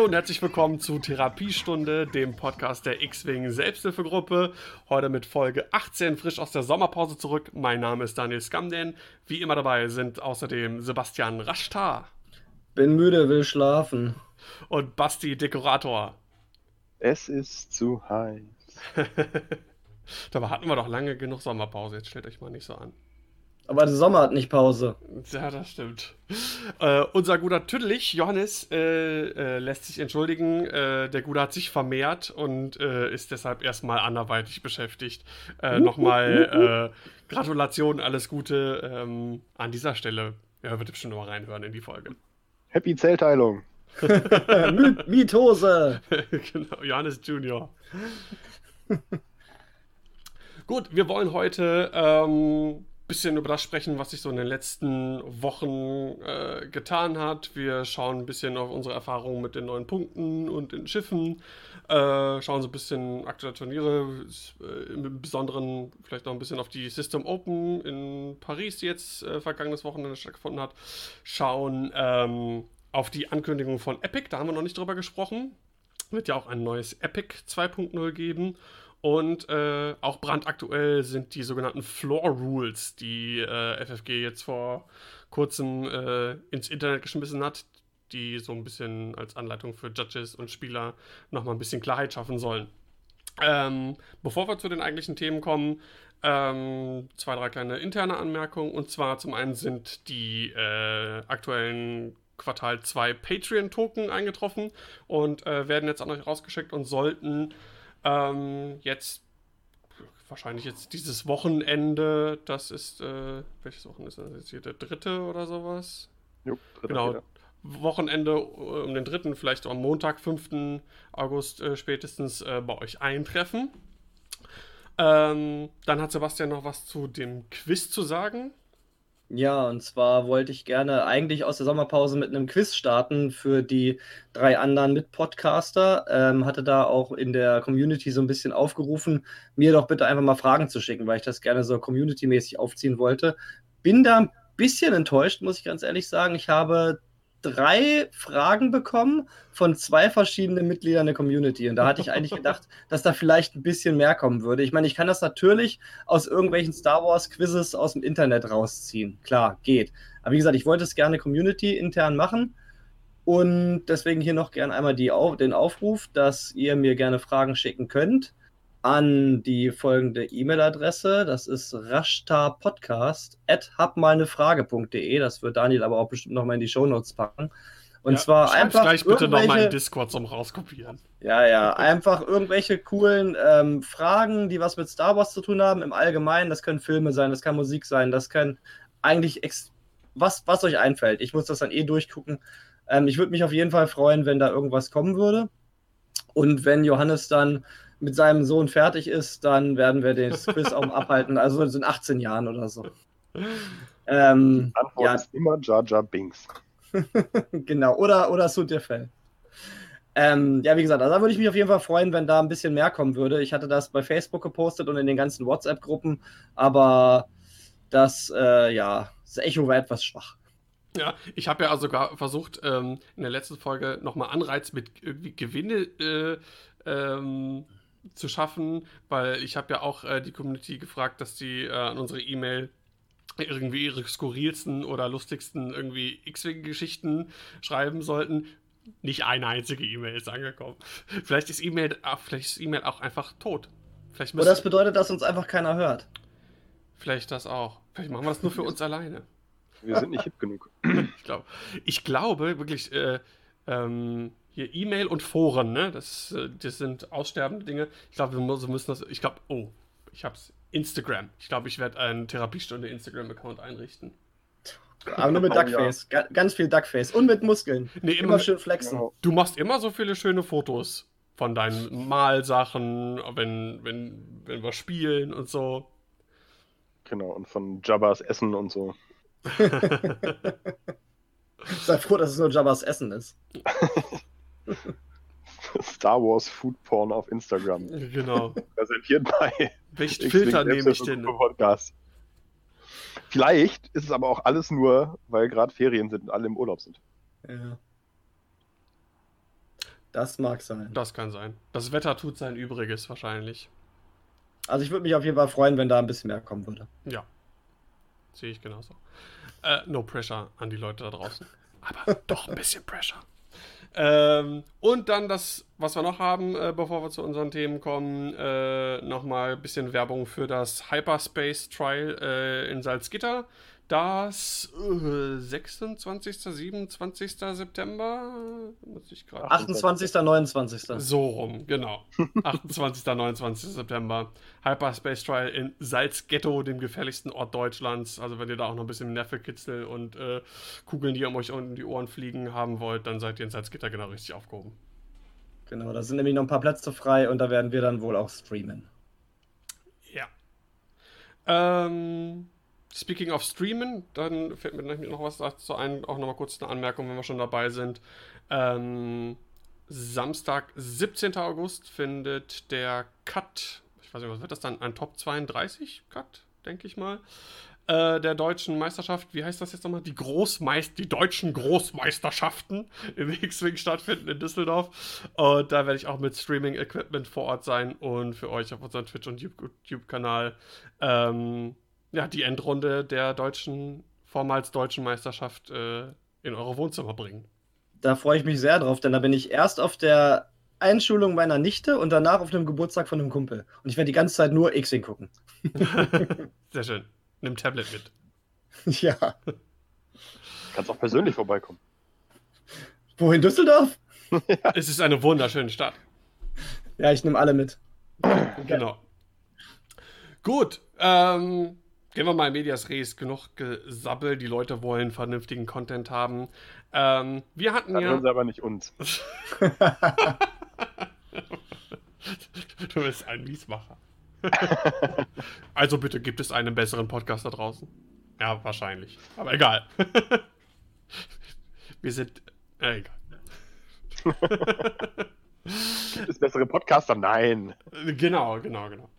Hallo und herzlich willkommen zu Therapiestunde, dem Podcast der X-Wing Selbsthilfegruppe. Heute mit Folge 18, frisch aus der Sommerpause zurück. Mein Name ist Daniel Skamden. Wie immer dabei sind außerdem Sebastian Raschtar. Bin müde, will schlafen. Und Basti Dekorator. Es ist zu heiß. Dabei hatten wir doch lange genug Sommerpause. Jetzt stellt euch mal nicht so an. Aber der Sommer hat nicht Pause. Ja, das stimmt. Äh, unser guter Tüdelich, Johannes, äh, äh, lässt sich entschuldigen. Äh, der Gute hat sich vermehrt und äh, ist deshalb erstmal anderweitig beschäftigt. Äh, Nochmal Gratulation, alles Gute ähm, an dieser Stelle. Ja, wird bestimmt noch mal reinhören in die Folge. Happy Zellteilung. Mitose. genau, Johannes Junior. Gut, wir wollen heute ähm, bisschen über das sprechen, was sich so in den letzten Wochen äh, getan hat. Wir schauen ein bisschen auf unsere Erfahrungen mit den neuen Punkten und den Schiffen. Äh, schauen so ein bisschen aktuelle Turniere, äh, im Besonderen vielleicht noch ein bisschen auf die System Open in Paris, die jetzt äh, vergangenes Wochenende stattgefunden hat. Schauen ähm, auf die Ankündigung von Epic, da haben wir noch nicht drüber gesprochen. Wird ja auch ein neues Epic 2.0 geben. Und äh, auch brandaktuell sind die sogenannten Floor Rules, die äh, FFG jetzt vor kurzem äh, ins Internet geschmissen hat, die so ein bisschen als Anleitung für Judges und Spieler nochmal ein bisschen Klarheit schaffen sollen. Ähm, bevor wir zu den eigentlichen Themen kommen, ähm, zwei, drei kleine interne Anmerkungen. Und zwar zum einen sind die äh, aktuellen Quartal 2 Patreon-Token eingetroffen und äh, werden jetzt an euch rausgeschickt und sollten ähm, jetzt wahrscheinlich jetzt dieses Wochenende, das ist, äh, welches Wochenende ist das jetzt hier, der dritte oder sowas? Jo, genau. Wieder. Wochenende äh, um den dritten, vielleicht am Montag, 5. August äh, spätestens äh, bei euch eintreffen. Ähm, dann hat Sebastian noch was zu dem Quiz zu sagen. Ja, und zwar wollte ich gerne eigentlich aus der Sommerpause mit einem Quiz starten für die drei anderen Mitpodcaster. Ähm, hatte da auch in der Community so ein bisschen aufgerufen, mir doch bitte einfach mal Fragen zu schicken, weil ich das gerne so community-mäßig aufziehen wollte. Bin da ein bisschen enttäuscht, muss ich ganz ehrlich sagen. Ich habe drei Fragen bekommen von zwei verschiedenen Mitgliedern der Community. Und da hatte ich eigentlich gedacht, dass da vielleicht ein bisschen mehr kommen würde. Ich meine, ich kann das natürlich aus irgendwelchen Star Wars-Quizzes aus dem Internet rausziehen. Klar, geht. Aber wie gesagt, ich wollte es gerne Community intern machen. Und deswegen hier noch gerne einmal die, den Aufruf, dass ihr mir gerne Fragen schicken könnt an die folgende E-Mail-Adresse. Das ist rashtarpodcast.habmalnefrage.de. Das wird Daniel aber auch bestimmt nochmal in die Shownotes packen. Und ja, zwar einfach. gleich bitte nochmal in Discord zum rauskopieren. Ja, ja, einfach irgendwelche coolen ähm, Fragen, die was mit Star Wars zu tun haben, im Allgemeinen. Das können Filme sein, das kann Musik sein, das kann eigentlich was, was euch einfällt. Ich muss das dann eh durchgucken. Ähm, ich würde mich auf jeden Fall freuen, wenn da irgendwas kommen würde. Und wenn Johannes dann mit seinem Sohn fertig ist, dann werden wir den Quiz auch abhalten. Also in 18 Jahren oder so. Ähm, Antwort ja. ist immer Jar Jar Binks. genau, oder, oder Sundirfell. Ähm, ja, wie gesagt, also da würde ich mich auf jeden Fall freuen, wenn da ein bisschen mehr kommen würde. Ich hatte das bei Facebook gepostet und in den ganzen WhatsApp-Gruppen, aber das, äh, ja, das Echo war etwas schwach. Ja, ich habe ja sogar versucht, ähm, in der letzten Folge nochmal Anreiz mit irgendwie Gewinne äh, ähm, zu schaffen, weil ich habe ja auch äh, die Community gefragt, dass die äh, an unsere E-Mail irgendwie ihre skurrilsten oder lustigsten irgendwie X-Wing-Geschichten schreiben sollten. Nicht eine einzige E-Mail ist angekommen. Vielleicht ist E-Mail vielleicht E auch einfach tot. Vielleicht Oder das bedeutet, dass uns einfach keiner hört. Vielleicht das auch. Vielleicht machen wir das nur für uns alleine. Wir sind nicht hip genug. Ich, glaub, ich glaube wirklich, äh, ähm, hier E-Mail und Foren, ne? Das, äh, das sind aussterbende Dinge. Ich glaube, wir müssen das. Ich glaube, oh, ich hab's. Instagram. Ich glaube, ich werde einen Therapiestunde Instagram-Account einrichten. Aber nur mit oh, Duckface. Ja. Ganz viel Duckface. Und mit Muskeln. Nee, immer, immer schön flexen. Genau. Du machst immer so viele schöne Fotos von deinen Malsachen, wenn, wenn, wenn wir spielen und so. Genau, und von Jabbas Essen und so. Sei froh, dass es nur Jabbas Essen ist. Star Wars Food Porn auf Instagram. Genau. Präsentiert bei. Welchen Filter nehme ich denn? Podcast. Vielleicht ist es aber auch alles nur, weil gerade Ferien sind und alle im Urlaub sind. Ja. Das mag sein. Das kann sein. Das Wetter tut sein Übriges wahrscheinlich. Also ich würde mich auf jeden Fall freuen, wenn da ein bisschen mehr kommen würde. Ja. Sehe ich genauso. Äh, no pressure an die Leute da draußen. Aber doch ein bisschen Pressure. Ähm, und dann das, was wir noch haben, äh, bevor wir zu unseren Themen kommen, äh, nochmal ein bisschen Werbung für das Hyperspace Trial äh, in Salzgitter das äh, 26., 27. September? Muss ich 28., 29. So rum, genau. 28., 29. September. Hyperspace Trial in Salzghetto, dem gefährlichsten Ort Deutschlands. Also wenn ihr da auch noch ein bisschen Nervekitzel und äh, Kugeln, die um euch unten die Ohren fliegen, haben wollt, dann seid ihr in Salzgitter genau richtig aufgehoben. Genau, da sind nämlich noch ein paar Plätze frei und da werden wir dann wohl auch streamen. Ja. Ähm Speaking of Streamen, dann fällt mir noch was dazu ein, auch nochmal kurz eine Anmerkung, wenn wir schon dabei sind. Ähm, Samstag, 17. August, findet der Cut, ich weiß nicht, was wird das dann, ein Top 32 Cut, denke ich mal, äh, der deutschen Meisterschaft, wie heißt das jetzt nochmal? Die Großmeist die deutschen Großmeisterschaften im X-Wing stattfinden in Düsseldorf. Und da werde ich auch mit Streaming-Equipment vor Ort sein und für euch auf unserem Twitch- und YouTube-Kanal ähm, ja, die Endrunde der deutschen, vormals deutschen Meisterschaft äh, in eure Wohnzimmer bringen. Da freue ich mich sehr drauf, denn da bin ich erst auf der Einschulung meiner Nichte und danach auf dem Geburtstag von einem Kumpel. Und ich werde die ganze Zeit nur X-Wing gucken. sehr schön. Nimm Tablet mit. Ja. Kannst auch persönlich vorbeikommen. Wohin Düsseldorf? ja. Es ist eine wunderschöne Stadt. Ja, ich nehme alle mit. Genau. Gut, ähm, Gehen wir mal in Medias Res, genug Gesabbel, die Leute wollen vernünftigen Content haben. Ähm, wir hatten Dann ja. hören sie aber nicht uns. du bist ein Miesmacher. also bitte, gibt es einen besseren Podcast da draußen? Ja, wahrscheinlich. Aber egal. wir sind. Äh, egal. gibt es bessere Podcaster? Nein. Genau, genau, genau.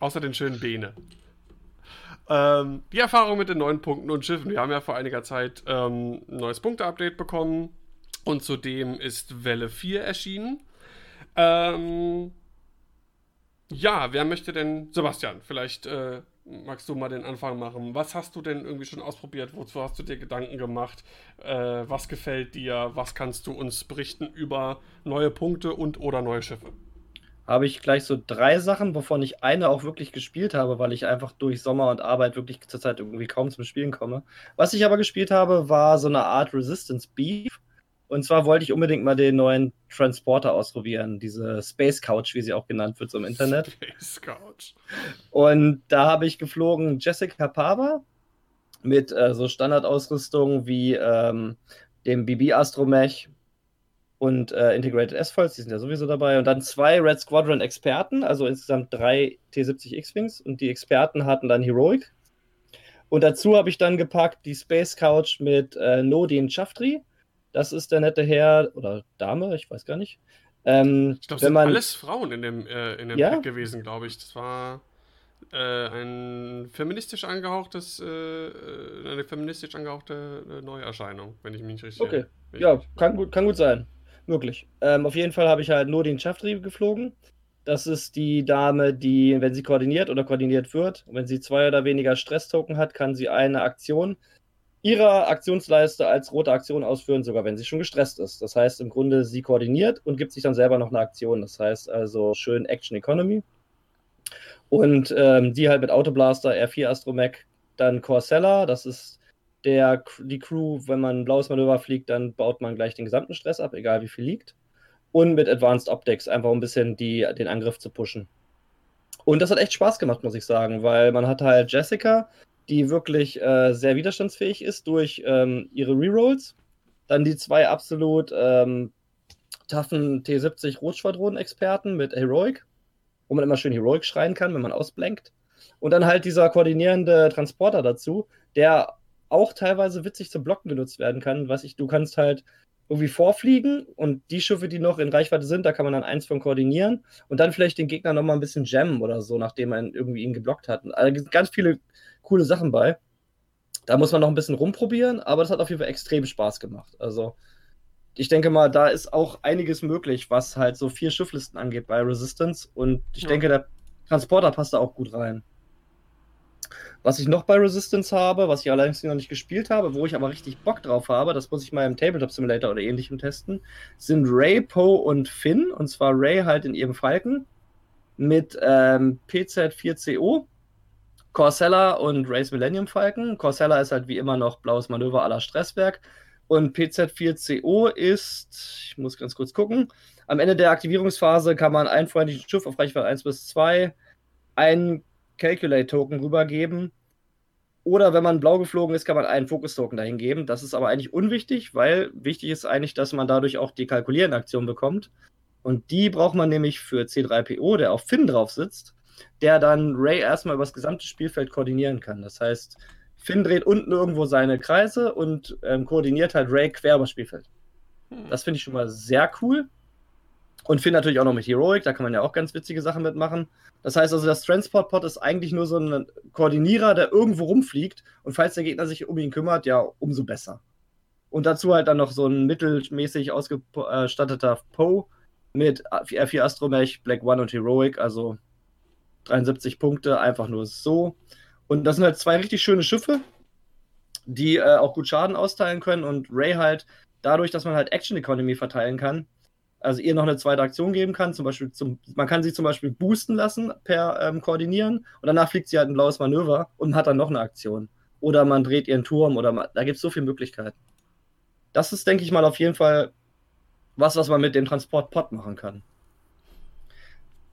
Außer den schönen Bene. Ähm, die Erfahrung mit den neuen Punkten und Schiffen. Wir haben ja vor einiger Zeit ähm, ein neues Punkte-Update bekommen. Und zudem ist Welle 4 erschienen. Ähm, ja, wer möchte denn. Sebastian, vielleicht äh, magst du mal den Anfang machen. Was hast du denn irgendwie schon ausprobiert? Wozu hast du dir Gedanken gemacht? Äh, was gefällt dir? Was kannst du uns berichten über neue Punkte und oder neue Schiffe? Habe ich gleich so drei Sachen, wovon ich eine auch wirklich gespielt habe, weil ich einfach durch Sommer und Arbeit wirklich zurzeit irgendwie kaum zum Spielen komme. Was ich aber gespielt habe, war so eine Art Resistance Beef. Und zwar wollte ich unbedingt mal den neuen Transporter ausprobieren, diese Space Couch, wie sie auch genannt wird so im Internet. Space Couch. Und da habe ich geflogen Jessica Pava mit äh, so Standardausrüstung wie ähm, dem BB Astromech, und äh, Integrated S-Foils, die sind ja sowieso dabei. Und dann zwei Red Squadron Experten, also insgesamt drei T70 X-Wings. Und die Experten hatten dann Heroic. Und dazu habe ich dann gepackt die Space Couch mit äh, Nodin Chaftri. Das ist der nette Herr oder Dame, ich weiß gar nicht. Ähm, ich glaube, es sind man... alles Frauen in dem, äh, in dem ja? Pack gewesen, glaube ich. Das war äh, ein feministisch angehauchtes, äh, äh, eine feministisch angehauchte Neuerscheinung, wenn ich mich nicht richtig Okay, ja, kann gut, kann gut sein. Möglich. Ähm, auf jeden Fall habe ich halt nur den Schafttrieb geflogen. Das ist die Dame, die, wenn sie koordiniert oder koordiniert wird, wenn sie zwei oder weniger Stress-Token hat, kann sie eine Aktion ihrer Aktionsleiste als rote Aktion ausführen, sogar wenn sie schon gestresst ist. Das heißt im Grunde, sie koordiniert und gibt sich dann selber noch eine Aktion. Das heißt also schön Action Economy. Und ähm, die halt mit Autoblaster, R4 Astromech, dann Corsella, das ist der, die Crew, wenn man ein blaues Manöver fliegt, dann baut man gleich den gesamten Stress ab, egal wie viel liegt. Und mit Advanced Optics, einfach ein bisschen die, den Angriff zu pushen. Und das hat echt Spaß gemacht, muss ich sagen, weil man hat halt Jessica, die wirklich äh, sehr widerstandsfähig ist durch ähm, ihre Rerolls. Dann die zwei absolut ähm, toughen T70 Rotschwadronen-Experten mit Heroic, wo man immer schön Heroic schreien kann, wenn man ausblenkt. Und dann halt dieser koordinierende Transporter dazu, der auch teilweise witzig zum Blocken genutzt werden kann. Was ich, du kannst halt irgendwie vorfliegen und die Schiffe, die noch in Reichweite sind, da kann man dann eins von koordinieren und dann vielleicht den Gegner nochmal ein bisschen jammen oder so, nachdem man irgendwie ihn geblockt hat. Also ganz viele coole Sachen bei. Da muss man noch ein bisschen rumprobieren, aber das hat auf jeden Fall extrem Spaß gemacht. Also ich denke mal, da ist auch einiges möglich, was halt so vier Schifflisten angeht bei Resistance. Und ich ja. denke, der Transporter passt da auch gut rein. Was ich noch bei Resistance habe, was ich allerdings noch nicht gespielt habe, wo ich aber richtig Bock drauf habe, das muss ich mal im Tabletop Simulator oder ähnlichem testen, sind Ray, Poe und Finn. Und zwar Ray halt in ihrem Falken mit ähm, PZ4CO, Corsella und Rays Millennium Falken. Corsella ist halt wie immer noch blaues Manöver aller Stresswerk. Und PZ4CO ist, ich muss ganz kurz gucken, am Ende der Aktivierungsphase kann man ein freundliches Schiff auf Reichweite 1 bis 2 einen Calculate-Token rübergeben. Oder wenn man blau geflogen ist, kann man einen Fokus-Token dahin geben. Das ist aber eigentlich unwichtig, weil wichtig ist eigentlich, dass man dadurch auch die Kalkulieren-Aktion bekommt. Und die braucht man nämlich für C3PO, der auf Finn drauf sitzt, der dann Ray erstmal über das gesamte Spielfeld koordinieren kann. Das heißt, Finn dreht unten irgendwo seine Kreise und ähm, koordiniert halt Ray quer über das Spielfeld. Hm. Das finde ich schon mal sehr cool. Und Finn natürlich auch noch mit Heroic, da kann man ja auch ganz witzige Sachen mitmachen. Das heißt also, das Transport-Pod ist eigentlich nur so ein Koordinierer, der irgendwo rumfliegt und falls der Gegner sich um ihn kümmert, ja, umso besser. Und dazu halt dann noch so ein mittelmäßig ausgestatteter Poe mit R4 Astromech, Black One und Heroic, also 73 Punkte, einfach nur so. Und das sind halt zwei richtig schöne Schiffe, die äh, auch gut Schaden austeilen können und Ray halt dadurch, dass man halt Action Economy verteilen kann, also ihr noch eine zweite Aktion geben kann, zum Beispiel zum, man kann sie zum Beispiel boosten lassen per ähm, Koordinieren und danach fliegt sie halt ein blaues Manöver und hat dann noch eine Aktion. Oder man dreht ihren Turm oder man, da gibt es so viele Möglichkeiten. Das ist, denke ich mal, auf jeden Fall was, was man mit dem Transport-Pod machen kann.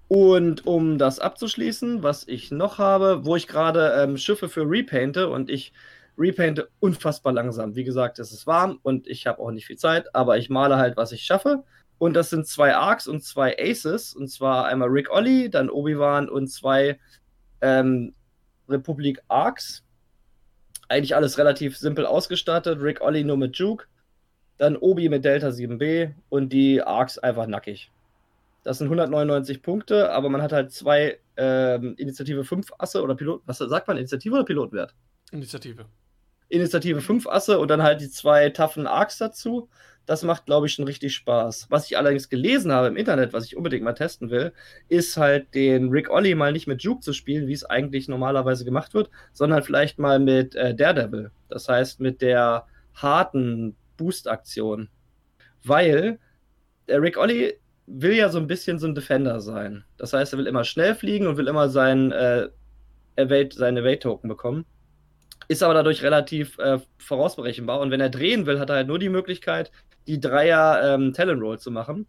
Und um das abzuschließen, was ich noch habe, wo ich gerade ähm, Schiffe für repainte und ich repainte unfassbar langsam. Wie gesagt, es ist warm und ich habe auch nicht viel Zeit, aber ich male halt, was ich schaffe. Und das sind zwei Arcs und zwei Aces. Und zwar einmal Rick Olli, dann Obi-Wan und zwei ähm, Republik Arcs. Eigentlich alles relativ simpel ausgestattet. Rick Olli nur mit Juke. Dann Obi mit Delta 7B und die Arcs einfach nackig. Das sind 199 Punkte, aber man hat halt zwei ähm, Initiative 5 Asse oder Pilot. Was sagt man? Initiative oder Pilotwert? Initiative. Initiative 5 Asse und dann halt die zwei taffen Arcs dazu. Das macht, glaube ich, schon richtig Spaß. Was ich allerdings gelesen habe im Internet, was ich unbedingt mal testen will, ist halt den Rick Olli mal nicht mit Juke zu spielen, wie es eigentlich normalerweise gemacht wird, sondern vielleicht mal mit äh, Daredevil. Das heißt, mit der harten Boost-Aktion. Weil der Rick Olli will ja so ein bisschen so ein Defender sein. Das heißt, er will immer schnell fliegen und will immer sein, äh, Evade, seine Evade-Token bekommen. Ist aber dadurch relativ äh, vorausberechenbar. Und wenn er drehen will, hat er halt nur die Möglichkeit, die Dreier ähm, Talent Roll zu machen.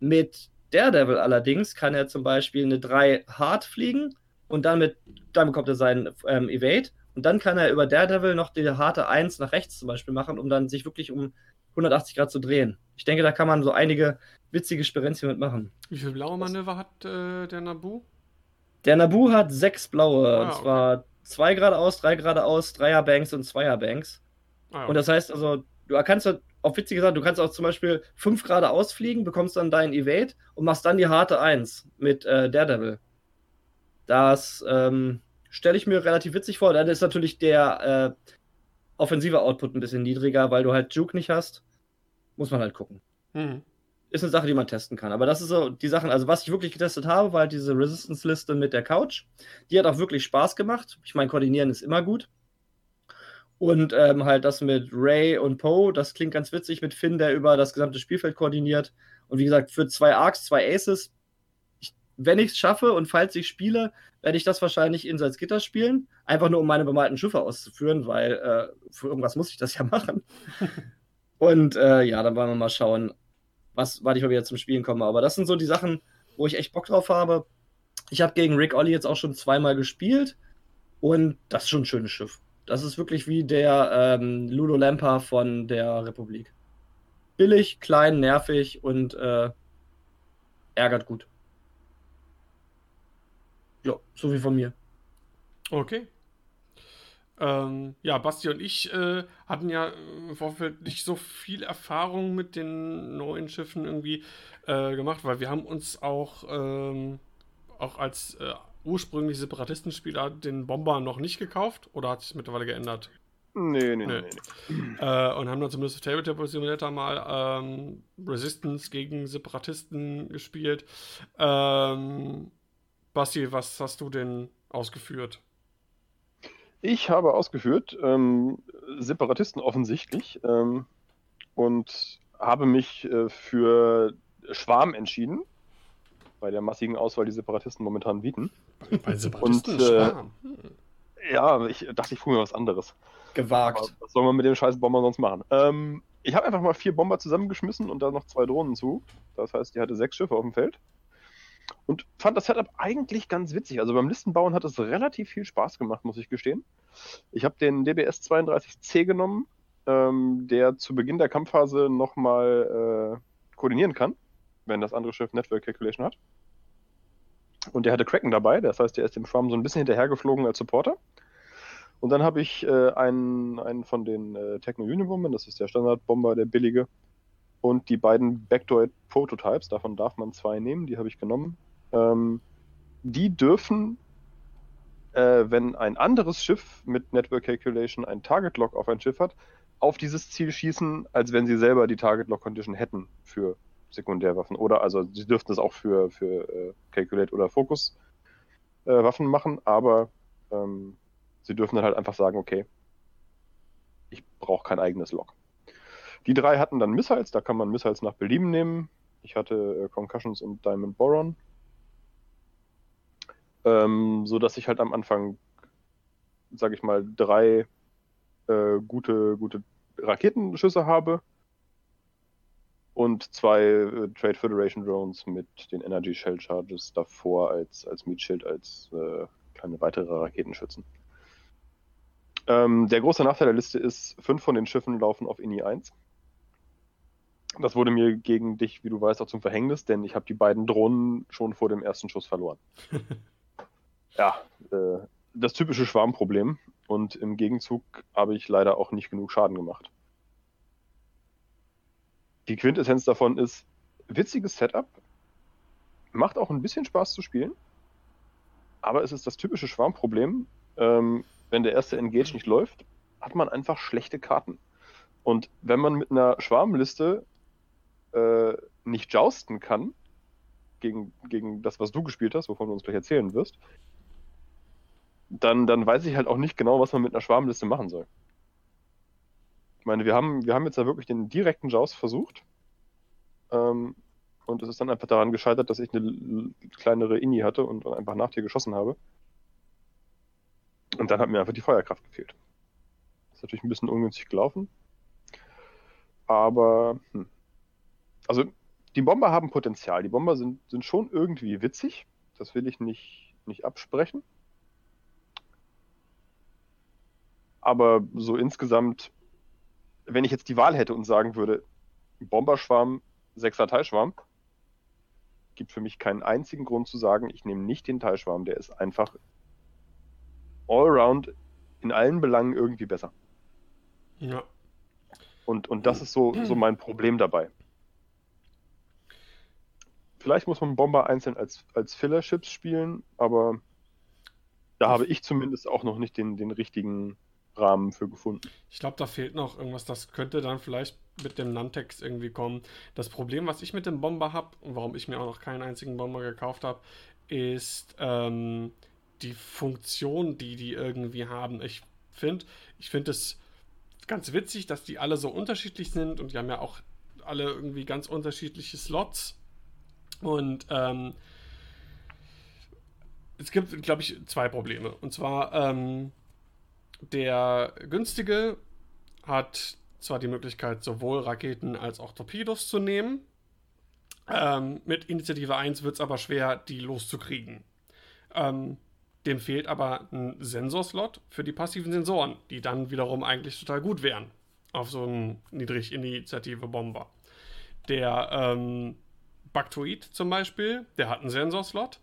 Mit Daredevil allerdings kann er zum Beispiel eine 3 hart fliegen und dann, mit, dann bekommt er seinen ähm, Evade. Und dann kann er über Daredevil noch die harte 1 nach rechts zum Beispiel machen, um dann sich wirklich um 180 Grad zu drehen. Ich denke, da kann man so einige witzige Sperenzien mitmachen. Wie viele blaue Manöver hat äh, der Nabu? Der Nabu hat sechs blaue. Ah, und zwar okay. Zwei geradeaus, drei geradeaus, Dreierbanks und Zweierbanks. Ah, okay. Und das heißt also, du kannst halt auf witzige Sachen, du kannst auch zum Beispiel fünf geradeaus fliegen, bekommst dann deinen Evade und machst dann die harte 1 mit äh, Daredevil. Das ähm, stelle ich mir relativ witzig vor. Dann ist natürlich der äh, offensive Output ein bisschen niedriger, weil du halt Juke nicht hast. Muss man halt gucken. Mhm ist eine Sache, die man testen kann. Aber das ist so die Sachen, also was ich wirklich getestet habe, war halt diese Resistance-Liste mit der Couch. Die hat auch wirklich Spaß gemacht. Ich meine, koordinieren ist immer gut. Und ähm, halt das mit Ray und Poe, das klingt ganz witzig mit Finn, der über das gesamte Spielfeld koordiniert. Und wie gesagt, für zwei Arcs, zwei Aces, ich, wenn ich es schaffe und falls ich spiele, werde ich das wahrscheinlich in Salzgitter spielen. Einfach nur, um meine bemalten Schiffe auszuführen, weil äh, für irgendwas muss ich das ja machen. und äh, ja, dann wollen wir mal schauen was, wann ich mal wieder zum Spielen komme. Aber das sind so die Sachen, wo ich echt Bock drauf habe. Ich habe gegen Rick Olli jetzt auch schon zweimal gespielt und das ist schon ein schönes Schiff. Das ist wirklich wie der ähm, Ludo Lampa von der Republik. Billig, klein, nervig und äh, ärgert gut. Ja, so wie von mir. Okay. Ähm, ja, Basti und ich äh, hatten ja im Vorfeld nicht so viel Erfahrung mit den neuen Schiffen irgendwie äh, gemacht, weil wir haben uns auch, ähm, auch als äh, ursprünglich Separatistenspieler den Bomber noch nicht gekauft oder hat sich mittlerweile geändert? Nee, nee, nee. nee, nee. Äh, und haben dann zumindest Tabletop Simulator mal ähm, Resistance gegen Separatisten gespielt. Ähm, Basti, was hast du denn ausgeführt? Ich habe ausgeführt ähm, Separatisten offensichtlich ähm, und habe mich äh, für Schwarm entschieden, bei der massigen Auswahl, die Separatisten momentan bieten. Bei Separatisten und, äh, Schwarm? Ja, ich dachte, ich fuhr mir was anderes. Gewagt. Aber was soll man mit dem scheiß Bomber sonst machen? Ähm, ich habe einfach mal vier Bomber zusammengeschmissen und da noch zwei Drohnen zu. Das heißt, die hatte sechs Schiffe auf dem Feld. Und fand das Setup eigentlich ganz witzig. Also beim Listenbauen hat es relativ viel Spaß gemacht, muss ich gestehen. Ich habe den DBS 32C genommen, ähm, der zu Beginn der Kampfphase nochmal äh, koordinieren kann, wenn das andere Schiff Network Calculation hat. Und der hatte Kraken dabei, das heißt, der ist dem Schwarm so ein bisschen hinterhergeflogen als Supporter. Und dann habe ich äh, einen, einen von den äh, Techno Union Bombern, das ist der Standardbomber, der billige. Und die beiden Backdoor Prototypes, davon darf man zwei nehmen, die habe ich genommen. Ähm, die dürfen, äh, wenn ein anderes Schiff mit Network Calculation ein Target Lock auf ein Schiff hat, auf dieses Ziel schießen, als wenn sie selber die Target Lock Condition hätten für Sekundärwaffen. Oder also sie dürften es auch für, für äh, Calculate oder Focus äh, Waffen machen, aber ähm, sie dürfen dann halt einfach sagen, okay, ich brauche kein eigenes Lock. Die drei hatten dann Missiles, da kann man Missiles nach Belieben nehmen. Ich hatte äh, Concussions und Diamond Boron. Ähm, so dass ich halt am Anfang, sage ich mal, drei äh, gute, gute Raketenschüsse habe und zwei äh, Trade Federation Drones mit den Energy Shell Charges davor als, als Meat Shield, als äh, kleine weitere Raketenschützen. Ähm, der große Nachteil der Liste ist, fünf von den Schiffen laufen auf INI 1. Das wurde mir gegen dich, wie du weißt, auch zum Verhängnis, denn ich habe die beiden Drohnen schon vor dem ersten Schuss verloren. ja, äh, das typische Schwarmproblem. Und im Gegenzug habe ich leider auch nicht genug Schaden gemacht die Quintessenz davon ist, witziges Setup, macht auch ein bisschen Spaß zu spielen, aber es ist das typische Schwarmproblem, ähm, wenn der erste Engage nicht läuft, hat man einfach schlechte Karten. Und wenn man mit einer Schwarmliste äh, nicht jousten kann, gegen, gegen das, was du gespielt hast, wovon du uns gleich erzählen wirst, dann, dann weiß ich halt auch nicht genau, was man mit einer Schwarmliste machen soll meine, wir haben, wir haben jetzt ja wirklich den direkten Jaws versucht. Ähm, und es ist dann einfach daran gescheitert, dass ich eine kleinere Inni hatte und einfach nach dir geschossen habe. Und dann hat mir einfach die Feuerkraft gefehlt. Ist natürlich ein bisschen ungünstig gelaufen. Aber, hm. Also, die Bomber haben Potenzial. Die Bomber sind, sind schon irgendwie witzig. Das will ich nicht, nicht absprechen. Aber so insgesamt wenn ich jetzt die Wahl hätte und sagen würde, Bomberschwarm, Sechser Teilschwarm, gibt für mich keinen einzigen Grund zu sagen, ich nehme nicht den Teilschwarm. Der ist einfach allround in allen Belangen irgendwie besser. Ja. Und, und das ist so, so mein Problem dabei. Vielleicht muss man Bomber einzeln als, als Filler-Chips spielen, aber da habe ich zumindest auch noch nicht den, den richtigen Rahmen für gefunden. Ich glaube, da fehlt noch irgendwas. Das könnte dann vielleicht mit dem Nantex irgendwie kommen. Das Problem, was ich mit dem Bomber habe und warum ich mir auch noch keinen einzigen Bomber gekauft habe, ist ähm, die Funktion, die die irgendwie haben. Ich finde, ich finde es ganz witzig, dass die alle so unterschiedlich sind und die haben ja auch alle irgendwie ganz unterschiedliche Slots. Und ähm, es gibt, glaube ich, zwei Probleme. Und zwar ähm, der günstige hat zwar die Möglichkeit, sowohl Raketen als auch Torpedos zu nehmen. Ähm, mit Initiative 1 wird es aber schwer, die loszukriegen. Ähm, dem fehlt aber ein Sensorslot für die passiven Sensoren, die dann wiederum eigentlich total gut wären auf so einen Niedrig-Initiative-Bomber. Der ähm, Baktoid zum Beispiel, der hat einen Sensorslot,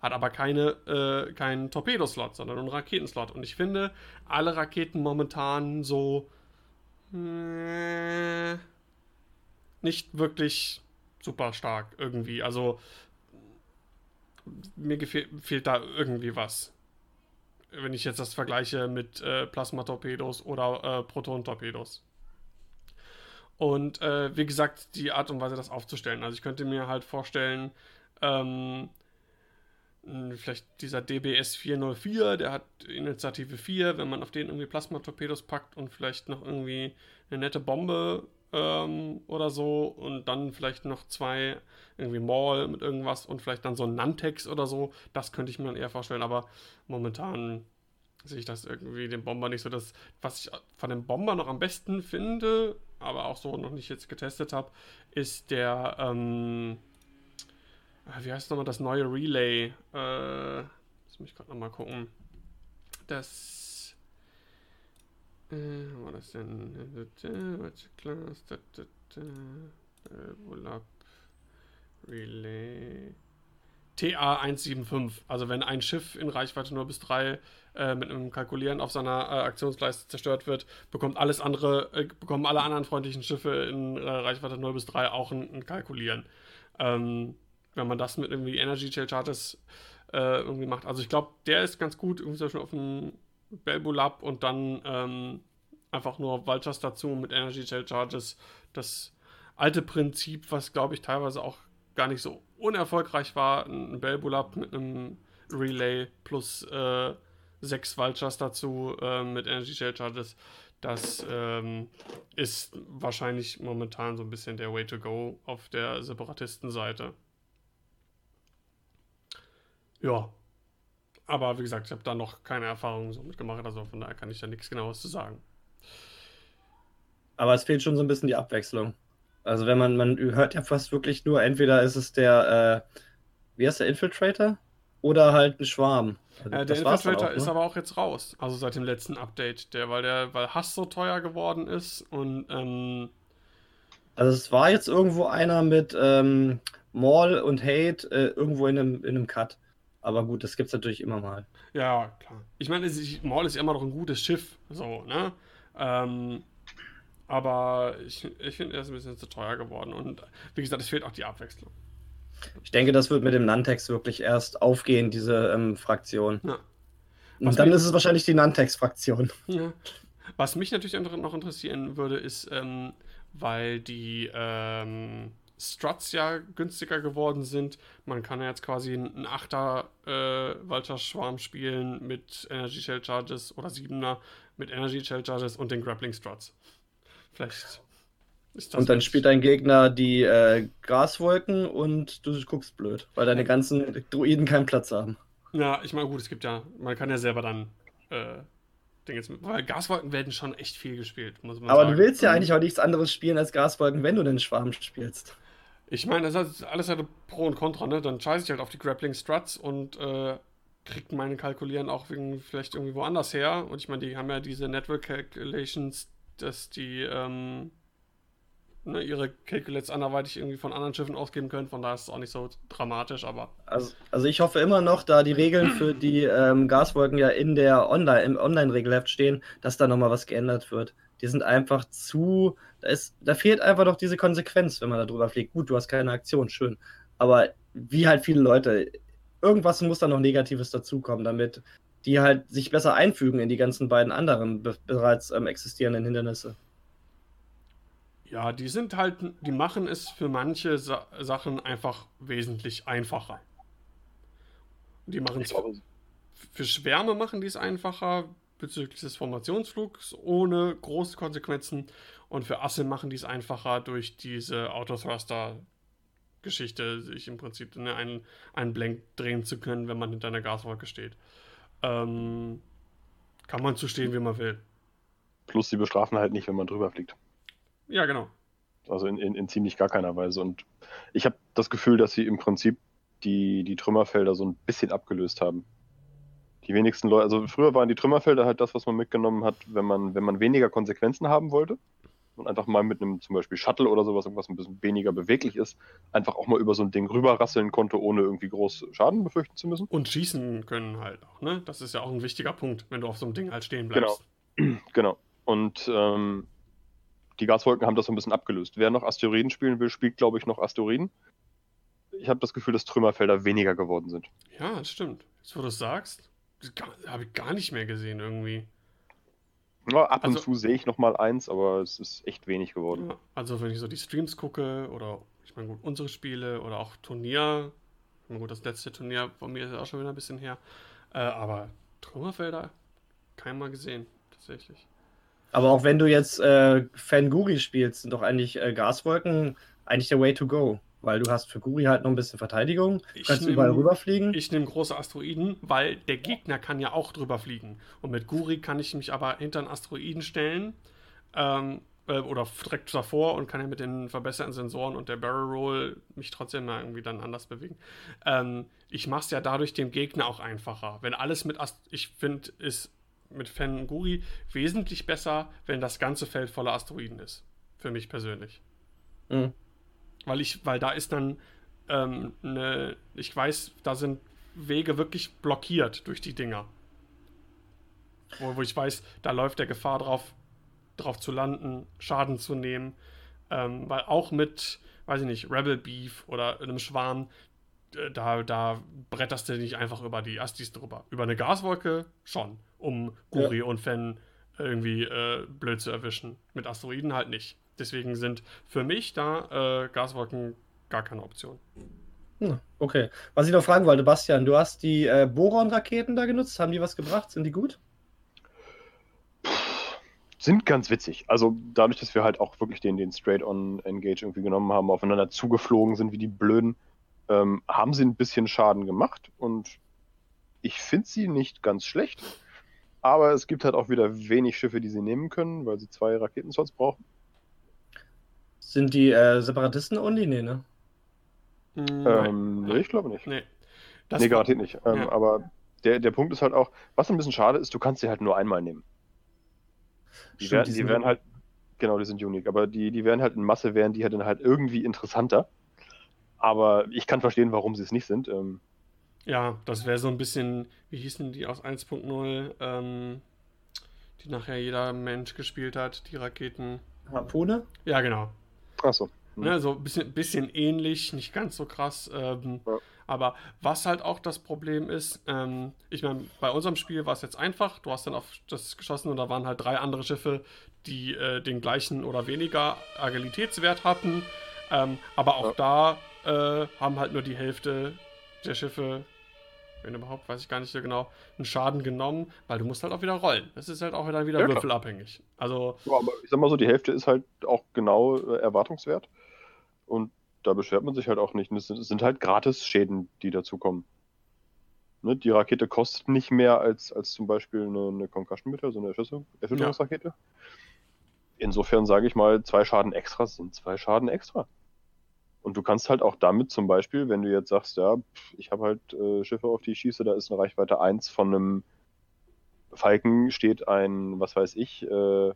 hat aber keine, äh, keinen Torpedoslot, sondern einen Raketenslot. Und ich finde alle Raketen momentan so äh, nicht wirklich super stark irgendwie. Also mir fehlt da irgendwie was. wenn ich jetzt das vergleiche mit äh, Plasmatorpedos oder äh, Proton-Torpedos. Und äh, wie gesagt, die Art und Weise, das aufzustellen. Also ich könnte mir halt vorstellen, ähm, vielleicht dieser DBS 404, der hat Initiative 4, wenn man auf den irgendwie Plasmatorpedos packt und vielleicht noch irgendwie eine nette Bombe ähm, oder so und dann vielleicht noch zwei irgendwie Maul mit irgendwas und vielleicht dann so ein Nantex oder so, das könnte ich mir dann eher vorstellen, aber momentan sehe ich das irgendwie den Bomber nicht so. Das, was ich von dem Bomber noch am besten finde, aber auch so noch nicht jetzt getestet habe, ist der, ähm, ah, wie heißt nochmal das neue Relay? Äh, muss mich gerade nochmal gucken. Das, äh, war das denn? Class, Relay. TA175. Also wenn ein Schiff in Reichweite 0 bis 3 äh, mit einem Kalkulieren auf seiner äh, Aktionsleiste zerstört wird, bekommt alles andere, äh, bekommen alle anderen freundlichen Schiffe in äh, Reichweite 0 bis 3 auch ein, ein Kalkulieren. Ähm, wenn man das mit irgendwie Energy Shell Charges äh, irgendwie macht. Also ich glaube, der ist ganz gut, irgendwie zum auf dem Belbulab und dann ähm, einfach nur Vultures dazu mit Energy Shell Charges. Das alte Prinzip, was glaube ich teilweise auch gar nicht so unerfolgreich war, ein Belbulab mit einem Relay plus äh, sechs Vultures dazu äh, mit Energy Shell Charges. Das ähm, ist wahrscheinlich momentan so ein bisschen der Way to go auf der Separatistenseite. Ja. Aber wie gesagt, ich habe da noch keine Erfahrungen so mitgemacht, also von daher kann ich da nichts genaues zu sagen. Aber es fehlt schon so ein bisschen die Abwechslung. Also wenn man, man hört ja fast wirklich nur, entweder ist es der, äh, wie heißt der, Infiltrator? Oder halt ein Schwarm. Also äh, der Infiltrator auch, ne? ist aber auch jetzt raus. Also seit dem letzten Update. Der, weil der, weil Hass so teuer geworden ist und ähm, Also es war jetzt irgendwo einer mit ähm, Maul und Hate äh, irgendwo in einem, in einem Cut. Aber gut, das gibt es natürlich immer mal. Ja, klar. Ich meine, Maul ist immer noch ein gutes Schiff. So, ne? Ähm, aber ich, ich finde, er ist ein bisschen zu teuer geworden. Und wie gesagt, es fehlt auch die Abwechslung. Ich denke, das wird mit dem Nantex wirklich erst aufgehen, diese ähm, Fraktion. Ja. Und dann ist es wahrscheinlich die Nantex-Fraktion. Ja. Was mich natürlich noch interessieren würde, ist, ähm, weil die ähm, Struts ja günstiger geworden sind. Man kann ja jetzt quasi einen 8er äh, Walter Schwarm spielen mit Energy Shell Charges oder 7er mit Energy Shell Charges und den Grappling Struts. Vielleicht ist das. Und dann spielt dein Gegner die äh, Graswolken und du guckst blöd, weil deine ganzen Druiden keinen Platz haben. Ja, ich meine, gut, es gibt ja, man kann ja selber dann äh, Dinge mit, weil Gaswolken werden schon echt viel gespielt, muss man Aber sagen. du willst ja eigentlich auch nichts anderes spielen als Gaswolken, wenn du den Schwarm spielst. Ich meine, das ist alles halt Pro und Contra, ne? Dann scheiße ich halt auf die Grappling Struts und äh, kriegt meine Kalkulieren auch wegen, vielleicht irgendwie woanders her. Und ich meine, die haben ja diese Network Calculations dass die ähm, ne, ihre Calculates anderweitig irgendwie von anderen Schiffen ausgeben können. Von daher ist es auch nicht so dramatisch, aber. Also, also ich hoffe immer noch, da die Regeln für die ähm, Gaswolken ja in der Online, im Online-Regelheft stehen, dass da nochmal was geändert wird. Die sind einfach zu. Da, ist, da fehlt einfach doch diese Konsequenz, wenn man da drüber fliegt. Gut, du hast keine Aktion, schön. Aber wie halt viele Leute, irgendwas muss da noch Negatives dazukommen, damit die halt sich besser einfügen in die ganzen beiden anderen be bereits ähm, existierenden Hindernisse. Ja, die sind halt, die machen es für manche Sa Sachen einfach wesentlich einfacher. Die machen es für Schwärme machen die es einfacher bezüglich des Formationsflugs ohne große Konsequenzen und für Asse machen die es einfacher durch diese Autothruster Geschichte, sich im Prinzip einen, einen Blank drehen zu können, wenn man hinter einer Gaswolke steht. Ähm, kann man zu stehen, wie man will. Plus, sie bestrafen halt nicht, wenn man drüber fliegt. Ja, genau. Also in, in, in ziemlich gar keiner Weise. Und ich habe das Gefühl, dass sie im Prinzip die, die Trümmerfelder so ein bisschen abgelöst haben. Die wenigsten Leute, also früher waren die Trümmerfelder halt das, was man mitgenommen hat, wenn man, wenn man weniger Konsequenzen haben wollte und einfach mal mit einem zum Beispiel Shuttle oder sowas, irgendwas ein bisschen weniger beweglich ist, einfach auch mal über so ein Ding rüberrasseln konnte, ohne irgendwie groß Schaden befürchten zu müssen. Und schießen können halt auch, ne? Das ist ja auch ein wichtiger Punkt, wenn du auf so einem Ding halt stehen bleibst. Genau. genau. Und ähm, die Gaswolken haben das so ein bisschen abgelöst. Wer noch Asteroiden spielen will, spielt, glaube ich, noch Asteroiden. Ich habe das Gefühl, dass Trümmerfelder weniger geworden sind. Ja, das stimmt. Jetzt, wo du es sagst. habe ich gar nicht mehr gesehen irgendwie. Ja, ab und Also- zu sehe ich noch mal eins, aber es ist echt wenig geworden. Ja, also wenn ich so die Streams gucke oder ich meine gut, unsere Spiele oder auch Turnier. Ich meine gut, das letzte Turnier von mir ist ja auch schon wieder ein bisschen her. Äh, aber Trümmerfelder kein Mal gesehen, tatsächlich. Aber auch wenn du jetzt äh, Fanguri spielst, sind doch eigentlich äh, Gaswolken eigentlich der Way to go. Weil du hast für Guri halt noch ein bisschen Verteidigung. Ich kannst nehm- überall rüberfliegen. Ich nehme große Asteroiden, weil der Gegner kann ja auch drüber fliegen. Und mit Guri kann ich mich aber hinter einen Asteroiden stellen ähm, äh, oder direkt davor und kann ja mit den verbesserten Sensoren und der Barrel Roll mich trotzdem mal irgendwie dann anders bewegen. Ähm, ich mache es ja dadurch dem Gegner auch einfacher. Wenn alles mit Ast ich finde, ist mit Fan Guri wesentlich besser, wenn das ganze Feld voller Asteroiden ist. Für mich persönlich. Mhm. Weil ich, weil da ist dann ähm, ne, ich weiß, da sind Wege wirklich blockiert durch die Dinger. Wo, wo ich weiß, da läuft der Gefahr drauf, drauf zu landen, Schaden zu nehmen. Ähm, weil auch mit, weiß ich nicht, Rebel Beef oder einem Schwarm, äh, da, da bretterst du nicht einfach über die Astis drüber. Über eine Gaswolke schon, um Guri und Fen irgendwie äh, blöd zu erwischen. Mit Asteroiden halt nicht. Deswegen sind für mich da äh, Gaswolken gar keine Option. Hm, okay. Was ich noch fragen wollte, Bastian, du hast die äh, Boron-Raketen da genutzt. Haben die was gebracht? Sind die gut? Sind ganz witzig. Also dadurch, dass wir halt auch wirklich den, den Straight-on-Engage irgendwie genommen haben, aufeinander zugeflogen sind wie die Blöden, ähm, haben sie ein bisschen Schaden gemacht und ich finde sie nicht ganz schlecht. Aber es gibt halt auch wieder wenig Schiffe, die sie nehmen können, weil sie zwei Raketenslots brauchen. Sind die äh, Separatisten only? Nee, ne? Hm, Ähm, nein. nee, ich glaube nicht. Nee. Das nee, garantiert nicht. Ähm, ja. Aber der, der Punkt ist halt auch, was ein bisschen schade ist, du kannst sie halt nur einmal nehmen. Die, Stimmt, werden, die werden halt, genau, die sind unique, aber die, die werden halt in Masse, wären die halt dann halt irgendwie interessanter. Aber ich kann verstehen, warum sie es nicht sind. Ähm, Ja, das wäre so ein bisschen, wie hießen die aus 1.0, ähm, die nachher jeder Mensch gespielt hat, die Raketen. Harpune? Ja, genau. Achso. Hm. Ne, so ein bisschen, bisschen ähnlich, nicht ganz so krass. Ähm, Ja. Aber was halt auch das Problem ist, ähm, ich meine, bei unserem Spiel war es jetzt einfach. Du hast dann auf das geschossen und da waren halt drei andere Schiffe, die äh, den gleichen oder weniger Agilitätswert hatten. Ähm, aber auch da äh, haben halt nur die Hälfte der Schiffe, wenn überhaupt, weiß ich gar nicht so genau, einen Schaden genommen, weil du musst halt auch wieder rollen. Das ist halt auch wieder, wieder Ja, würfelabhängig. Also, Ja, aber ich sag mal so, die Hälfte ist halt auch genau äh, Erwartungswert. Und da beschwert man sich halt auch nicht. Und Es sind, es sind halt Gratis-Schäden, die dazukommen. Ne, die Rakete kostet nicht mehr als, als zum Beispiel eine, eine Concussion Meter, so eine Erschütterung- Erschütterungsrakete. Insofern sage ich mal, zwei Schaden extra sind zwei Schaden extra. Und du kannst halt auch damit zum Beispiel, wenn du jetzt sagst, ja, ich habe halt äh, Schiffe, auf die ich schieße, da ist eine Reichweite 1 von einem Falken steht ein, was weiß ich, äh,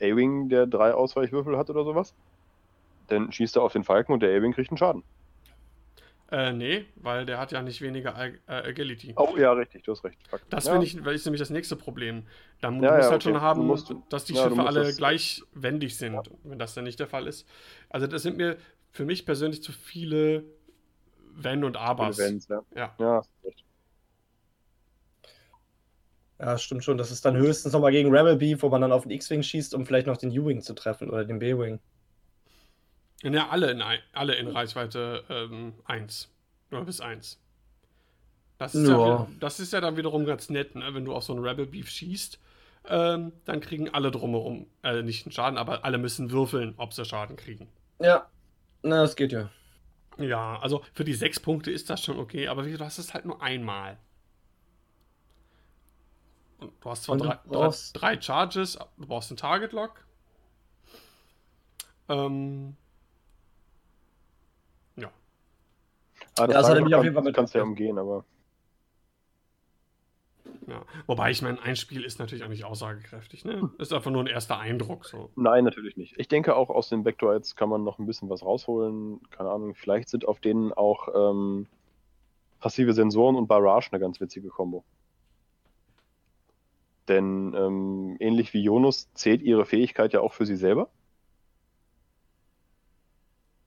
A-Wing, der drei Ausweichwürfel hat oder sowas. Dann schießt er auf den Falken und der A-Wing kriegt einen Schaden. äh, nee, weil der hat ja nicht weniger Ag äh, Agility. Oh ja, richtig, du hast recht. Fuck. Das ja, finde ich, weil ist nämlich das nächste Problem. Da mu- Ja, musst ja, halt schon okay. haben, Du musst- dass die ja, Schiffe alle das- gleichwendig sind, wenn das dann nicht der Fall ist. Also das sind mir für mich persönlich zu viele Wenn und Abers. Events, ja. Ja. ja, stimmt schon. Das ist dann höchstens nochmal gegen Rebel Beef, wo man dann auf den X-Wing schießt, um vielleicht noch den U-Wing zu treffen oder den B-Wing. Ja, alle in, ein- alle in Reichweite ähm, 1. Oder bis 1. Das ist ja, Ja. das ist ja dann wiederum ganz nett, ne? wenn du auf so einen Rebel Beef schießt. Ähm, dann kriegen alle drumherum, äh, nicht einen Schaden, aber alle müssen würfeln, ob sie Schaden kriegen. Ja, na, das geht ja. Ja, also für die sechs Punkte ist das schon okay, aber du hast es halt nur einmal. Und du hast zwar du drei, brauchst- drei Charges, du brauchst einen Target Lock. Ähm, ja. Ah, das hat er mich auf jeden Fall mit- kannst du ja umgehen, aber ja. Wobei ich meine, ein Spiel ist natürlich auch nicht aussagekräftig, ne? Ist einfach nur ein erster Eindruck. So. nein, natürlich nicht. Ich denke auch aus den Vectorites kann man noch ein bisschen was rausholen. Keine Ahnung, vielleicht sind auf denen auch ähm, passive Sensoren und Barrage eine ganz witzige Kombo. Denn ähm, ähnlich wie Jonus zählt ihre Fähigkeit ja auch für sie selber.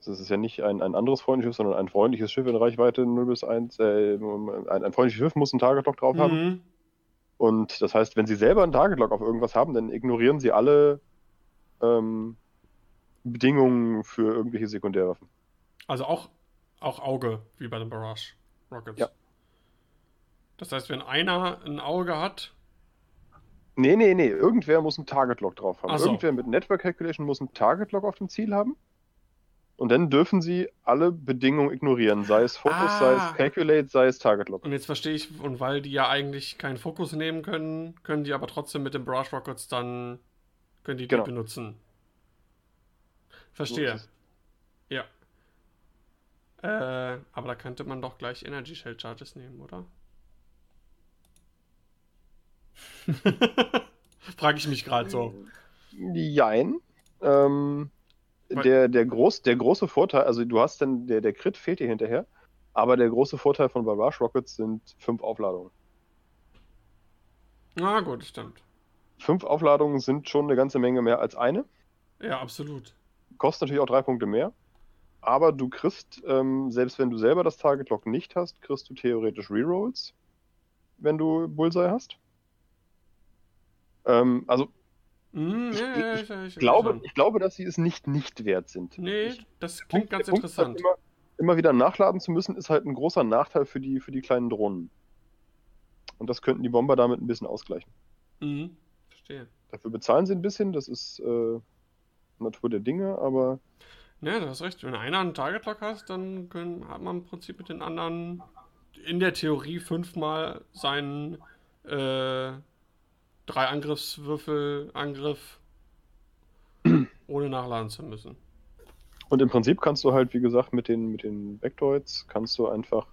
Das ist ja nicht ein, ein anderes freundliches, sondern ein freundliches Schiff in Reichweite 0 bis 1. Äh, ein, ein freundliches Schiff muss einen Target Lock drauf haben. Und das heißt, wenn sie selber einen Target Lock auf irgendwas haben, dann ignorieren sie alle ähm, Bedingungen für irgendwelche Sekundärwaffen. Also auch, auch Auge, wie bei den Barrage Rockets. Ja. Das heißt, wenn einer ein Auge hat, Nee, nee, nee. Irgendwer muss einen Target Lock drauf haben. So. Irgendwer mit Network Calculation muss einen Target Lock auf dem Ziel haben. Und dann dürfen sie alle Bedingungen ignorieren. Sei es Focus, Ah. sei es Calculate, sei es Target Lock. und jetzt verstehe ich, und weil die ja eigentlich keinen Fokus nehmen können, können die aber trotzdem mit den Barrage Rockets dann, können die Genau. die benutzen. Verstehe. Ja. Äh, aber da könnte man doch gleich Energy Shell Charges nehmen, oder? Frage ich mich gerade so. Jein. Ähm, der, der, groß, der große Vorteil, also du hast dann, der, der Crit fehlt dir hinterher, aber der große Vorteil von Barrage Rockets sind fünf Aufladungen. Na gut, stimmt. Fünf Aufladungen sind schon eine ganze Menge mehr als eine. Ja, absolut. Kostet natürlich auch drei Punkte mehr. Aber du kriegst, ähm, selbst wenn du selber das Target Lock nicht hast, kriegst du theoretisch Rerolls, wenn du Bullseye hast. Ähm, also Hm, Ich- ja, ich ja, ich glaube, ich glaube, dass sie es nicht nicht wert sind. Nee, Ich- das Punkt- klingt ganz der Punkt halt interessant. Immer, immer wieder nachladen zu müssen, ist halt ein großer Nachteil für die, für die kleinen Drohnen. Und das könnten die Bomber damit ein bisschen ausgleichen. Mhm. Verstehe. Dafür bezahlen sie ein bisschen, das ist äh, Natur der Dinge, aber Ja, du hast recht. Wenn einer einen Target Lock hast, dann können, hat man im Prinzip mit den anderen in der Theorie fünfmal seinen äh, drei Angriffswürfel Angriff ohne nachladen zu müssen. Und im Prinzip kannst du halt, wie gesagt, mit den, mit den Vectoids kannst du einfach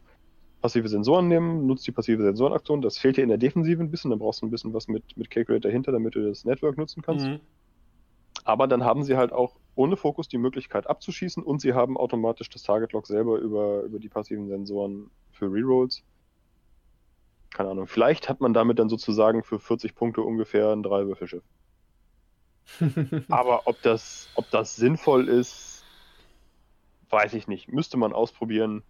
passive Sensoren nehmen, nutzt die passive Sensorenaktion. Das fehlt dir in der Defensive ein bisschen, dann brauchst du ein bisschen was mit, mit Calculate dahinter, damit du das Network nutzen kannst. Mhm. Aber dann haben sie halt auch ohne Fokus die Möglichkeit abzuschießen und sie haben automatisch das Target Lock selber über, über die passiven Sensoren für Rerolls. Keine Ahnung. Vielleicht hat man damit dann sozusagen für 40 Punkte ungefähr ein Dreiwürfelschiff. Aber ob das, ob das sinnvoll ist, weiß ich nicht. Müsste man ausprobieren.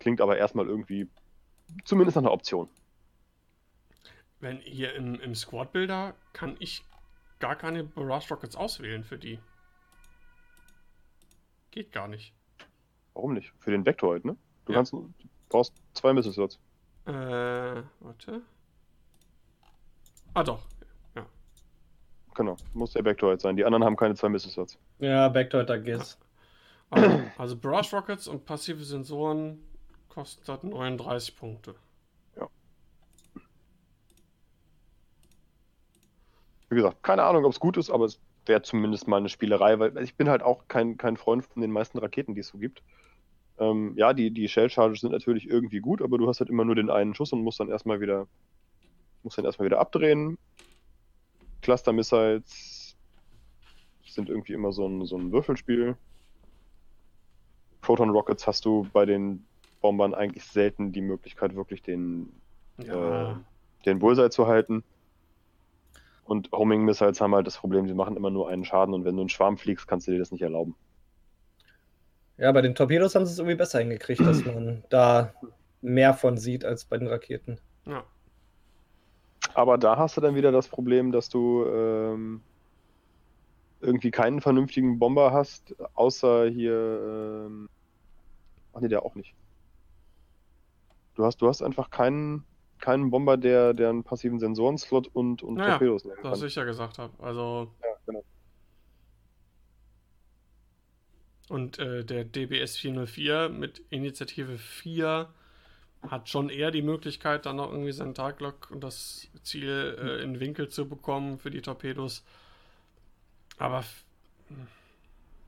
Klingt aber erstmal irgendwie zumindest nach einer Option. Wenn hier im, im Squad Builder kann ich gar keine Barrage Rockets auswählen für die. Geht gar nicht. Warum nicht? Für den Vectoid, ne? Du Ja. kannst, du brauchst zwei Missile Slots. Äh, warte. Ah doch. Ja. Genau, muss der Vectoid sein. Die anderen haben keine zwei Missile Slots. Ja, Backdoor da geht's. Also, also Barrage Rockets und passive Sensoren kosten das 39 Punkte. Wie gesagt, keine Ahnung, ob es gut ist, aber es wäre zumindest mal eine Spielerei, weil ich bin halt auch kein, kein Freund von den meisten Raketen, die es so gibt. Ähm, ja, die, die Shell Charges sind natürlich irgendwie gut, aber du hast halt immer nur den einen Schuss und musst dann erstmal wieder, musst dann erstmal wieder abdrehen. Cluster Missiles sind irgendwie immer so ein, so ein Würfelspiel. Proton Rockets hast du bei den Bombern eigentlich selten die Möglichkeit, wirklich den, Ja. äh, den Bullseye zu halten. Und Homing Missiles haben halt das Problem, sie machen immer nur einen Schaden und wenn du einen Schwarm fliegst, kannst du dir das nicht erlauben. Ja, bei den Torpedos haben sie es irgendwie besser hingekriegt, dass man da mehr von sieht als bei den Raketen. ja. Aber da hast du dann wieder das Problem, dass du ähm, irgendwie keinen vernünftigen Bomber hast, außer hier. Ähm, ach nee, der auch nicht. Du hast, du hast einfach keinen, keinen Bomber, der, der einen passiven Sensoren-Slot und, und Naja, Torpedos nehmen Was kann. ich ja gesagt habe. Also, Ja, genau. Und äh, der DBS 404 mit Initiative 4 hat schon eher die Möglichkeit, dann noch irgendwie seinen Taglock und das Ziel äh, in Winkel zu bekommen für die Torpedos. Aber f-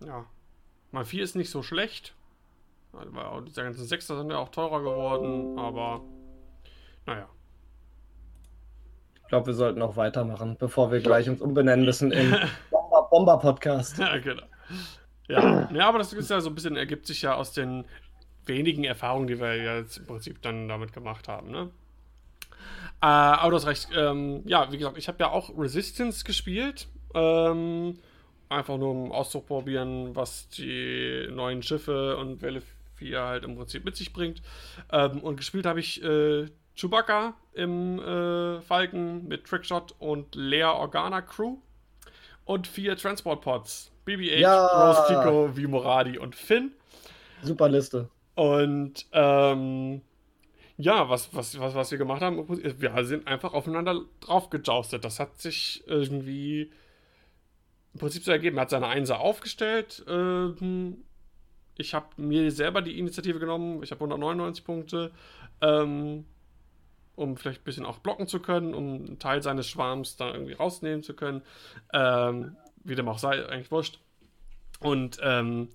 ja, mal 4 ist nicht so schlecht. Weil auch diese ganzen Sechser sind ja auch teurer geworden, aber naja. Ich glaube, wir sollten auch weitermachen, bevor wir gleich uns umbenennen müssen in Bomber, Bomber Podcast. Ja, genau. Ja. ja, aber das ist ja so ein bisschen, ergibt sich ja aus den wenigen Erfahrungen, die wir jetzt im Prinzip dann damit gemacht haben, ne? Äh, aber du hast recht. Ähm, ja, wie gesagt, ich habe ja auch Resistance gespielt. Ähm, einfach nur um auszuprobieren, was die neuen Schiffe und Welle 4 halt im Prinzip mit sich bringt. Ähm, und gespielt habe ich äh, Chewbacca im äh, Falken mit Trickshot und Lea Organa Crew. Und vier Transportpods. BB-8, Ja. Rose Tico, Vimoradi und Finn. Super Liste. Und ähm, ja, was, was, was, was wir gemacht haben, wir sind einfach aufeinander draufgejoustet. Das hat sich irgendwie im Prinzip so ergeben. Er hat seine Einser aufgestellt. Ähm, ich habe mir selber die Initiative genommen. Ich habe 199 Punkte, ähm, um vielleicht ein bisschen auch blocken zu können, um einen Teil seines Schwarms da irgendwie rausnehmen zu können. Ähm, wie dem auch sei, eigentlich wurscht. Und ähm,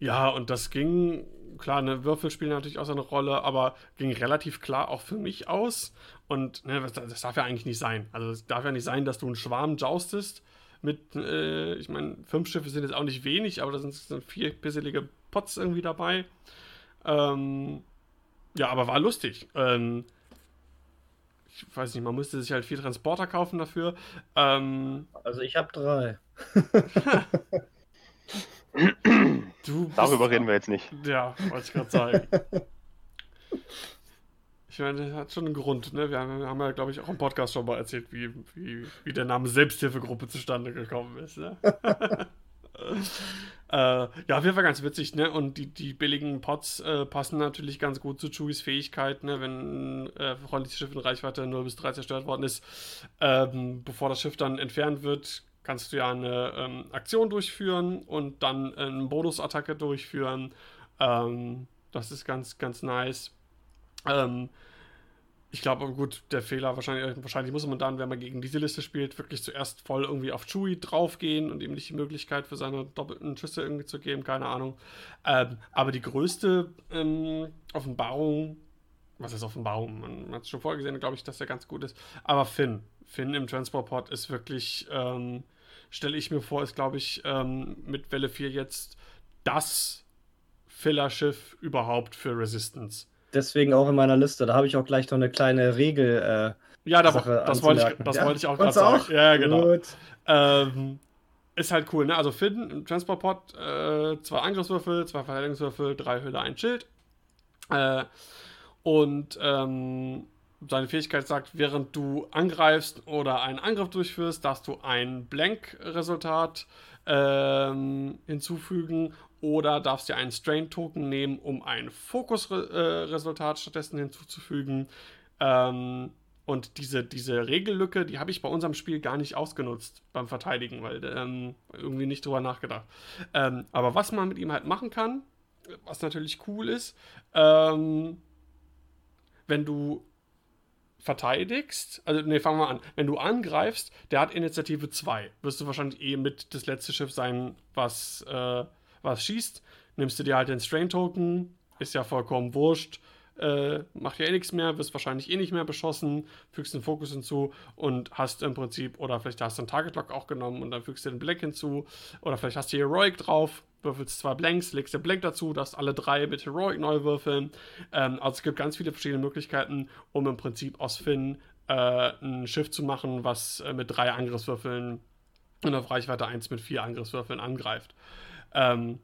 ja, und das ging, klar, ne, Würfel spielen natürlich auch so eine Rolle, aber ging relativ klar auch für mich aus. Und ne, das, das darf ja eigentlich nicht sein. Also es darf ja nicht sein, dass du einen Schwarm joustest mit, äh, ich meine, fünf Schiffe sind jetzt auch nicht wenig, aber da sind, sind vier pisselige Pots irgendwie dabei. Ähm, ja, aber war lustig. Ähm, ich weiß nicht, man müsste sich halt vier Transporter kaufen dafür. Ähm, Also ich habe drei. Darüber reden wir jetzt nicht. Ja, wollte ich gerade sagen. Ich meine, das hat schon einen Grund, ne? Wir haben, haben ja, glaube ich, auch im Podcast schon mal erzählt, wie, wie, wie der Name Selbsthilfegruppe zustande gekommen ist, ne? äh, ja, auf jeden Fall ganz witzig, ne? Und die, die billigen Pots äh, passen natürlich ganz gut zu Chewies Fähigkeit, ne? Wenn ein äh, freundliches Schiff in Reichweite 0 bis 3 zerstört worden ist, ähm, bevor das Schiff dann entfernt wird, kannst du ja eine ähm, Aktion durchführen und dann eine Bonusattacke durchführen. Ähm, das ist ganz, ganz nice. Ähm, ich glaube, gut, der Fehler wahrscheinlich, wahrscheinlich muss man dann, wenn man gegen diese Liste spielt, wirklich zuerst voll irgendwie auf Chewie draufgehen und ihm nicht die Möglichkeit für seine doppelten Schüsse irgendwie zu geben, keine Ahnung. Ähm, aber die größte ähm, Offenbarung, was ist Offenbarung? Man hat es schon vorher gesehen, glaube ich, dass der ganz gut ist. Aber Finn, Finn im Transportport ist wirklich, ähm, stelle ich mir vor, ist, glaube ich, ähm, mit Welle 4 jetzt das Filler-Schiff überhaupt für Resistance. Deswegen auch in meiner Liste. Da habe ich auch gleich noch eine kleine Regel. Äh, Ja, da, das, wollte ich, das Ja, wollte ich auch gerade sagen. Ja, genau. Ähm, ist halt cool, ne? Also Finn im Transportpot, äh, zwei Angriffswürfel, zwei Verteidigungswürfel, drei Hülle, ein Schild. Äh, und ähm, seine Fähigkeit sagt, während du angreifst oder einen Angriff durchführst, darfst du ein Blank-Resultat ähm, hinzufügen oder darfst dir einen Strain-Token nehmen, um ein Fokus-Resultat stattdessen hinzuzufügen. Ähm, und diese, diese Regellücke, die habe ich bei unserem Spiel gar nicht ausgenutzt beim Verteidigen, weil ähm, irgendwie nicht drüber nachgedacht. Ähm, aber was man mit ihm halt machen kann, was natürlich cool ist, ähm, wenn du verteidigst, also ne, fangen wir an. Wenn du angreifst, der hat Initiative 2. Wirst du wahrscheinlich eh mit das letzte Schiff sein, was, äh, was schießt. Nimmst du dir halt den Strain-Token, ist ja vollkommen wurscht. Äh, macht ja eh nichts mehr, wirst wahrscheinlich eh nicht mehr beschossen, fügst den Fokus hinzu und hast im Prinzip, oder vielleicht hast du einen Target Lock auch genommen und dann fügst du den Black hinzu, oder vielleicht hast du Heroic drauf, würfelst zwei Blanks, legst den Blank dazu, darfst alle drei mit Heroic neu würfeln. Ähm, also es gibt ganz viele verschiedene Möglichkeiten, um im Prinzip aus Finn äh, ein Schiff zu machen, was äh, mit drei Angriffswürfeln und auf Reichweite 1 mit vier Angriffswürfeln angreift. Ähm,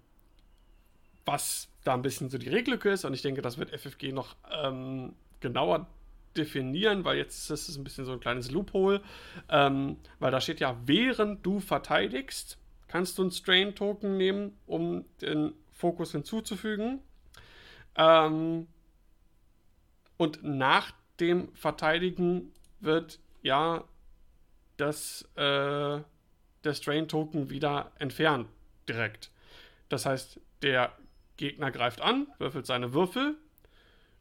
was da ein bisschen so die Regellücke ist, und ich denke, das wird FFG noch ähm, genauer definieren, weil jetzt ist es ein bisschen so ein kleines Loophole, ähm, weil da steht ja, während du verteidigst, kannst du einen Strain-Token nehmen, um den Fokus hinzuzufügen. Ähm, und nach dem Verteidigen wird ja das, äh, der Strain-Token wieder entfernt direkt. Das heißt, der Gegner greift an, würfelt seine Würfel.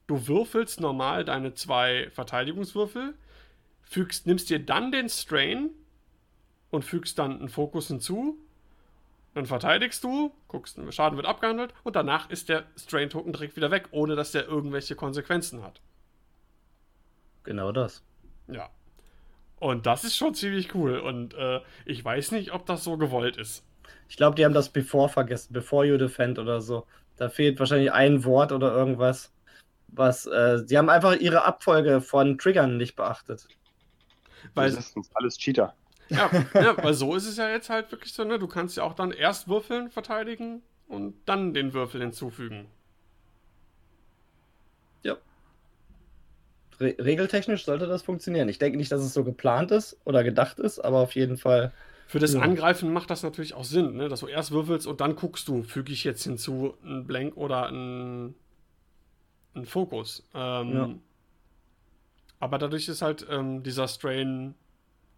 Du würfelst normal deine zwei Verteidigungswürfel, fügst, nimmst dir dann den Strain und fügst dann einen Fokus hinzu. Dann verteidigst du, guckst, Schaden wird abgehandelt und danach ist der Strain-Token direkt wieder weg, ohne dass der irgendwelche Konsequenzen hat. Genau das. Ja. Und das ist schon ziemlich cool. Und äh, ich weiß nicht, ob das so gewollt ist. Ich glaube, die haben das Before vergessen, Before You Defend oder so. Da fehlt wahrscheinlich ein Wort oder irgendwas. Was, äh, sie haben einfach ihre Abfolge von Triggern nicht beachtet. Weil, Resistance, alles Cheater. Ja, ja, weil so ist es ja jetzt halt wirklich so, ne? Du kannst ja auch dann erst würfeln, verteidigen und dann den Würfel hinzufügen. re regeltechnisch sollte das funktionieren. Ich denke nicht, dass es so geplant ist oder gedacht ist, aber auf jeden Fall. Für das ja. Angreifen macht das natürlich auch Sinn, ne? dass du erst würfelst und dann guckst du, füge ich jetzt hinzu einen Blank oder einen, einen Fokus. Ähm, ja. Aber dadurch ist halt ähm, dieser Strain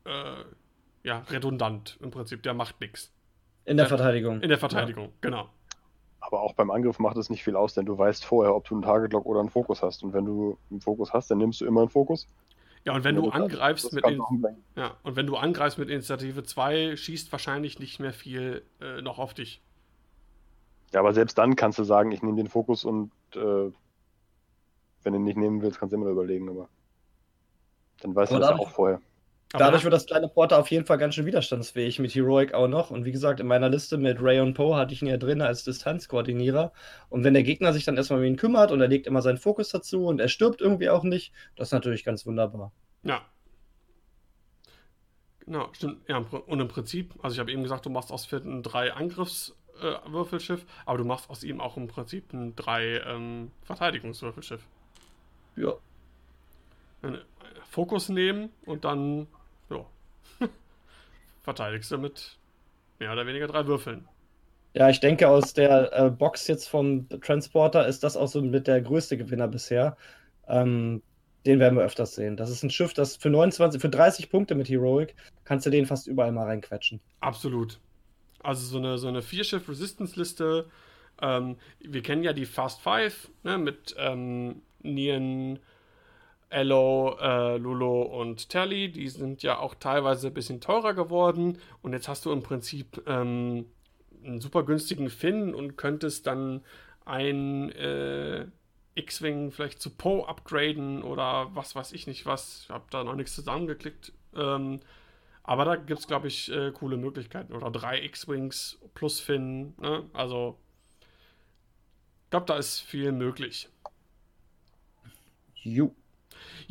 äh, ja, redundant im Prinzip. Der macht nichts. In der, der Verteidigung. In der Verteidigung, ja. genau. Aber auch beim Angriff macht es nicht viel aus, denn du weißt vorher, ob du einen Target Lock oder einen Fokus hast. Und wenn du einen Fokus hast, dann nimmst du immer einen Fokus. Ja, und wenn, wenn du, angreifst mit In ja, und wenn du angreifst mit Initiative 2, schießt wahrscheinlich nicht mehr viel äh, noch auf dich. Ja, aber selbst dann kannst du sagen, ich nehme den Fokus und äh, wenn du ihn nicht nehmen willst, kannst du immer überlegen, aber dann weißt aber du das ja auch vorher. Dadurch wird das kleine Porter auf jeden Fall ganz schön widerstandsfähig, mit Heroic auch noch. Und wie gesagt, in meiner Liste mit Ray und Poe hatte ich ihn ja drin als Distanzkoordinierer. Und wenn der Gegner sich dann erstmal um ihn kümmert und er legt immer seinen Fokus dazu und er stirbt irgendwie auch nicht, das ist natürlich ganz wunderbar. Ja. Genau, stimmt. Ja, und im Prinzip, also ich habe eben gesagt, du machst aus vierten drei Angriffswürfelschiff, äh, aber du machst aus ihm auch im Prinzip ein drei ähm, Verteidigungswürfelschiff. Ja. Fokus nehmen und dann verteidigst du mit mehr oder weniger drei Würfeln. Ja, ich denke, aus der äh, Box jetzt vom Transporter ist das auch so mit der größte Gewinner bisher. Ähm, den werden wir öfters sehen. Das ist ein Schiff, das für 29, für 30 Punkte mit Heroic kannst du den fast überall mal reinquetschen. Absolut. Also so eine, so eine Vier-Schiff-Resistance-Liste. Ähm, wir kennen ja die Fast Five ne, mit ähm, Nien, Elo, äh, Lulu und Tally, die sind ja auch teilweise ein bisschen teurer geworden. Und jetzt hast du im Prinzip ähm, einen super günstigen Finn und könntest dann ein äh, X-Wing vielleicht zu Poe upgraden oder was weiß ich nicht was. Ich habe da noch nichts zusammengeklickt. Ähm, aber da gibt es, glaube ich, äh, coole Möglichkeiten. Oder drei X-Wings plus Finn. Ne? Also, ich glaube, da ist viel möglich. Jupp.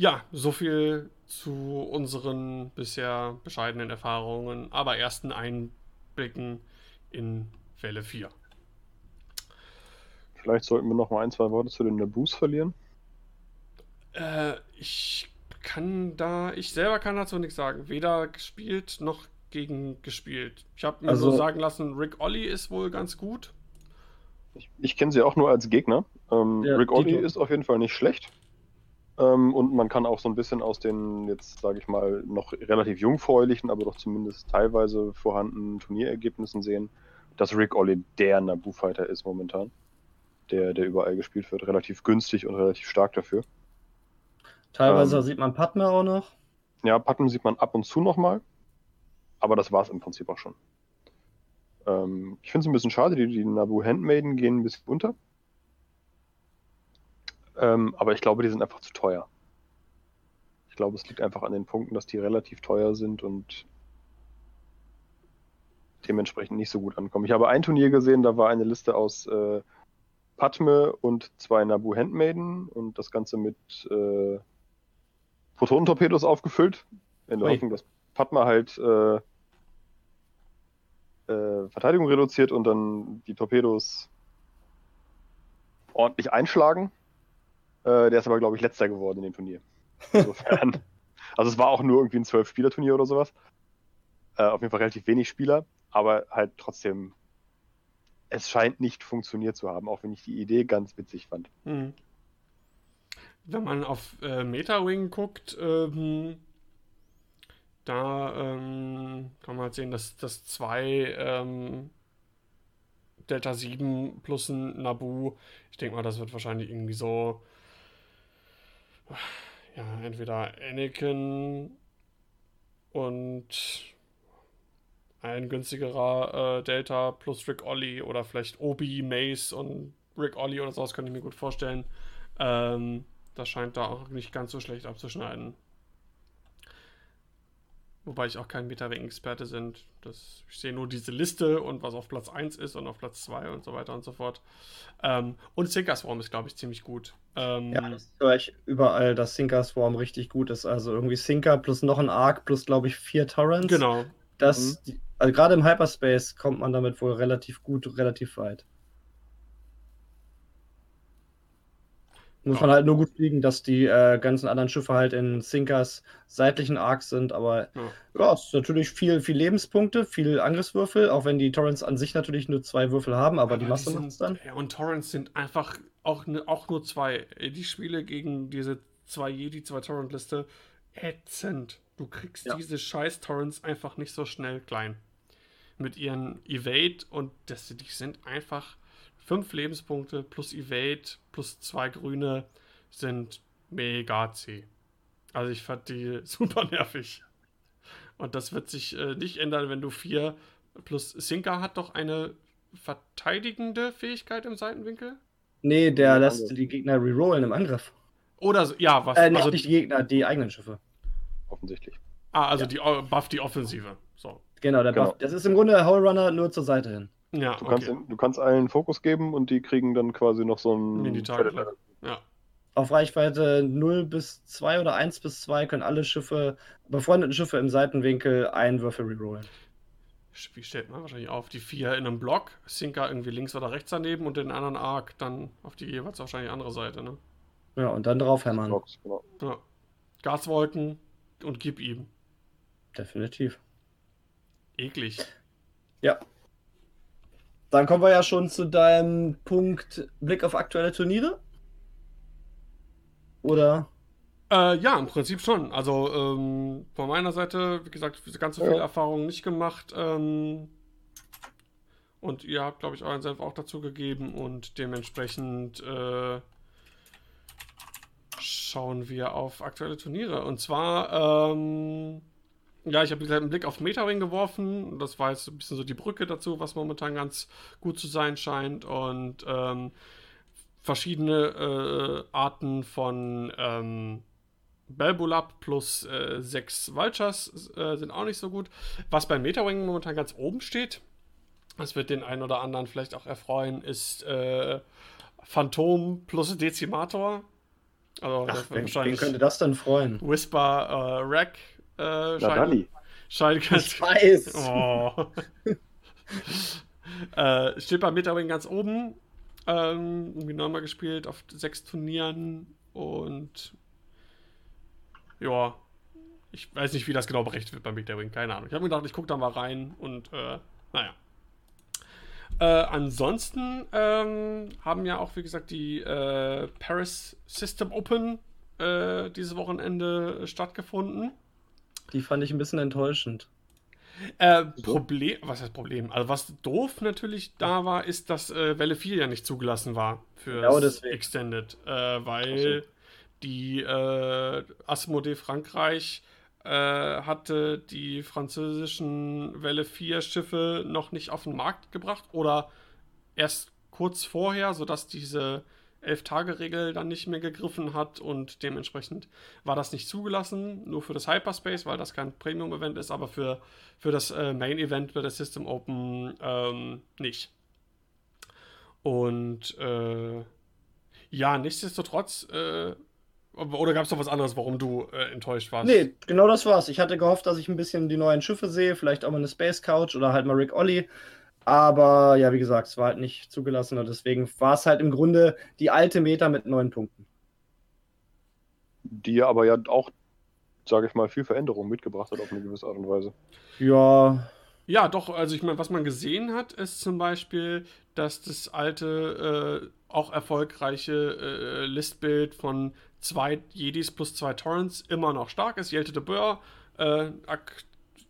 Ja, so viel zu unseren bisher bescheidenen Erfahrungen, aber ersten Einblicken in Welle 4. Vielleicht sollten wir noch mal ein, zwei Worte zu den Naboos verlieren. Äh, ich kann da, ich selber kann dazu nichts sagen. Weder gespielt noch gegen gespielt. Ich habe mir also, so sagen lassen, Rick Olli ist wohl ganz gut. Ich, ich kenne sie auch nur als Gegner. Ähm, ja, Rick Olli ist auf jeden Fall nicht schlecht. Ähm, und man kann auch so ein bisschen aus den, jetzt sage ich mal, noch relativ jungfräulichen, aber doch zumindest teilweise vorhandenen Turnierergebnissen sehen, dass Rick Olli der Naboo-Fighter ist momentan. Der, der überall gespielt wird. Relativ günstig und relativ stark dafür. Teilweise ähm, sieht man Padme auch noch. Ja, Padme sieht man ab und zu nochmal. Aber das war es im Prinzip auch schon. Ähm, ich finde es ein bisschen schade, die, die Naboo Handmaiden gehen ein bisschen unter. Ähm, aber ich glaube, die sind einfach zu teuer. Ich glaube, es liegt einfach an den Punkten, dass die relativ teuer sind und dementsprechend nicht so gut ankommen. Ich habe ein Turnier gesehen, da war eine Liste aus äh, Padme und zwei Nabu Handmaiden und das Ganze mit äh, Protonentorpedos aufgefüllt, in der Ui. Hoffnung, dass Padme halt äh, äh, Verteidigung reduziert und dann die Torpedos ordentlich einschlagen. Äh, der ist aber, glaube ich, letzter geworden in dem Turnier. Insofern. also es war auch nur irgendwie ein Zwölf-Spieler-Turnier oder sowas. Äh, auf jeden Fall relativ wenig Spieler, aber halt trotzdem, es scheint nicht funktioniert zu haben, auch wenn ich die Idee ganz witzig fand. Hm. Wenn man auf äh, MetaWing guckt, ähm, da ähm, kann man halt sehen, dass, dass zwei ähm, Delta 7 plus ein Nabu, ich denke mal, das wird wahrscheinlich irgendwie so ja, entweder Anakin und ein günstigerer äh, Delta plus Rick Olli oder vielleicht Obi, Mace und Rick Olli oder sowas könnte ich mir gut vorstellen. Ähm, das scheint da auch nicht ganz so schlecht abzuschneiden. Wobei ich auch kein Meta-Experte sind. Das, ich sehe nur diese Liste und was auf Platz 1 ist und auf Platz 2 und so weiter und so fort. Ähm, und Sinker Swarm ist, glaube ich, ziemlich gut. Ähm, ja, das höre ich überall, dass Sinker Swarm richtig gut ist. Also irgendwie Sinker plus noch ein Arc plus, glaube ich, vier Torrents. Genau. Das, mhm. also gerade im Hyperspace kommt man damit wohl relativ gut, relativ weit. Muss Ja. man halt nur gut fliegen, dass die äh, ganzen anderen Schiffe halt in Sinkers seitlichen Arcs sind. Aber Ja. ja, es ist natürlich viel, viel Lebenspunkte, viel Angriffswürfel, auch wenn die Torrents an sich natürlich nur zwei Würfel haben, aber, die Masse macht es dann. Ja, und Torrents sind einfach auch, ne, auch nur zwei. Die Spiele gegen diese zwei Jedi, zwei Torrent-Liste, ätzend. Du kriegst Ja. diese scheiß Torrents einfach nicht so schnell klein. Mit ihren Evade und das, die sind einfach fünf Lebenspunkte plus Evade plus zwei grüne sind mega zäh. Also ich fand die super nervig. Und das wird sich äh, nicht ändern, wenn du vier plus Sinker hat doch eine verteidigende Fähigkeit im Seitenwinkel? Nee, der Ja, lässt die Gegner rerollen im Angriff. Oder so, ja, was? Äh, nicht, also, nicht die Gegner, die eigenen Schiffe. Offensichtlich. ah, also ja. die äh, Buff die Offensive. So. Genau, der Genau. Buff. Das ist im Grunde Hole Runner nur zur Seite hin. Ja, Du kannst, okay. du kannst allen Fokus geben und die kriegen dann quasi noch so ein Mini-Target. Ja. Auf Reichweite 0 bis 2 oder 1 bis 2 können alle Schiffe, befreundeten Schiffe im Seitenwinkel einen Würfel rerollen. Wie stellt man wahrscheinlich auf? Die vier in einem Block, Sinker irgendwie links oder rechts daneben und den anderen Arc dann auf die jeweils wahrscheinlich andere Seite, ne? Ja, und dann drauf hämmern. Blocks, genau. Ja. Gaswolken und gib ihm. Definitiv. Eklig. Ja. Dann kommen wir ja schon zu deinem Punkt Blick auf aktuelle Turniere. Oder? Äh, ja, im Prinzip schon. Also ähm, von meiner Seite, wie gesagt, ganz so viel Ja. Erfahrung nicht gemacht. Ähm, und ihr habt, glaube ich, euren Senf auch dazu gegeben und dementsprechend äh, schauen wir auf aktuelle Turniere. Und zwar, ähm, ja, ich habe gesagt einen Blick auf Metawing geworfen. Das war jetzt ein bisschen so die Brücke dazu, was momentan ganz gut zu sein scheint. Und ähm, verschiedene äh, Arten von ähm, Belbulab plus äh, sechs Vultures äh, sind auch nicht so gut. Was bei Metawing momentan ganz oben steht, das wird den einen oder anderen vielleicht auch erfreuen, ist äh, Phantom plus Dezimator. Also Ach, wen, wen könnte das denn freuen? Whisper äh, Rack äh, Na, scheint, Dalli. scheint ganz Ich weiß. Oh. äh, steht bei Metawing ganz oben. Ähm, irgendwie neunmal gespielt auf sechs Turnieren und ja, ich weiß nicht, wie das genau berechnet wird bei Metawing, keine Ahnung. Ich habe mir gedacht, ich gucke da mal rein und äh, naja. Äh, ansonsten ähm, haben ja auch, wie gesagt, die äh, Paris System Open äh, dieses Wochenende stattgefunden. Die fand ich ein bisschen enttäuschend. Äh, Problem, was heißt Problem? Also was doof natürlich da war, ist, dass äh, Welle 4 ja nicht zugelassen war für Genau. Extended, äh, weil die äh, Asmodee Frankreich äh, hatte die französischen Welle 4 Schiffe noch nicht auf den Markt gebracht oder erst kurz vorher, sodass diese Elf-Tage-Regel dann nicht mehr gegriffen hat und dementsprechend war das nicht zugelassen, nur für das Hyperspace, weil das kein Premium-Event ist, aber für, für das äh, Main-Event bei der System Open ähm, nicht. Und äh, ja, nichtsdestotrotz, äh, oder gab es noch was anderes, warum du äh, enttäuscht warst? Nee, genau das war's. Ich hatte gehofft, dass ich ein bisschen die neuen Schiffe sehe, vielleicht auch mal eine Space Couch oder halt mal Rick Olli. Aber ja, wie gesagt, es war halt nicht zugelassen und deswegen war es halt im Grunde die alte Meta mit neun Punkten. Die aber ja auch, sage ich mal, viel Veränderung mitgebracht hat auf eine gewisse Art und Weise. Ja, Ja, doch, also ich meine, was man gesehen hat, ist zum Beispiel, dass das alte, äh, auch erfolgreiche äh, Listbild von zwei Jedis plus zwei Torrents immer noch stark ist. Jelte de Boer, äh,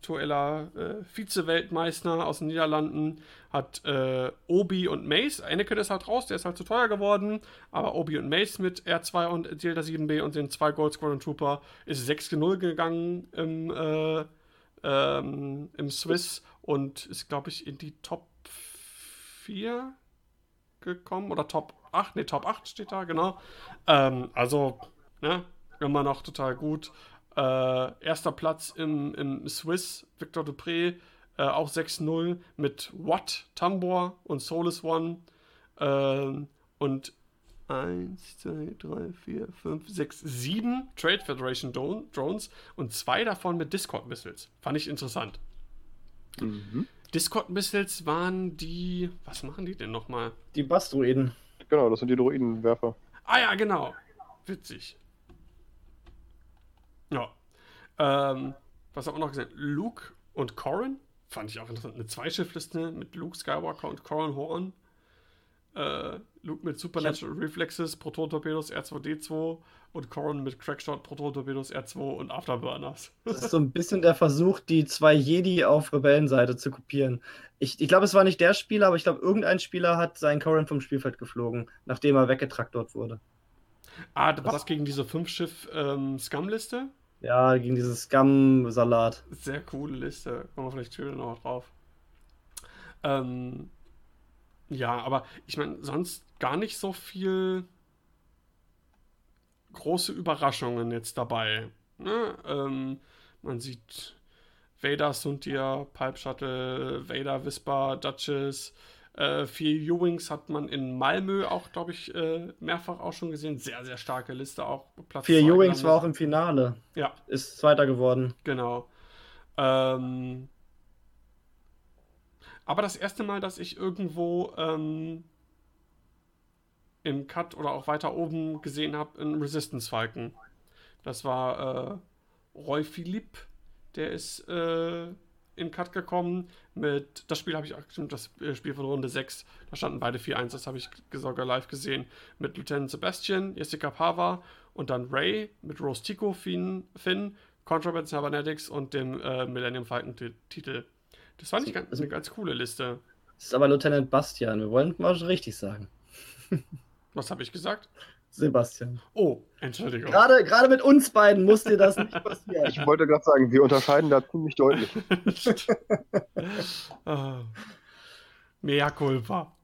aktueller äh, Vize-Weltmeister aus den Niederlanden, hat äh, Obi und Mace. Anakin ist halt raus, der ist halt zu teuer geworden, aber Obi und Mace mit R2 und Delta 7B und den zwei Gold Squadron Trooper ist 6-0 gegangen im äh, ähm, im Swiss und ist, glaube ich, in die Top 4 gekommen oder Top 8, ne, Top 8 steht da, genau. Ähm, also, ne, immer noch total gut. Äh, erster Platz im, im Swiss, Victor Dupré, äh, auch 6-0 mit Watt, Tambor und Solus One. Ähm, und 1, 2, 3, 4, 5, 6, 7 Trade Federation Drone- Drones und zwei davon mit Discord Missiles. Fand ich interessant. Mhm. Discord Missiles waren die. Was machen die denn nochmal? die Bastroiden. Genau, das sind die Droidenwerfer. Ah ja, genau. Witzig. Ja. Ähm, was haben wir noch gesehen? Luke und Corin. Fand ich auch interessant. Eine Zweischiffliste mit Luke Skywalker und Corin Horn. Äh, Luke mit Supernatural Reflexes, Proton-Torpedos R2D2 und Corin mit Crackshot, Proton-Torpedos R2 und Afterburners. Das ist so ein bisschen der Versuch, die zwei Jedi auf Rebellenseite zu kopieren. Ich, ich glaube, es war nicht der Spieler, aber ich glaube, irgendein Spieler hat seinen Corin vom Spielfeld geflogen, nachdem er weggetraktort wurde. Ah, war das gegen diese Fünf-Schiff-Scum-Liste? Ähm, ja, gegen dieses Scum-Salat. Sehr coole Liste. Kommen wir vielleicht später noch drauf. Ähm, ja, aber ich meine, sonst gar nicht so viel große Überraschungen jetzt dabei. Ne? Ähm, man sieht Vader, Suntia, Pipe Shuttle, Vader, Whisper, Duchess. Äh, vier U-Wings hat man in Malmö auch, glaube ich, äh, mehrfach auch schon gesehen. Sehr, sehr starke Liste auch. Platz vier U-Wings war auch im Finale. Ja. Ist Zweiter geworden. Genau. Ähm, aber das erste Mal, dass ich irgendwo ähm, im Cut oder auch weiter oben gesehen habe, einen Resistance Falken. Das war äh, Roy Philippe, der ist äh, in Cut gekommen mit, das Spiel habe ich, das äh, Spiel von Runde 6, da standen beide 4-1, das habe ich sogar live gesehen, mit Lieutenant Sebastian, Jessica Pava und dann Ray mit Rose Tico, Finn, Finn Contraband Cybernetics und dem äh, Millennium Falcon Titel. Das fand ich ganz, eine ganz coole Liste. Das ist aber Lieutenant Bastian, wir wollen mal schon richtig sagen. Was habe ich gesagt? Sebastian. Oh, Entschuldigung. Gerade, gerade mit uns beiden muss dir das nicht passieren. Ich wollte gerade sagen, wir unterscheiden da ziemlich deutlich. oh. Mea culpa.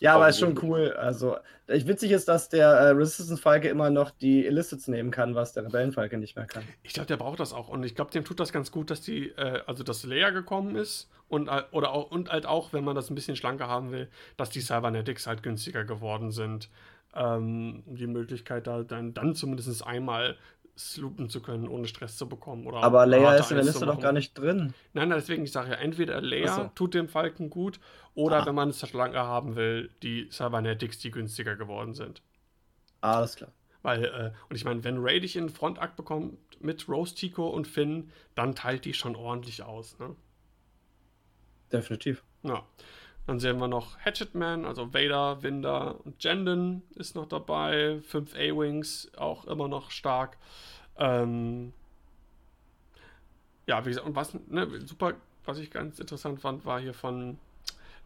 ja, aber ist schon cool. Also, witzig ist, dass der äh, Resistance-Falke immer noch die Illicits nehmen kann, was der Rebellenfalke nicht mehr kann. Ich glaube, der braucht das auch. Und ich glaube, dem tut das ganz gut, dass die, äh, also dass Leia gekommen ist und, äh, oder auch, und halt auch, wenn man das ein bisschen schlanker haben will, dass die Cybernetics halt günstiger geworden sind. Ähm, die Möglichkeit, da dann, dann zumindest einmal sloopen zu können, ohne Stress zu bekommen. Oder Aber Leia ist in der Liste noch gar nicht drin. Nein, nein, deswegen, ich sage ja, entweder Leia so. tut dem Falken gut oder ah. wenn man es schlanker haben will, die Cybernetics, die günstiger geworden sind. Alles klar. Weil, äh, und ich meine, wenn Ray dich in den Frontakt bekommt mit Rose, Tico und Finn, dann teilt die schon ordentlich aus. Ne? Definitiv. Ja. Dann sehen wir noch Hatchetman, also Vader, Winder und Jenden ist noch dabei. Fünf A-Wings, auch immer noch stark. Ähm ja, wie gesagt, und was ne, super, was ich ganz interessant fand, war hier von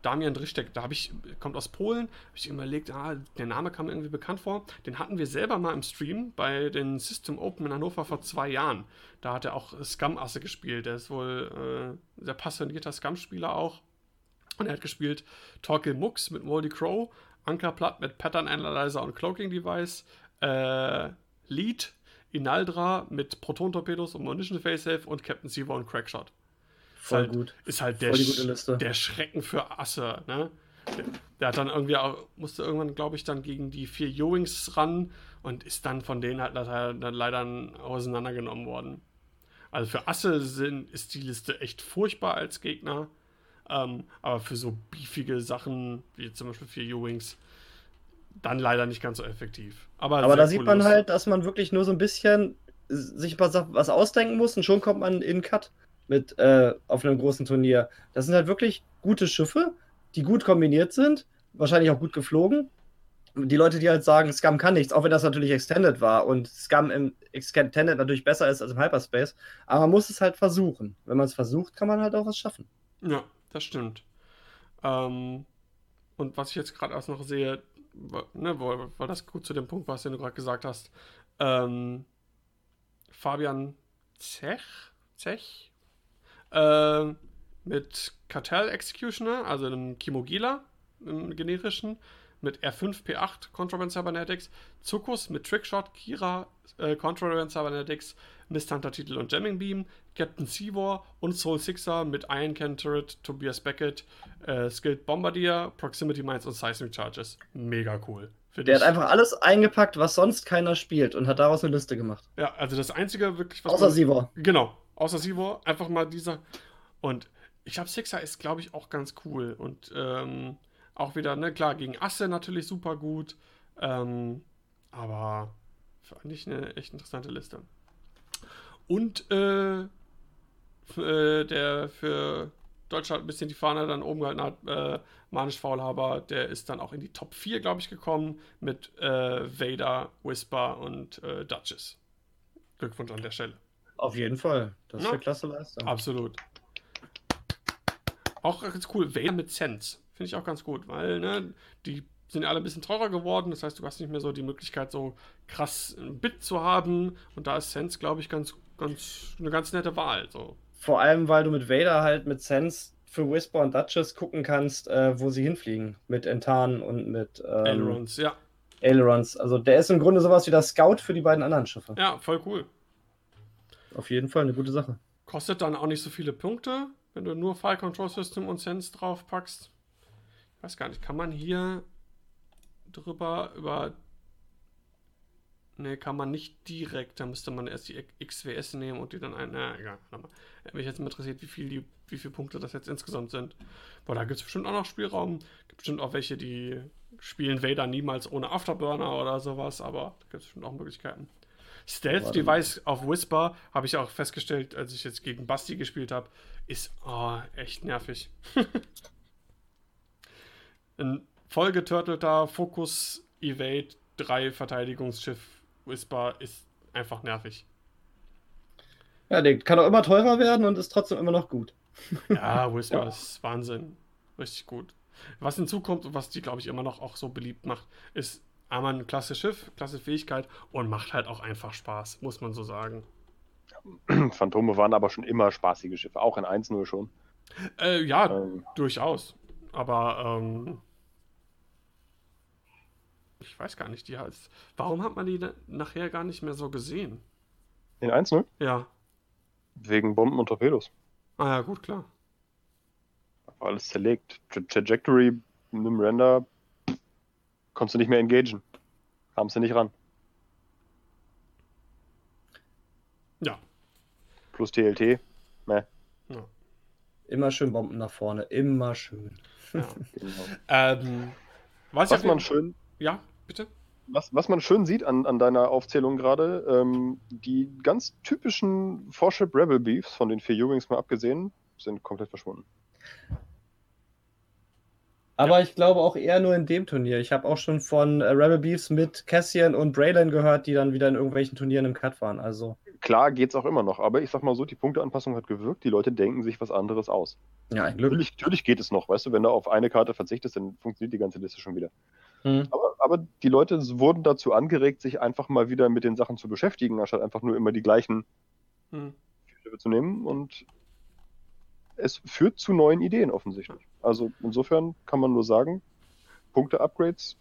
Damian Drischtek. Da habe ich, kommt aus Polen, habe ich überlegt, ah, der Name kam irgendwie bekannt vor. Den hatten wir selber mal im Stream bei den System Open in Hannover vor zwei Jahren. Da hat er auch Scum-Asse gespielt. Der ist wohl äh, sehr passionierter Scum-Spieler auch. Und er hat gespielt Torquil Mux mit Moldy Crow, Anker Platt mit Pattern Analyzer und Cloaking Device, äh, Lead, Inaldra mit Proton-Torpedos und Munition Facesafe und Captain Siva und Crackshot. Voll halt, gut. Ist halt der, Sch der Schrecken für Asse, ne? Der, der, hat dann irgendwie auch, musste irgendwann, glaube ich, dann gegen die vier Ewings ran und ist dann von denen halt dann leider auseinandergenommen worden. Also für Asse sind, ist die Liste echt furchtbar als Gegner. Ähm, aber für so beefige Sachen, wie zum Beispiel für U-Wings, dann leider nicht ganz so effektiv. Aber, aber da sieht man halt, dass man wirklich nur so ein bisschen sich was ausdenken muss und schon kommt man in Cut mit äh, auf einem großen Turnier. Das sind halt wirklich gute Schiffe, die gut kombiniert sind, wahrscheinlich auch gut geflogen. Die Leute, die halt sagen, Scum kann nichts, auch wenn das natürlich Extended war und Scum im Extended natürlich besser ist als im Hyperspace, aber man muss es halt versuchen. Wenn man es versucht, kann man halt auch was schaffen. Ja, das stimmt. Ähm, und was ich jetzt gerade erst noch sehe, ne, weil das gut zu dem Punkt was du gerade gesagt hast, ähm, Fabian Zech, Zech äh, mit Cartel Executioner, also einem Kimogila im generischen, mit R5 P8 Contraband Cybernetics, Zuckus mit Trickshot, Kira äh, Contraband Cybernetics, Mist Hunter Titel und Jamming Beam, Captain Seawar und Soul Sixer mit Iron Can Turret, Tobias Beckett, äh, Skilled Bombardier, Proximity Mines und Seismic Charges. Mega cool. Der hat einfach alles eingepackt, was sonst keiner spielt und hat daraus eine Liste gemacht. Ja, also das einzige wirklich, was. Außer Seawar. Genau, außer Seawar. Einfach mal dieser. Und ich glaube, Sixer ist, glaube ich, auch ganz cool. Und ähm, auch wieder, ne, klar, gegen Asse natürlich super gut. Ähm, aber fand ich eine echt interessante Liste. Und äh, äh, der für Deutschland ein bisschen die Fahne dann oben gehalten hat, äh, Manisch Faulhaber, der ist dann auch in die Top 4, glaube ich, gekommen mit äh, Vader, Whisper und äh, Duchess. Glückwunsch an der Stelle. Auf jeden Fall. Das ist Ja. eine klasse Leistung. Absolut. Auch ganz cool, Vader mit Sense. Finde ich auch ganz gut, weil ne, die sind ja alle ein bisschen teurer geworden. Das heißt, du hast nicht mehr so die Möglichkeit, so krass ein Bit zu haben. Und da ist Sense, glaube ich, ganz, ganz, eine ganz nette Wahl. So. Vor allem, weil du mit Vader halt mit Sense für Whisper und Duchess gucken kannst, äh, wo sie hinfliegen. Mit Entan und mit ähm, Ailerons, ja. Ailerons. Also der ist im Grunde sowas wie der Scout für die beiden anderen Schiffe. Ja, voll cool. Auf jeden Fall eine gute Sache. Kostet dann auch nicht so viele Punkte, wenn du nur File Control System und Sense drauf packst. Ich weiß gar nicht, kann man hier drüber über. Ne, kann man nicht direkt. Da müsste man erst die XWS nehmen und die dann ein. Na, egal. warte mal. Mich jetzt mal interessiert, wie viel, die, wie viele Punkte das jetzt insgesamt sind. Boah, da gibt es bestimmt auch noch Spielraum. Gibt bestimmt auch welche, die spielen Vader niemals ohne Afterburner oder sowas, aber da gibt es bestimmt auch Möglichkeiten. Stealth Device auf Whisper habe ich auch festgestellt, als ich jetzt gegen Basti gespielt habe, ist oh, echt nervig. Ein vollgeturtelter Focus Evade 3 Verteidigungsschiff Whisper ist einfach nervig. Ja, der kann auch immer teurer werden und ist trotzdem immer noch gut. Ja, Whisper ist Wahnsinn. Richtig gut. Was hinzukommt und was die, glaube ich, immer noch auch so beliebt macht, ist einmal ein klasse Schiff, klasse Fähigkeit und macht halt auch einfach Spaß, muss man so sagen. Phantome waren aber schon immer spaßige Schiffe, auch in 1-0 schon. Äh, ja, Ähm, durchaus. Aber ähm, ich weiß gar nicht, die heißt. Warum hat man die na- nachher gar nicht mehr so gesehen? in 1-0? Ja. Wegen Bomben und Torpedos. Ah ja, gut, klar. War alles zerlegt. Tra Trajectory, nimm Render, konntest du nicht mehr engagen. Kamst du nicht ran. Ja. Plus TLT. Ne, ja. Immer schön Bomben nach vorne. Immer schön. ja. genau. ähm, was, Was ich man schön, Ja, bitte? was, was man schön sieht an, an deiner Aufzählung gerade, ähm, die ganz typischen Forship Rebel Beefs, von den vier Ewings mal abgesehen, sind komplett verschwunden. Aber ich glaube auch eher nur in dem Turnier. Ich habe auch schon von äh, Rebel Beefs mit Cassian und Braylon gehört, die dann wieder in irgendwelchen Turnieren im Cut waren. Also, Klar geht's auch immer noch, aber ich sag mal so, die Punkteanpassung hat gewirkt, die Leute denken sich was anderes aus. ja, ein Glück. Natürlich, natürlich geht es noch, weißt du, wenn du auf eine Karte verzichtest, dann funktioniert die ganze Liste schon wieder. Hm. Aber, aber die Leute wurden dazu angeregt, sich einfach mal wieder mit den Sachen zu beschäftigen, anstatt einfach nur immer die gleichen Hm. Schiffe zu nehmen. Und es führt zu neuen Ideen offensichtlich. Also insofern kann man nur sagen, Punkte-Upgrades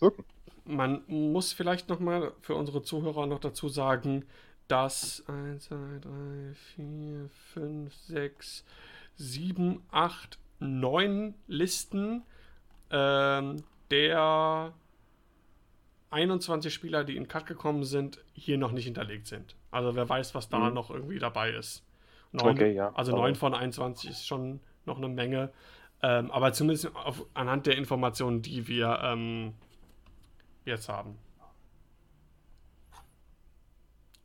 wirken. Man muss vielleicht noch mal für unsere Zuhörer noch dazu sagen, dass 1, 2, 3, 4, 5, 6, 7, 8, 9 Listen ähm, der 21 Spieler, die in Cut gekommen sind, hier noch nicht hinterlegt sind. Also wer weiß, was da Mhm. noch irgendwie dabei ist. Neun, Okay, ja. Also Aber- 9 von 21 ist schon noch eine Menge. Ähm, aber zumindest auf, anhand der Informationen, die wir ähm, jetzt haben,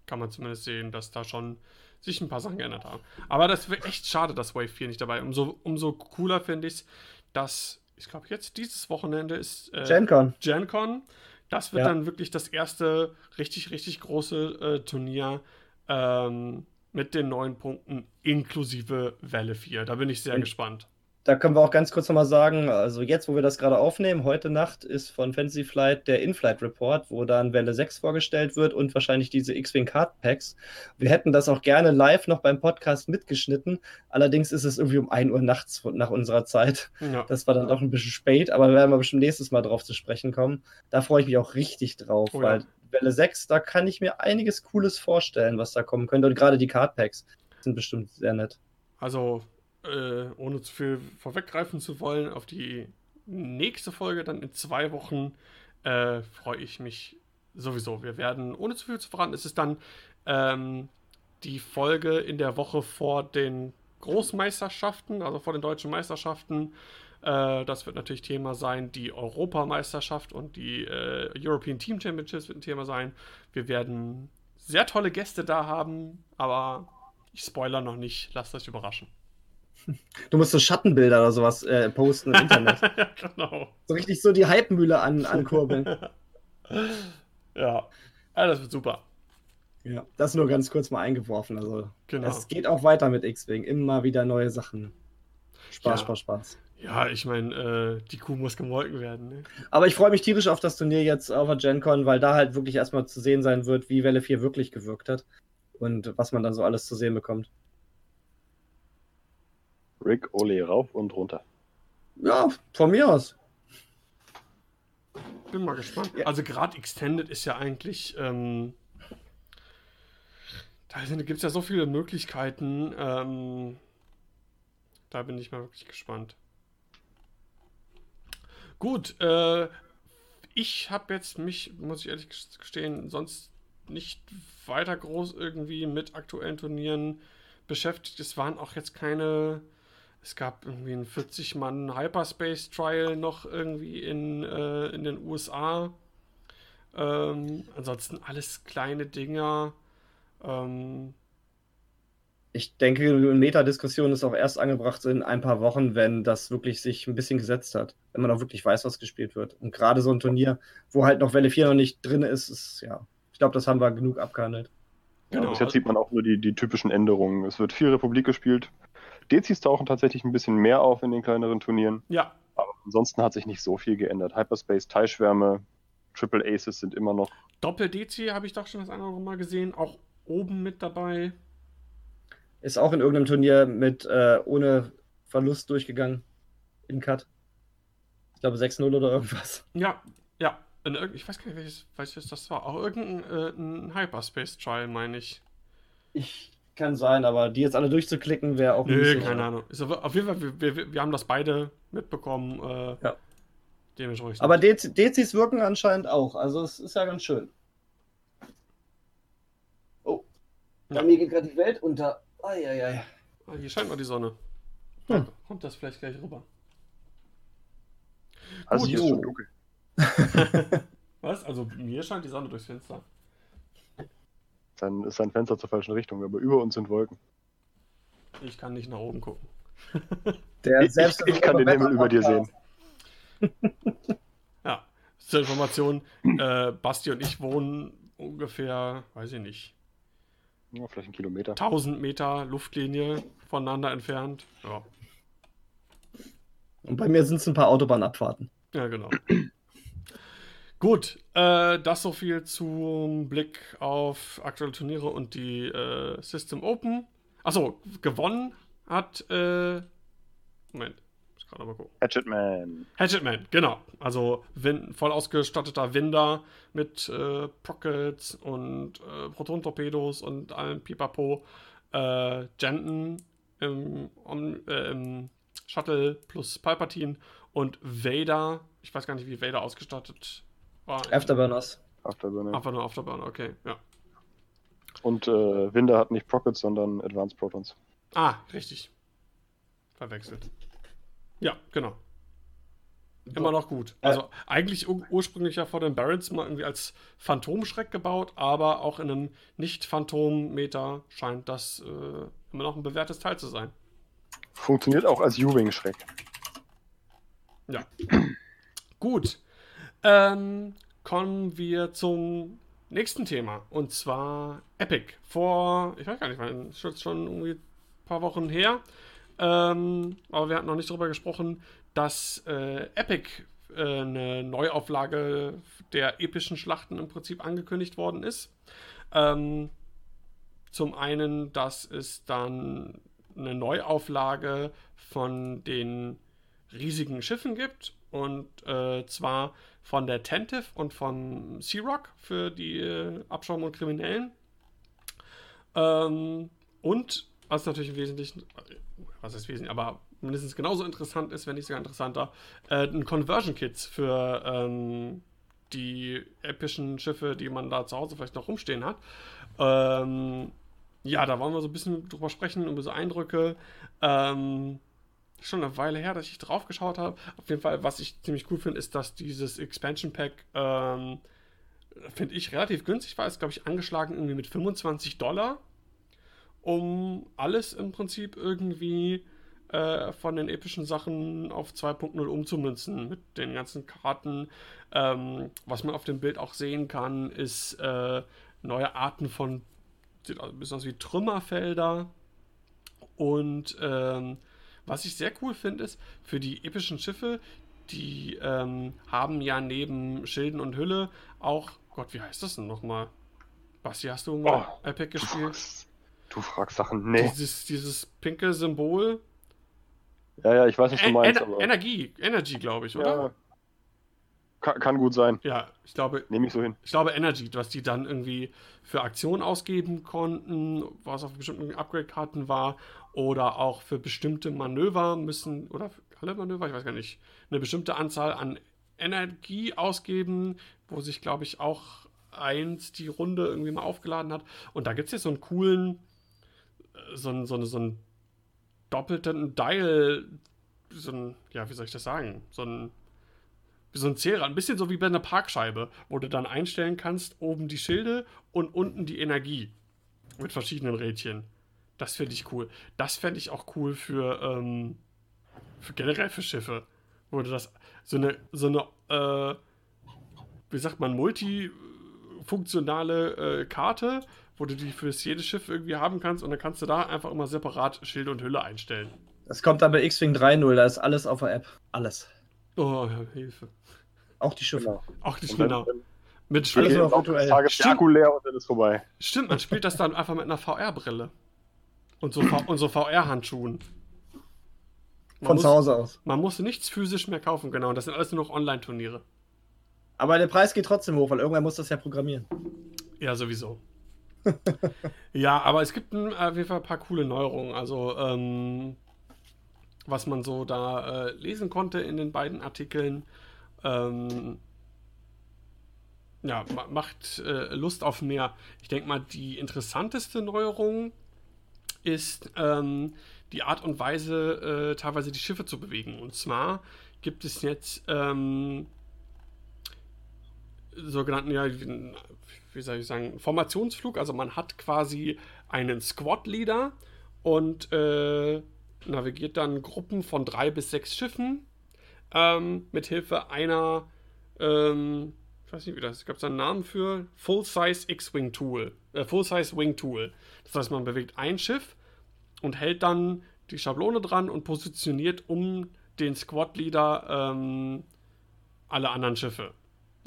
kann man zumindest sehen, dass da schon sich ein paar Sachen geändert haben. Aber das wäre echt schade, dass Wave 4 nicht dabei ist. Umso, umso cooler finde ich es, dass, ich glaube, jetzt dieses Wochenende ist äh, GenCon. GenCon. Das wird Ja. dann wirklich das erste richtig, richtig große äh, Turnier ähm, mit den neuen Punkten inklusive Welle 4. Da bin ich sehr Und- gespannt. Da können wir auch ganz kurz nochmal sagen, also jetzt, wo wir das gerade aufnehmen, heute Nacht ist von Fantasy Flight der In-Flight Report, wo dann Welle 6 vorgestellt wird und wahrscheinlich diese X-Wing Card Packs. Wir hätten das auch gerne live noch beim Podcast mitgeschnitten. Allerdings ist es irgendwie um 1 Uhr nachts nach unserer Zeit. Ja. Das war dann doch ein bisschen spät, aber da werden wir bestimmt nächstes Mal drauf zu sprechen kommen. Da freue ich mich auch richtig drauf, Oh ja. weil Welle 6, da kann ich mir einiges Cooles vorstellen, was da kommen könnte. Und gerade die Card Packs sind bestimmt sehr nett. Also, äh, ohne zu viel vorweggreifen zu wollen, auf die nächste Folge dann in zwei Wochen äh, freue ich mich sowieso. Wir werden, ohne zu viel zu verraten, ist es dann ähm, die Folge in der Woche vor den Großmeisterschaften, also vor den deutschen Meisterschaften. Äh, das wird natürlich Thema sein. Die Europameisterschaft und die äh, European Team Championships wird ein Thema sein. Wir werden sehr tolle Gäste da haben, aber ich spoiler noch nicht. Lasst euch überraschen. Du musst so Schattenbilder oder sowas äh, posten im Internet. ja, genau. So richtig so die Hype-Mühle an, ankurbeln. ja. ja, das wird super. Ja, das nur ganz kurz mal eingeworfen. Also, Genau. es geht auch weiter mit X-Wing. Immer wieder neue Sachen. Spaß, Ja. Spaß, Spaß. Ja, ich meine, äh, die Kuh muss gemolken werden. Ne? Aber ich freue mich tierisch auf das Turnier jetzt auf der GenCon, weil da halt wirklich erstmal zu sehen sein wird, wie Welle 4 wirklich gewirkt hat. Und was man dann so alles zu sehen bekommt. Rick, Ole, rauf und runter. Ja, von mir aus. Bin mal gespannt. Ja. Also gerade Extended ist ja eigentlich, ähm, da gibt es ja so viele Möglichkeiten. Ähm, da bin ich mal wirklich gespannt. Gut, äh, ich habe jetzt mich, muss ich ehrlich gestehen, sonst nicht weiter groß irgendwie mit aktuellen Turnieren beschäftigt. Es waren auch jetzt keine. Es gab irgendwie einen 40-Mann Hyperspace Trial noch irgendwie in, äh, in den USA. Ähm, ansonsten alles kleine Dinger. Ähm, Ich denke, eine Metadiskussion ist auch erst angebracht in ein paar Wochen, wenn das wirklich sich ein bisschen gesetzt hat. Wenn man auch wirklich weiß, was gespielt wird. Und gerade so ein Turnier, wo halt noch Welle 4 noch nicht drin ist, ist ja. Ich glaube, das haben wir genug abgehandelt. Ja, Genau. bis jetzt sieht man auch nur die, die typischen Änderungen. Es wird viel Republik gespielt. Dezis tauchen tatsächlich ein bisschen mehr auf in den kleineren Turnieren. ja, Aber ansonsten hat sich nicht so viel geändert. Hyperspace, Teilschwärme, Triple Aces sind immer noch. Doppel-DC habe ich doch schon das eine oder andere Mal gesehen. Auch oben mit dabei. Ist auch in irgendeinem Turnier mit äh, ohne Verlust durchgegangen. In Cut. Ich glaube 6-0 oder irgendwas. Ja, ja. Ich weiß gar nicht, welches, welches das war. Auch irgendein äh, ein Hyperspace-Trial, meine ich. Ich kann sein, aber die jetzt alle durchzuklicken wäre auch Nö, nicht so- keine Ahnung. Ist auf, auf jeden Fall, wir, wir, wir haben das beide mitbekommen. Äh, Ja. Dementsprechend. Aber Dez Dezis wirken anscheinend auch. Also es ist ja ganz schön. Oh. Ja. Bei mir geht gerade die Welt unter. Eieiei. Ah, hier scheint noch die Sonne. Hm. Kommt das vielleicht gleich rüber? Also Gut, hier ist schon dunkel. Was? Also mir scheint die Sonne durchs Fenster. Sein, ist sein Fenster zur falschen Richtung, aber über uns sind Wolken. Ich kann nicht nach oben gucken. Der Ich, ich, ich kann den Himmel über dir sehen. Ja, zur Information, äh, Basti und ich wohnen ungefähr, weiß ich nicht, Ja, vielleicht ein Kilometer. 1000 Meter Luftlinie voneinander entfernt. Ja, Und bei mir sind es ein paar Autobahnabfahrten. ja genau. Gut, äh, das so viel zum Blick auf aktuelle Turniere und die äh, System Open. Achso, gewonnen hat, äh, Moment, muss gerade mal gucken. Hatchet Man. Hatchetman, genau. Also Win voll ausgestatteter Winder mit äh, Pockets und äh, Proton-Torpedos und allem Pipapo. Äh, Jenton im, Om- äh, im Shuttle plus Palpatine und Vader. Ich weiß gar nicht, wie Vader ausgestattet war. Afterburners. Afterburner. Einfach nur Afterburner, okay, ja. Und äh, Winder hat nicht Prockets, sondern Advanced Protons. Ah, richtig. Verwechselt. Ja, genau. Immer noch gut. Also eigentlich ur ursprünglich ja vor den Barons mal irgendwie als Phantomschreck gebaut, aber auch in einem Nicht-Phantom-Meter scheint das äh, immer noch ein bewährtes Teil zu sein. Funktioniert auch als U-Wing-Schreck. Ja. Gut. Ähm, kommen wir zum nächsten Thema. Und zwar Epic. Vor, ich weiß gar nicht, wann, jetzt schon irgendwie ein paar Wochen her. Ähm, aber wir hatten noch nicht darüber gesprochen, dass äh, Epic äh, eine Neuauflage der epischen Schlachten im Prinzip angekündigt worden ist. Ähm, zum einen, dass es dann eine Neuauflage von den riesigen Schiffen gibt. Und äh, zwar von der Tentive und von Sea Rock für die äh, Abschaum und Kriminellen. Ähm, und, was natürlich im Wesentlichen, was ist wesentlich, aber mindestens genauso interessant ist, wenn nicht sogar interessanter, äh, ein Conversion Kits für ähm, die epischen Schiffe, die man da zu Hause vielleicht noch rumstehen hat. Ähm, ja, da wollen wir so ein bisschen drüber sprechen, über so Eindrücke. Ähm, schon eine Weile her, dass ich drauf geschaut habe. Auf jeden Fall, was ich ziemlich cool finde, ist, dass dieses Expansion Pack, ähm, finde ich, relativ günstig war. Ist, glaube ich, angeschlagen irgendwie mit 25 Dollar, um alles im Prinzip irgendwie äh, von den epischen Sachen auf 2.0 umzumünzen. Mit den ganzen Karten. Ähm, was man auf dem Bild auch sehen kann, ist äh, neue Arten von, sieht ein bisschen aus wie Trümmerfelder. Und ähm, was ich sehr cool finde, ist, für die epischen Schiffe, die ähm, haben ja neben Schilden und Hülle auch, Gott, wie heißt das denn nochmal? Basti, hast du mal oh, Epic gespielt? Du fragst, du fragst Sachen, nee. Dieses, dieses pinke Symbol. Ja, ja, ich weiß nicht, was du meinst. Ener aber... Energie, Energy, glaube ich, oder? Ja. Kann, kann, gut sein. Ja, ich glaube. Nehme ich so hin. Ich glaube Energy, was die dann irgendwie für Aktionen ausgeben konnten, was auf bestimmten Upgrade-Karten war, oder auch für bestimmte Manöver müssen, oder alle Manöver, ich weiß gar nicht, eine bestimmte Anzahl an Energie ausgeben, wo sich, glaube ich, auch eins die Runde irgendwie mal aufgeladen hat. Und da gibt es jetzt so einen coolen, äh, so einen, so, einen, so einen doppelten Dial, so ein, ja, wie soll ich das sagen? So ein so ein Zähler, ein bisschen so wie bei einer Parkscheibe, wo du dann einstellen kannst, oben die Schilde und unten die Energie. Mit verschiedenen Rädchen. Das finde ich cool. Das fände ich auch cool für, ähm, für generell für Schiffe. Wo du das, so eine, so eine, äh, wie sagt man, multifunktionale äh, Karte, wo du die für jedes Schiff irgendwie haben kannst und dann kannst du da einfach immer separat Schilde und Hülle einstellen. Das kommt dann bei X-Wing 3.0, da ist alles auf der App. Alles. Oh, Hilfe. Auch die Schiffe. Genau. Auch die Schiffe. Genau. Mit Spiel. Akku leer und dann ist vorbei. Stimmt, man spielt das dann einfach mit einer VR-Brille. Und so, und so VR-Handschuhen. Von zu Hause aus. Man muss nichts physisch mehr kaufen, genau. Und das sind alles nur noch Online-Turniere. Aber der Preis geht trotzdem hoch, weil irgendwann muss das ja programmieren. Ja, sowieso. ja, aber es gibt ein, auf jeden Fall ein paar coole Neuerungen. Also, ähm, was man so da äh, lesen konnte in den beiden Artikeln. Ähm, ja, macht äh, Lust auf mehr. Ich denke mal, die interessanteste Neuerung ist ähm, die Art und Weise, äh, teilweise die Schiffe zu bewegen. Und zwar gibt es jetzt ähm, sogenannten, ja, wie soll ich sagen, Formationsflug. Also man hat quasi einen Squad-Leader und äh, navigiert dann Gruppen von drei bis sechs Schiffen ähm, mit Hilfe einer, ähm, ich weiß nicht wie das, gab es einen Namen für, Full-Size X-Wing Tool, äh, Full-Size Wing Tool. Das heißt, man bewegt ein Schiff und hält dann die Schablone dran und positioniert um den Squad-Leader ähm, alle anderen Schiffe.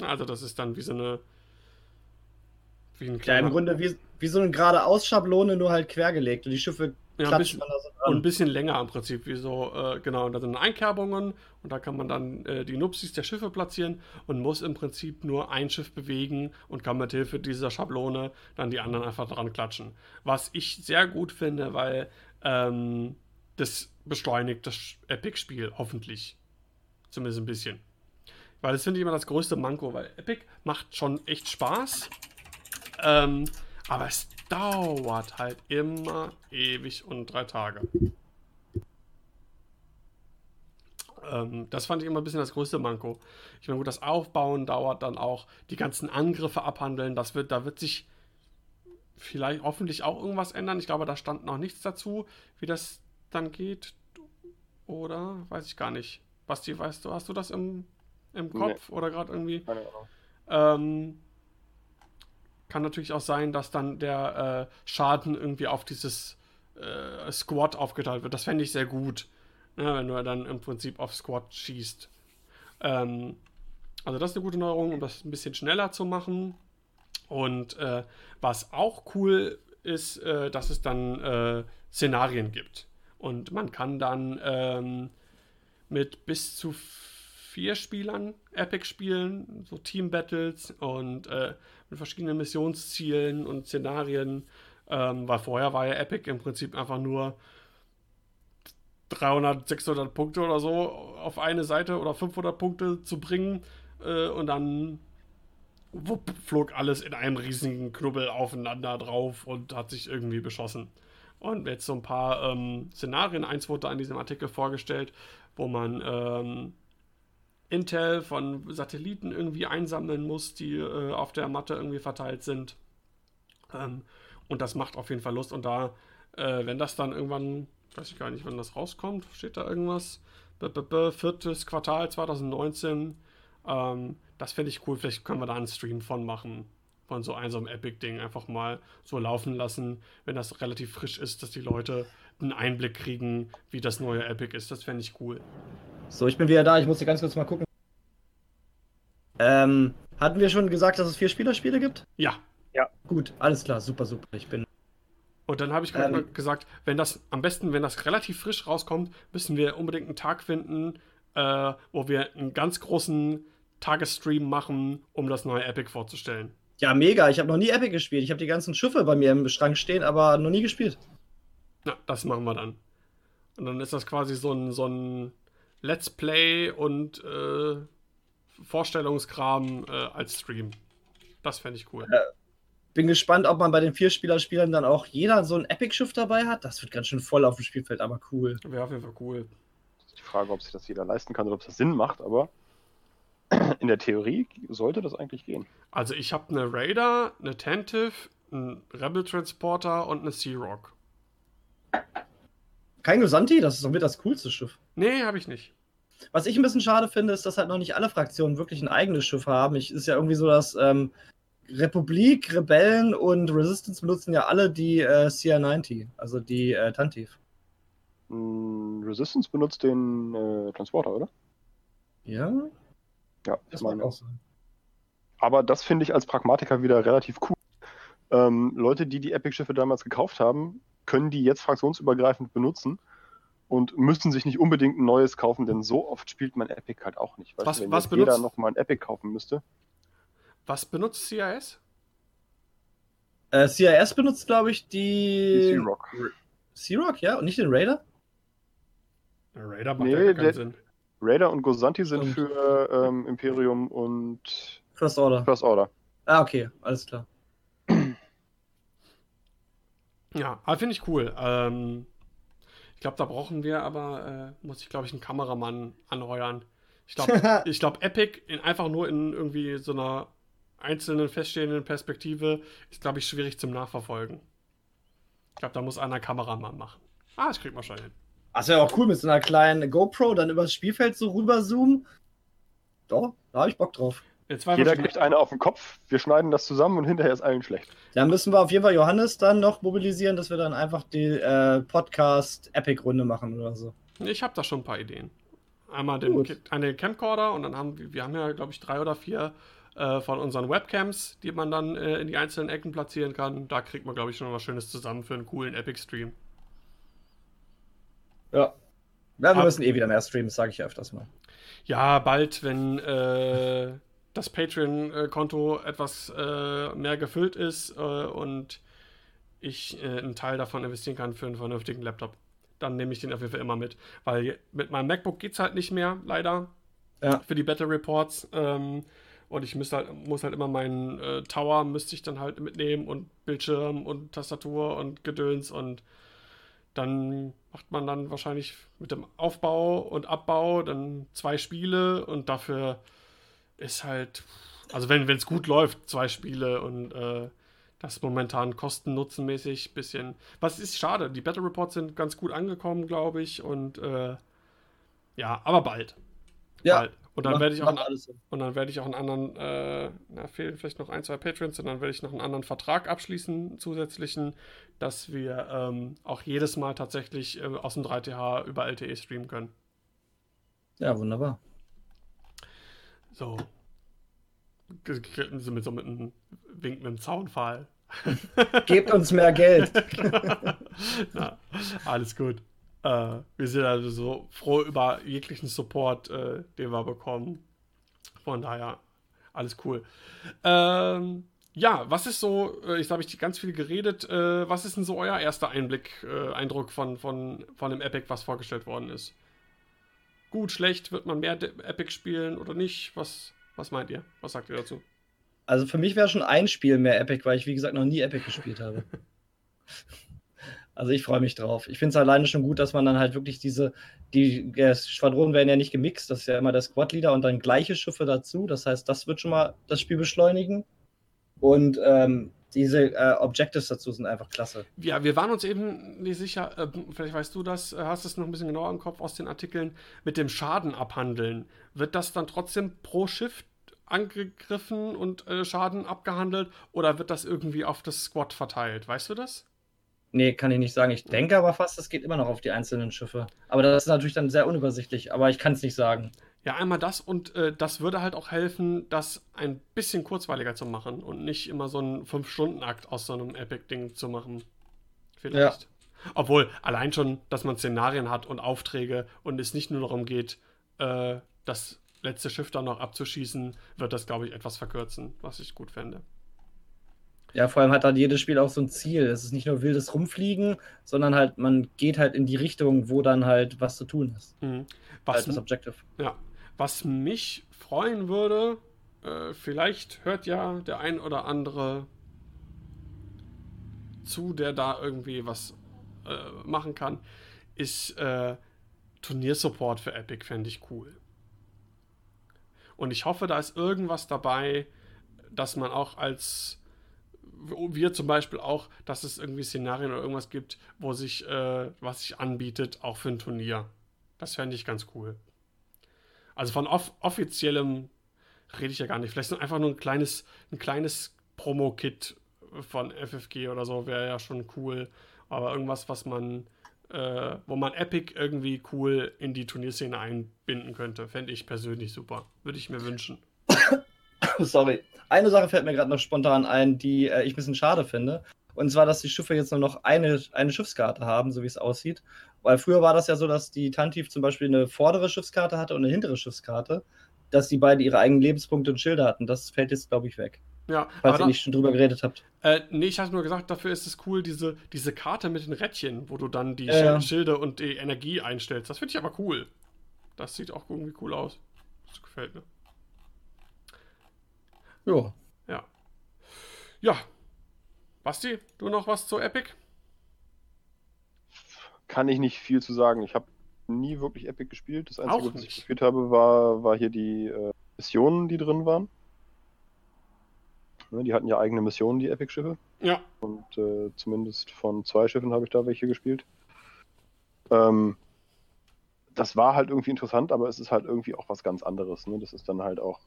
Also das ist dann wie so eine wie ein kleiner... Ja, im Grunde wie, wie so eine geradeaus Schablone, nur halt quergelegt. Und die Schiffe ja, ein bisschen, und ein bisschen länger im Prinzip, wie so, äh, genau, und da sind Einkerbungen und da kann man dann äh, die Nupsis der Schiffe platzieren und muss im Prinzip nur ein Schiff bewegen und kann mit Hilfe dieser Schablone dann die anderen einfach dran klatschen. Was ich sehr gut finde, weil ähm, das beschleunigt das Epic-Spiel, hoffentlich. Zumindest ein bisschen. Weil das finde ich immer das größte Manko, weil Epic macht schon echt Spaß. Ähm, aber es dauert halt immer ewig und drei Tage. Ähm, das fand ich immer ein bisschen das größte Manko. Ich meine, gut, das Aufbauen dauert dann auch, die ganzen Angriffe abhandeln, das wird, da wird sich vielleicht hoffentlich auch irgendwas ändern. Ich glaube, da stand noch nichts dazu, wie das dann geht. Oder? Weiß ich gar nicht. Basti, weißt du, hast du das im, im Kopf nee. oder gerade irgendwie? Keine Ahnung. Ähm, kann natürlich auch sein, dass dann der äh, Schaden irgendwie auf dieses äh, Squad aufgeteilt wird. Das fände ich sehr gut, ne, wenn du dann im Prinzip auf Squad schießt. Ähm, also das ist eine gute Neuerung, um das ein bisschen schneller zu machen. Und äh, was auch cool ist, äh, dass es dann äh, Szenarien gibt. Und man kann dann ähm, mit bis zu vier Spielern Epic spielen, so Team Battles und äh, mit verschiedenen Missionszielen und Szenarien. Ähm, weil vorher war ja Epic im Prinzip einfach nur 300, 600 Punkte oder so auf eine Seite oder 500 Punkte zu bringen äh, und dann wupp, flog alles in einem riesigen Knubbel aufeinander drauf und hat sich irgendwie beschossen. und jetzt so ein paar ähm, Szenarien. Eins wurde an diesem Artikel vorgestellt, wo man ähm, Intel von Satelliten irgendwie einsammeln muss, die äh, auf der Matte irgendwie verteilt sind. Ähm, und das macht auf jeden Fall Lust. Und da, äh, wenn das dann irgendwann, weiß ich gar nicht, wann das rauskommt, steht da irgendwas? B -b -b viertes Quartal 2019. Ähm, das fände ich cool. Vielleicht können wir da einen Stream von machen. Von so einem, so einem Epic-Ding einfach mal so laufen lassen, wenn das relativ frisch ist, dass die Leute einen Einblick kriegen, wie das neue Epic ist. Das fände ich cool. So, ich bin wieder da. Ich muss hier ganz kurz mal gucken. Ähm, hatten wir schon gesagt, dass es vier Spielerspiele gibt? Ja. Ja. Gut, alles klar, super, super. Ich bin. Und dann habe ich gerade ähm, gesagt, wenn das am besten, wenn das relativ frisch rauskommt, müssen wir unbedingt einen Tag finden, äh, wo wir einen ganz großen Tagesstream machen, um das neue Epic vorzustellen. Ja, mega. Ich habe noch nie Epic gespielt. Ich habe die ganzen Schiffe bei mir im Schrank stehen, aber noch nie gespielt. Na, das machen wir dann. Und dann ist das quasi so ein, so ein Let's Play und äh, Vorstellungskram äh, als Stream. Das fände ich cool. Äh, bin gespannt, ob man bei den Vier-Spieler-Spielern dann auch jeder so ein Epic-Schiff dabei hat. Das wird ganz schön voll auf dem Spielfeld, aber cool. Wäre auf jeden Fall cool. Die Frage, ob sich das jeder leisten kann oder ob es das Sinn macht, aber in der Theorie sollte das eigentlich gehen. Also ich habe eine Raider, eine Tentive, einen Rebel Transporter und eine Sea Rock. Kein Gosanti? Das ist doch mit das coolste Schiff. Nee, habe ich nicht. Was ich ein bisschen schade finde, ist, dass halt noch nicht alle Fraktionen wirklich ein eigenes Schiff haben. Ich ist ja irgendwie so, dass ähm, Republik, Rebellen und Resistance benutzen ja alle die äh, CR90, also die äh, Tantiv. Mm, Resistance benutzt den äh, Transporter, oder? Ja? Ja, das meine auch sein. Aber das finde ich als Pragmatiker wieder relativ cool. Ähm, Leute, die die Epic-Schiffe damals gekauft haben, können die jetzt fraktionsübergreifend benutzen und müssen sich nicht unbedingt ein neues kaufen, denn so oft spielt man Epic halt auch nicht. Weißt was, du, wenn was benutzt, jeder noch mal ein Epic kaufen müsste. Was benutzt CIS? Äh, CIS benutzt, glaube ich, die. Die Sea-Rock. Sea-Rock, ja? Und nicht den Raider? Der Raider macht nee, ja keinen Sinn. Raider und Gosanti sind und für ähm, Imperium und First Order. First Order. Ah, okay, alles klar. Ja, finde ich cool. Ähm, ich glaube, da brauchen wir aber, äh, muss ich glaube ich, einen Kameramann anheuern. Ich glaube, ich glaube, Epic in, einfach nur in irgendwie so einer einzelnen feststehenden Perspektive ist, glaube ich, schwierig zum Nachverfolgen. Ich glaube, da muss einer Kameramann machen. Ah, das kriegt man schon hin. Das wäre auch cool mit so einer kleinen GoPro dann übers Spielfeld so rüberzoomen. Doch, da habe ich Bock drauf. Jeder kriegt eine auf den Kopf, wir schneiden das zusammen und hinterher ist allen schlecht. Dann müssen wir auf jeden Fall Johannes dann noch mobilisieren, dass wir dann einfach die äh, Podcast-Epic-Runde machen oder so. Ich habe da schon ein paar Ideen. Einmal den, eine Camcorder und dann haben wir, wir haben ja, glaube ich, drei oder vier äh, von unseren Webcams, die man dann äh, in die einzelnen Ecken platzieren kann. Da kriegt man, glaube ich, schon was Schönes zusammen für einen coolen Epic-Stream. Ja. Ja, wir Ab müssen eh wieder mehr streamen, sage ich ja öfters mal. Ja, bald, wenn äh, das Patreon-Konto etwas äh, mehr gefüllt ist äh, und ich äh, einen Teil davon investieren kann für einen vernünftigen Laptop. Dann nehme ich den auf jeden Fall immer mit. Weil mit meinem MacBook geht es halt nicht mehr, leider. Ja. Für die Battle Reports. Ähm, und ich halt, muss halt immer meinen äh, Tower müsste ich dann halt mitnehmen und Bildschirm und Tastatur und Gedöns und dann macht man dann wahrscheinlich mit dem Aufbau und Abbau dann zwei Spiele und dafür ist halt, also wenn es gut läuft, zwei Spiele und äh, das momentan kosten-nutzenmäßig bisschen. Was ist schade, die Battle Reports sind ganz gut angekommen, glaube ich, und äh, ja, aber bald. Ja. Bald. Und dann werde ich auch einen, und dann werde ich auch einen anderen, äh, na, fehlen vielleicht noch ein, zwei Patrons, und dann werde ich noch einen anderen Vertrag abschließen, zusätzlichen, dass wir ähm, auch jedes Mal tatsächlich äh, aus dem 3TH über LTE streamen können. Ja, wunderbar. So. Mit so mit einem Wink mit dem Zaunfall. Gebt uns mehr Geld. Na, alles gut. Äh, wir sind also so froh über jeglichen Support, äh, den wir bekommen. Von daher, alles cool. Ähm, ja, was ist so, äh, jetzt habe ich ganz viel geredet, äh, was ist denn so euer erster Einblick, äh, Eindruck von, von, von dem Epic, was vorgestellt worden ist? Gut, schlecht, wird man mehr Epic spielen oder nicht? Was, was meint ihr? Was sagt ihr dazu? Also für mich wäre schon ein Spiel mehr Epic, weil ich wie gesagt noch nie Epic gespielt habe. Also ich freue mich drauf. Ich finde es alleine schon gut, dass man dann halt wirklich diese, die Schwadronen werden ja nicht gemixt, das ist ja immer der Squad-Leader und dann gleiche Schiffe dazu. Das heißt, das wird schon mal das Spiel beschleunigen. Und ähm, diese äh, Objectives dazu sind einfach klasse. Ja, wir waren uns eben nicht sicher, äh, vielleicht weißt du das, äh, hast es noch ein bisschen genauer im Kopf aus den Artikeln, mit dem Schaden abhandeln. Wird das dann trotzdem pro Schiff angegriffen und äh, Schaden abgehandelt oder wird das irgendwie auf das Squad verteilt? Weißt du das? Nee, kann ich nicht sagen. Ich denke aber fast, es geht immer noch auf die einzelnen Schiffe. Aber das ist natürlich dann sehr unübersichtlich, aber ich kann es nicht sagen. Ja, einmal das und äh, das würde halt auch helfen, das ein bisschen kurzweiliger zu machen und nicht immer so einen 5-Stunden-Akt aus so einem Epic-Ding zu machen. Vielleicht. Ja. Obwohl, allein schon, dass man Szenarien hat und Aufträge und es nicht nur darum geht, äh, das letzte Schiff dann noch abzuschießen, wird das, glaube ich, etwas verkürzen, was ich gut fände. Ja, vor allem hat dann jedes Spiel auch so ein Ziel. Es ist nicht nur wildes Rumfliegen, sondern halt, man geht halt in die Richtung, wo dann halt was zu tun ist. Mhm. Was, halt das Objective. Ja, was mich freuen würde, äh, vielleicht hört ja der ein oder andere zu, der da irgendwie was äh, machen kann, ist äh, Turniersupport für Epic, fände ich cool. Und ich hoffe, da ist irgendwas dabei, dass man auch als wir zum Beispiel auch, dass es irgendwie Szenarien oder irgendwas gibt, wo sich, äh, was sich anbietet, auch für ein Turnier. Das fände ich ganz cool. Also von off offiziellem rede ich ja gar nicht. Vielleicht einfach nur ein kleines, ein kleines Promo-Kit von FFG oder so wäre ja schon cool. Aber irgendwas, was man, äh, wo man Epic irgendwie cool in die Turnierszene einbinden könnte, fände ich persönlich super. Würde ich mir wünschen. Sorry. Eine Sache fällt mir gerade noch spontan ein, die äh, ich ein bisschen schade finde. Und zwar, dass die Schiffe jetzt nur noch eine, eine Schiffskarte haben, so wie es aussieht. Weil früher war das ja so, dass die Tantiv zum Beispiel eine vordere Schiffskarte hatte und eine hintere Schiffskarte, dass die beide ihre eigenen Lebenspunkte und Schilder hatten. Das fällt jetzt, glaube ich, weg. Ja, falls ihr nicht schon drüber geredet habt. Äh, nee, ich hatte nur gesagt, dafür ist es cool, diese, diese Karte mit den Rädchen, wo du dann die äh, Schilde und die Energie einstellst. Das finde ich aber cool. Das sieht auch irgendwie cool aus. Das gefällt mir. Ja. Ja. Ja, Basti, du noch was zu Epic? Kann ich nicht viel zu sagen. Ich habe nie wirklich Epic gespielt. Das Einzige, was ich gespielt habe, war, war hier die äh, Missionen, die drin waren. Ne, die hatten ja eigene Missionen, die Epic-Schiffe. Ja. Und äh, zumindest von zwei Schiffen habe ich da welche gespielt. Ähm, das war halt irgendwie interessant, aber es ist halt irgendwie auch was ganz anderes. Ne? Das ist dann halt auch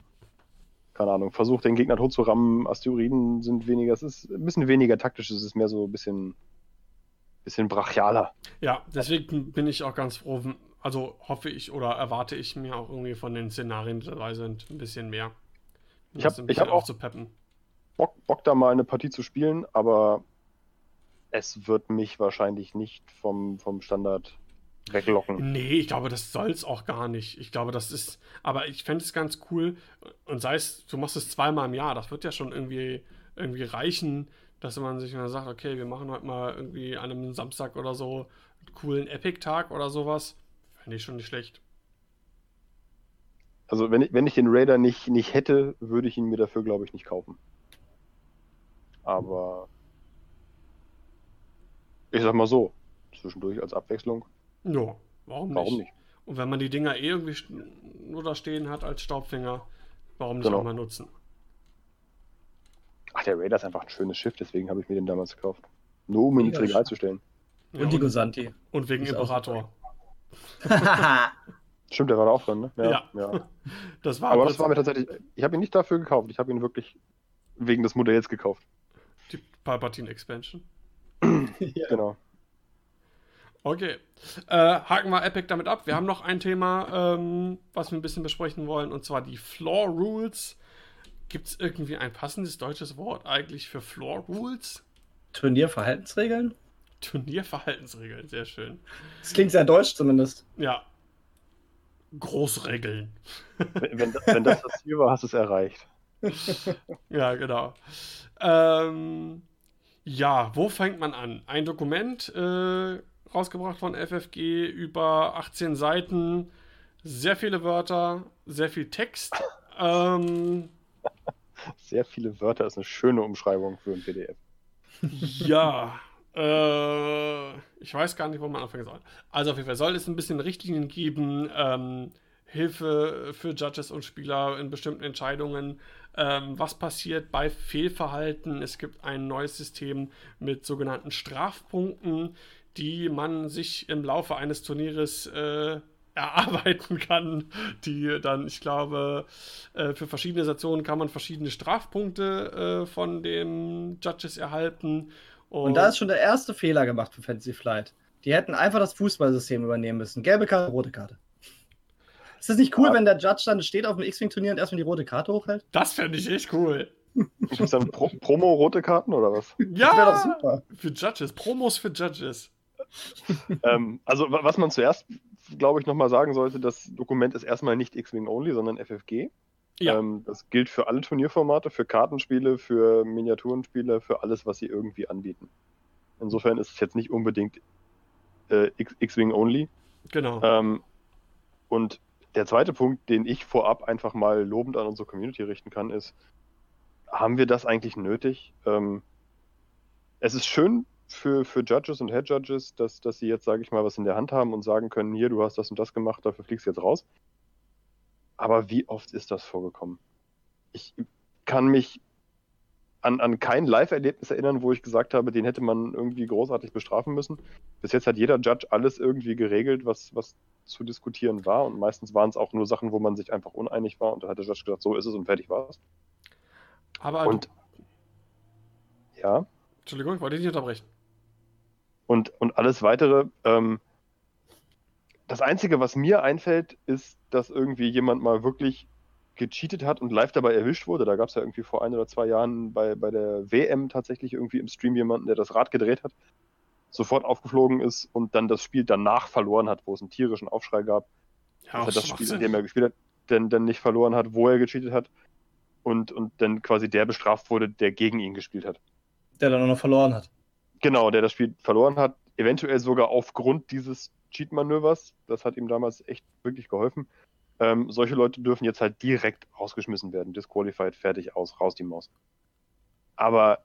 keine Ahnung, versucht den Gegner tot zu rammen. Asteroiden sind weniger, es ist ein bisschen weniger taktisch, es ist mehr so ein bisschen, bisschen brachialer. Ja, deswegen bin ich auch ganz froh, also hoffe ich oder erwarte ich mir auch irgendwie von den Szenarien, die dabei sind, ein bisschen mehr. Ich habe hab auch zu peppen. Bock, Bock, da mal eine Partie zu spielen, aber es wird mich wahrscheinlich nicht vom, vom Standard weglocken. Nee, ich glaube, das soll es auch gar nicht. Ich glaube, das ist. Aber ich fände es ganz cool. Und sei es, du machst es zweimal im Jahr, das wird ja schon irgendwie, irgendwie reichen, dass man sich dann sagt, okay, wir machen heute mal irgendwie an einem Samstag oder so einen coolen Epic-Tag oder sowas. Fände ich schon nicht schlecht. Also, wenn ich, wenn ich den Raider nicht, nicht hätte, würde ich ihn mir dafür, glaube ich, nicht kaufen. Aber. Ich sag mal so, zwischendurch als Abwechslung ja, warum nicht? Warum nicht? Und wenn man die Dinger eh irgendwie nur da stehen hat als Staubfänger, warum nicht genau. auch mal nutzen? Ach, der Raider ist einfach ein schönes Schiff, deswegen habe ich mir den damals gekauft. Nur um ihn ins Regal zu stellen. Ja, und die Gosanti. Und wegen ist Imperator. Stimmt, der war da auch drin, ne? Ja. ja. ja. Das war Aber das war mir tatsächlich. Ich habe ihn nicht dafür gekauft, ich habe ihn wirklich wegen des Modells gekauft. Die Palpatine Expansion. ja. Genau. Okay. Äh, haken wir Epic damit ab. Wir haben noch ein Thema, ähm, was wir ein bisschen besprechen wollen, und zwar die Floor Rules. Gibt es irgendwie ein passendes deutsches Wort eigentlich für Floor Rules? Turnierverhaltensregeln? Turnierverhaltensregeln, sehr schön. Das klingt sehr deutsch zumindest. Ja. Großregeln. Wenn, wenn das das Ziel war, hast du es erreicht. ja, genau. Ähm, ja, wo fängt man an? Ein Dokument äh, rausgebracht von FFG, über 18 Seiten, sehr viele Wörter, sehr viel Text. Ähm, sehr viele Wörter ist eine schöne Umschreibung für ein PDF. Ja, Äh, ich weiß gar nicht, wo man anfangen soll. Also auf jeden Fall soll es ein bisschen Richtlinien geben, ähm, Hilfe für Judges und Spieler in bestimmten Entscheidungen. Ähm, was passiert bei Fehlverhalten? Es gibt ein neues System mit sogenannten Strafpunkten, die man sich im Laufe eines Turnieres äh, erarbeiten kann, die dann, ich glaube, äh, für verschiedene Stationen kann man verschiedene Strafpunkte äh, von den Judges erhalten. Und, und da ist schon der erste Fehler gemacht für Fantasy Flight. Die hätten einfach das Fußballsystem übernehmen müssen. Gelbe Karte, rote Karte. Ist das nicht cool, ja. wenn der Judge dann steht auf dem X-Wing-Turnier und erstmal die rote Karte hochhält? Das fände ich echt cool. Gibt es dann Pro Promo-rote Karten oder was? Ja, das wäre doch super. Für Judges, Promos für Judges. ähm, also, was man zuerst, glaube ich, nochmal sagen sollte, das Dokument ist erstmal nicht X-Wing only, sondern FFG. Ja. Ähm, das gilt für alle Turnierformate, für Kartenspiele, für Miniaturenspiele, für alles, was sie irgendwie anbieten. Insofern ist es jetzt nicht unbedingt äh, X-Wing only. Genau. Ähm, und der zweite Punkt, den ich vorab einfach mal lobend an unsere Community richten kann, ist, haben wir das eigentlich nötig? Ähm, es ist schön für, für Judges und Head Judges, dass, dass sie jetzt, sage ich mal, was in der Hand haben und sagen können, hier, du hast das und das gemacht, dafür fliegst du jetzt raus. Aber wie oft ist das vorgekommen? Ich kann mich an, an kein Live-Erlebnis erinnern, wo ich gesagt habe, den hätte man irgendwie großartig bestrafen müssen. Bis jetzt hat jeder Judge alles irgendwie geregelt, was, was zu diskutieren war. Und meistens waren es auch nur Sachen, wo man sich einfach uneinig war. Und da hat der Judge gesagt, so ist es und fertig war es. Aber und, ja. Entschuldigung, ich wollte dich nicht unterbrechen. Und, und alles weitere, ähm, das Einzige, was mir einfällt, ist, dass irgendwie jemand mal wirklich gecheatet hat und live dabei erwischt wurde. Da gab es ja irgendwie vor ein oder zwei Jahren bei, bei der WM tatsächlich irgendwie im Stream jemanden, der das Rad gedreht hat, sofort aufgeflogen ist und dann das Spiel danach verloren hat, wo es einen tierischen Aufschrei gab. Ja, dass das Spiel, in dem er gespielt hat, denn, denn nicht verloren hat, wo er gecheatet hat. Und, und dann quasi der bestraft wurde, der gegen ihn gespielt hat. Der dann auch noch verloren hat. Genau, der das Spiel verloren hat, eventuell sogar aufgrund dieses Cheat-Manövers. Das hat ihm damals echt wirklich geholfen. Ähm, solche Leute dürfen jetzt halt direkt rausgeschmissen werden. Disqualified, fertig, aus, raus die Maus. Aber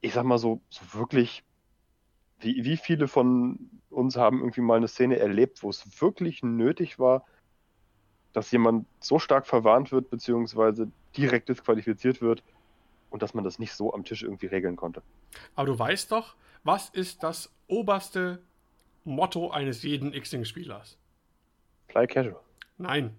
ich sag mal so, so wirklich, wie, wie viele von uns haben irgendwie mal eine Szene erlebt, wo es wirklich nötig war, dass jemand so stark verwarnt wird, beziehungsweise direkt disqualifiziert wird und dass man das nicht so am Tisch irgendwie regeln konnte. Aber du weißt doch, was ist das oberste Motto eines jeden X-Wing-Spielers? Fly Casual. Nein.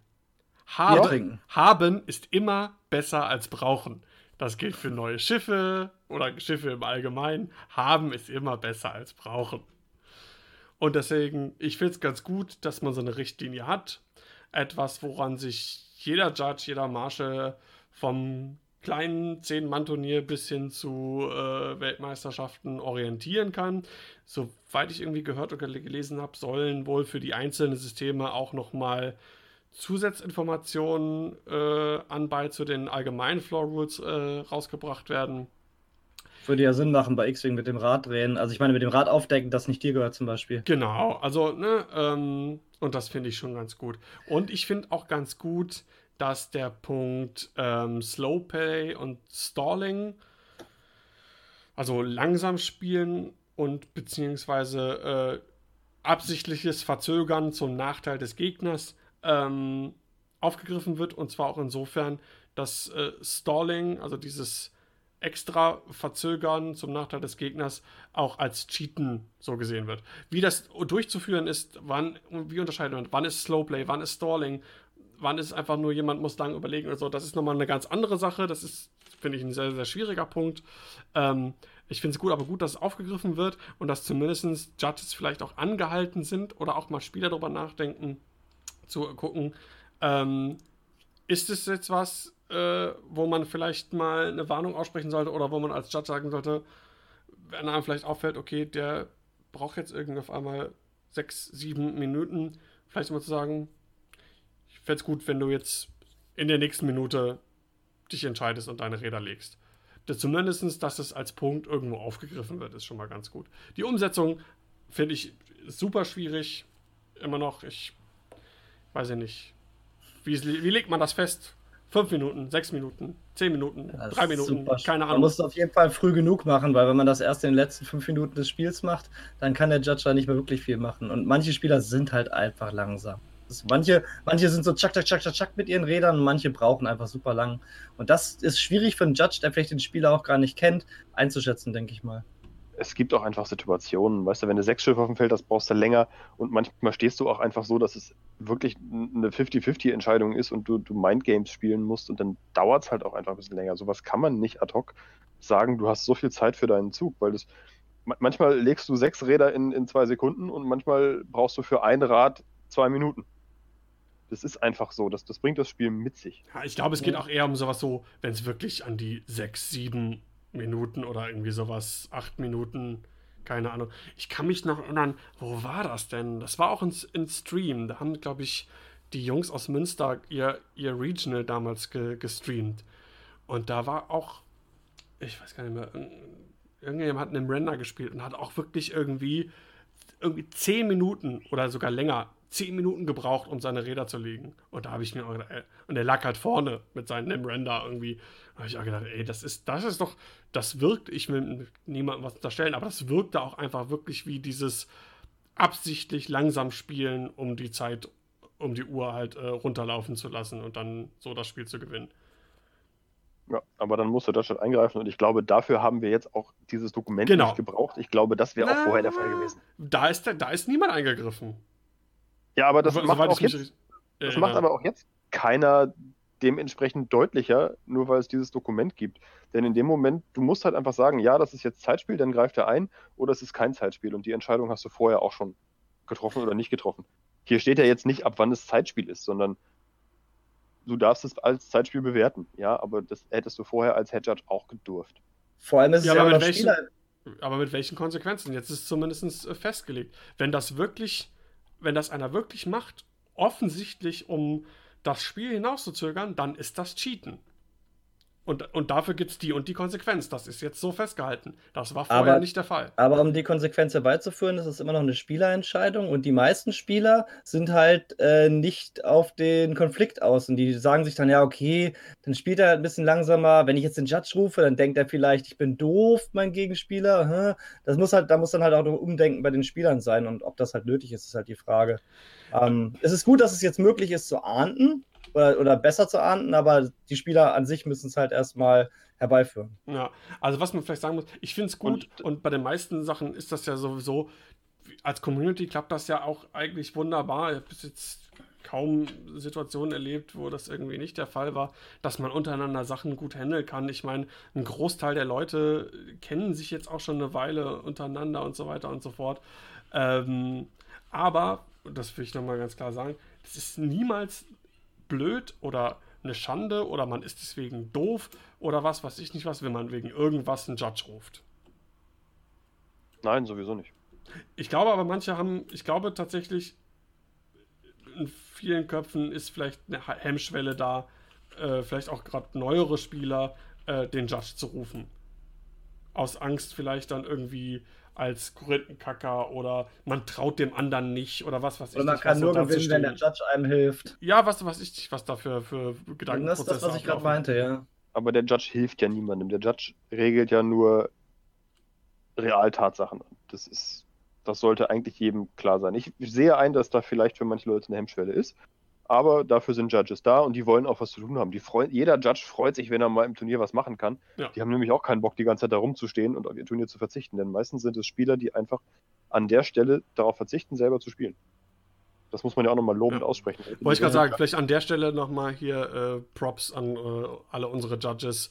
Haben, haben ist immer besser als brauchen. Das gilt für neue Schiffe oder Schiffe im Allgemeinen. Haben ist immer besser als brauchen. Und deswegen, ich finde es ganz gut, dass man so eine Richtlinie hat. Etwas, woran sich jeder Judge, jeder Marshal vom kleinen Zehn-Mann-Turnier bis hin zu äh, Weltmeisterschaften orientieren kann. Soweit ich irgendwie gehört oder gelesen habe, sollen wohl für die einzelnen Systeme auch nochmal Zusatzinformationen äh, anbei zu den allgemeinen Floor Rules äh, rausgebracht werden. Würde ja Sinn machen bei X-Wing mit dem Rad drehen. Also ich meine, mit dem Rad aufdecken, das nicht dir gehört zum Beispiel. Genau, also, ne, ähm, und das finde ich schon ganz gut. Und ich finde auch ganz gut, dass der Punkt ähm, Slow Play und Stalling, also langsam spielen und beziehungsweise äh, absichtliches Verzögern zum Nachteil des Gegners ähm, aufgegriffen wird. Und zwar auch insofern, dass äh, Stalling, also dieses extra Verzögern zum Nachteil des Gegners, auch als Cheaten so gesehen wird. Wie das durchzuführen ist, wann, wie unterscheiden wir, wann ist Slowplay, wann ist Stalling, wann ist einfach nur jemand muss lang überlegen oder so. Das ist nochmal eine ganz andere Sache. Das ist, finde ich, ein sehr, sehr schwieriger Punkt. Ähm, ich finde es gut, aber gut, dass es aufgegriffen wird und dass zumindest Judges vielleicht auch angehalten sind oder auch mal Spieler darüber nachdenken, zu gucken, ähm, ist es jetzt was, äh, wo man vielleicht mal eine Warnung aussprechen sollte oder wo man als Judge sagen sollte, wenn einem vielleicht auffällt, okay, der braucht jetzt irgendwie auf einmal sechs, sieben Minuten, vielleicht mal zu sagen, fände es gut, wenn du jetzt in der nächsten Minute dich entscheidest und deine Räder legst. Das zumindest, dass es als Punkt irgendwo aufgegriffen wird, ist schon mal ganz gut. Die Umsetzung finde ich super schwierig. Immer noch, ich weiß ja nicht. Wie, wie legt man das fest? Fünf Minuten, sechs Minuten, zehn Minuten, das drei Minuten, super. keine Ahnung. Man muss es auf jeden Fall früh genug machen, weil wenn man das erst in den letzten fünf Minuten des Spiels macht, dann kann der Judge da nicht mehr wirklich viel machen. Und manche Spieler sind halt einfach langsam. Manche, manche sind so tschack, tschack, tschack, tschack mit ihren Rädern und manche brauchen einfach super lang. Und das ist schwierig für einen Judge, der vielleicht den Spieler auch gar nicht kennt, einzuschätzen, denke ich mal es gibt auch einfach Situationen, weißt du, wenn du sechs Schiffe auf dem Feld hast, brauchst du länger und manchmal stehst du auch einfach so, dass es wirklich eine 50-50-Entscheidung ist und du, du Mindgames spielen musst und dann dauert es halt auch einfach ein bisschen länger. Sowas kann man nicht ad hoc sagen, du hast so viel Zeit für deinen Zug, weil das manchmal legst du sechs Räder in, in zwei Sekunden und manchmal brauchst du für ein Rad zwei Minuten. Das ist einfach so, das, das bringt das Spiel mit sich. Ja, ich glaube, es geht auch eher um sowas so, wenn es wirklich an die sechs, sieben Minuten oder irgendwie sowas, acht Minuten, keine Ahnung. Ich kann mich noch erinnern, wo war das denn? Das war auch in, in Stream. Da haben, glaube ich, die Jungs aus Münster ihr, ihr Regional damals ge, gestreamt. Und da war auch, ich weiß gar nicht mehr, irgendjemand hat einen Render gespielt und hat auch wirklich irgendwie, irgendwie zehn Minuten oder sogar länger zehn Minuten gebraucht, um seine Räder zu legen. Und da habe ich mir auch gedacht, ey, und der lag halt vorne mit seinem Render irgendwie. Da habe ich auch gedacht, ey, das ist, das ist doch, das wirkt, ich will niemandem was unterstellen, aber das wirkte auch einfach wirklich wie dieses absichtlich langsam spielen, um die Zeit, um die Uhr halt äh, runterlaufen zu lassen und dann so das Spiel zu gewinnen. Ja, aber dann musste Deutschland eingreifen und ich glaube, dafür haben wir jetzt auch dieses Dokument genau. nicht gebraucht. Ich glaube, das wäre auch vorher der Fall gewesen. Da ist, da ist niemand eingegriffen. Ja, aber das, so, macht, auch jetzt, das äh, macht aber auch jetzt keiner dementsprechend deutlicher, nur weil es dieses Dokument gibt. Denn in dem Moment, du musst halt einfach sagen, ja, das ist jetzt Zeitspiel, dann greift er ein, oder es ist kein Zeitspiel. Und die Entscheidung hast du vorher auch schon getroffen oder nicht getroffen. Hier steht ja jetzt nicht ab, wann es Zeitspiel ist, sondern du darfst es als Zeitspiel bewerten. Ja, aber das hättest du vorher als Head Judge auch gedurft. Vor allem ist es ja, ja aber, mit welchen, aber mit welchen Konsequenzen? Jetzt ist es zumindest festgelegt. Wenn das wirklich wenn das einer wirklich macht, offensichtlich um das Spiel hinauszuzögern, dann ist das Cheaten. Und, und dafür gibt es die und die Konsequenz. Das ist jetzt so festgehalten. Das war vorher aber, nicht der Fall. Aber um die Konsequenz herbeizuführen, ist es immer noch eine Spielerentscheidung. Und die meisten Spieler sind halt äh, nicht auf den Konflikt aus. Und die sagen sich dann, ja, okay, dann spielt er halt ein bisschen langsamer. Wenn ich jetzt den Judge rufe, dann denkt er vielleicht, ich bin doof, mein Gegenspieler. Das muss halt, da muss dann halt auch ein Umdenken bei den Spielern sein. Und ob das halt nötig ist, ist halt die Frage. Ähm, es ist gut, dass es jetzt möglich ist zu ahnden oder, oder besser zu ahnden, aber die Spieler an sich müssen es halt erstmal herbeiführen. Ja, also was man vielleicht sagen muss, ich finde es gut und, und, bei den meisten Sachen ist das ja sowieso, als Community klappt das ja auch eigentlich wunderbar. Ich habe bis jetzt kaum Situationen erlebt, wo das irgendwie nicht der Fall war, dass man untereinander Sachen gut handeln kann. Ich meine, ein Großteil der Leute kennen sich jetzt auch schon eine Weile untereinander und so weiter und so fort. Ähm, aber, das will ich nochmal ganz klar sagen, es ist niemals blöd oder eine Schande oder man ist deswegen doof oder was weiß ich nicht was, wenn man wegen irgendwas einen Judge ruft. Nein, sowieso nicht. Ich glaube aber, manche haben, ich glaube tatsächlich, in vielen Köpfen ist vielleicht eine Hemmschwelle da, äh, vielleicht auch gerade neuere Spieler, äh, den Judge zu rufen. Aus Angst vielleicht dann irgendwie als Korinthenkacker oder man traut dem anderen nicht oder was weiß ich. Oder man nicht, kann nur gewinnen, wenn der Judge einem hilft. Ja, was weiß ich nicht, was da für, für Gedanken Das ist das, was ich gerade meinte, ja. Aber der Judge hilft ja niemandem. Der Judge regelt ja nur Realtatsachen. Das ist, das sollte eigentlich jedem klar sein. Ich sehe ein, dass da vielleicht für manche Leute eine Hemmschwelle ist aber dafür sind Judges da und die wollen auch was zu tun haben. Freuen, jeder Judge freut sich, wenn er mal im Turnier was machen kann. Ja. Die haben nämlich auch keinen Bock, die ganze Zeit da rumzustehen und auf ihr Turnier zu verzichten, denn meistens sind es Spieler, die einfach an der Stelle darauf verzichten, selber zu spielen. Das muss man ja auch nochmal lobend ja. aussprechen. Wollte ich gerade sagen, vielleicht an der Stelle nochmal hier äh, Props an äh, alle unsere Judges,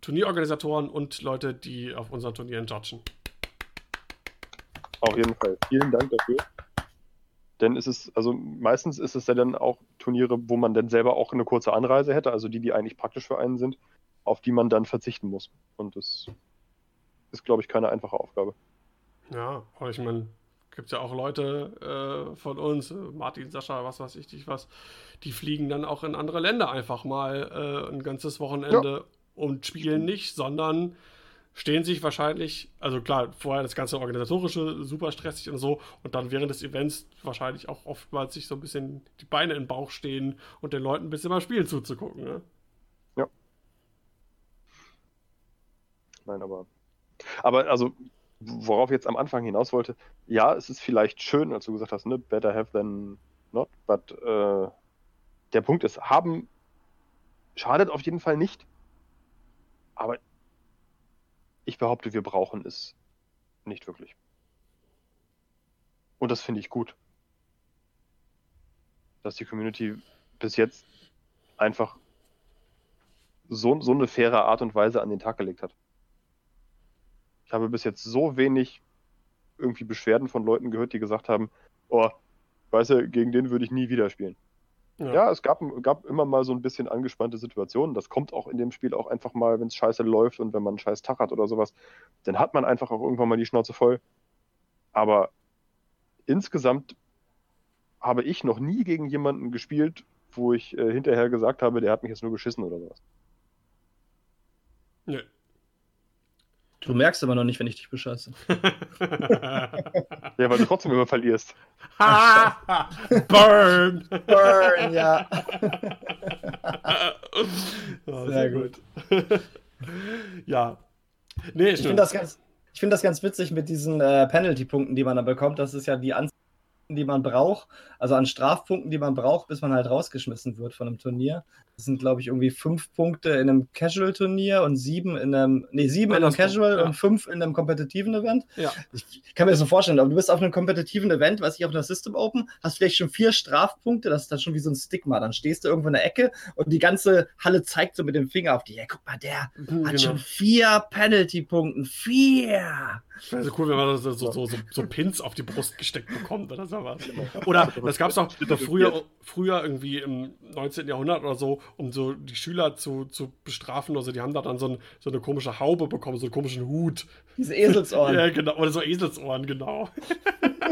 Turnierorganisatoren und Leute, die auf unseren Turnieren judgen. Auf jeden Fall. Vielen Dank dafür. Denn es ist, also meistens ist es ja dann auch Turniere, wo man dann selber auch eine kurze Anreise hätte, also die, die eigentlich praktisch für einen sind, auf die man dann verzichten muss. Und das ist, glaube ich, keine einfache Aufgabe. Ja, aber ich meine, gibt es ja auch Leute äh, von uns, Martin, Sascha, was weiß ich nicht was, die fliegen dann auch in andere Länder einfach mal äh, ein ganzes Wochenende ja. und spielen nicht, sondern stehen sich wahrscheinlich, also klar, vorher das ganze organisatorische super stressig und so und dann während des Events wahrscheinlich auch oftmals sich so ein bisschen die Beine im Bauch stehen und den Leuten ein bisschen mal Spielen zuzugucken. Ne? Ja. Nein, aber. Aber also, worauf ich jetzt am Anfang hinaus wollte, ja, es ist vielleicht schön, als du gesagt hast, ne, better have than not, but äh, der Punkt ist, haben schadet auf jeden Fall nicht. Aber ich behaupte, wir brauchen es nicht wirklich. Und das finde ich gut. Dass die Community bis jetzt einfach so, so eine faire Art und Weise an den Tag gelegt hat. Ich habe bis jetzt so wenig irgendwie Beschwerden von Leuten gehört, die gesagt haben, oh, weißt du, gegen den würde ich nie wieder spielen. Ja, ja es gab, gab immer mal so ein bisschen angespannte Situationen. Das kommt auch in dem Spiel auch einfach mal, wenn es scheiße läuft und wenn man einen scheiß Tag hat oder sowas, dann hat man einfach auch irgendwann mal die Schnauze voll. Aber insgesamt habe ich noch nie gegen jemanden gespielt, wo ich äh, hinterher gesagt habe, der hat mich jetzt nur geschissen oder sowas. Nö. Du merkst aber noch nicht, wenn ich dich bescheiße. ja, weil du trotzdem immer verlierst. Burn! Burn, ja. oh, sehr, sehr gut. gut. ja. Nee, ich finde das, ganz, find das ganz witzig mit diesen äh, Penalty-Punkten, die man da bekommt. Das ist ja die Anzahl die man braucht, also an Strafpunkten, die man braucht, bis man halt rausgeschmissen wird von einem Turnier. Das sind, glaube ich, irgendwie fünf Punkte in einem Casual-Turnier und sieben in einem, nee, sieben in einem Casual ja. und fünf in einem kompetitiven Event. Ja. Ich kann mir das so vorstellen, aber du bist auf einem kompetitiven Event, weiß ich, auf einer System Open, hast vielleicht schon vier Strafpunkte, das ist dann schon wie so ein Stigma. Dann stehst du irgendwo in der Ecke und die ganze Halle zeigt so mit dem Finger auf dich. Ja, guck mal, der mhm, hat genau. schon vier Penalty-Punkten. Vier! Wäre so cool, wenn man so, so, so, so, Pins auf die Brust gesteckt bekommt oder sowas. Oder das gab es auch früher, früher irgendwie im 19. Jahrhundert oder so, um so die Schüler zu, zu bestrafen. Also die haben da dann so, ein, so eine komische Haube bekommen, so einen komischen Hut. Diese Eselsohren. ja, genau. Oder so Eselsohren, genau.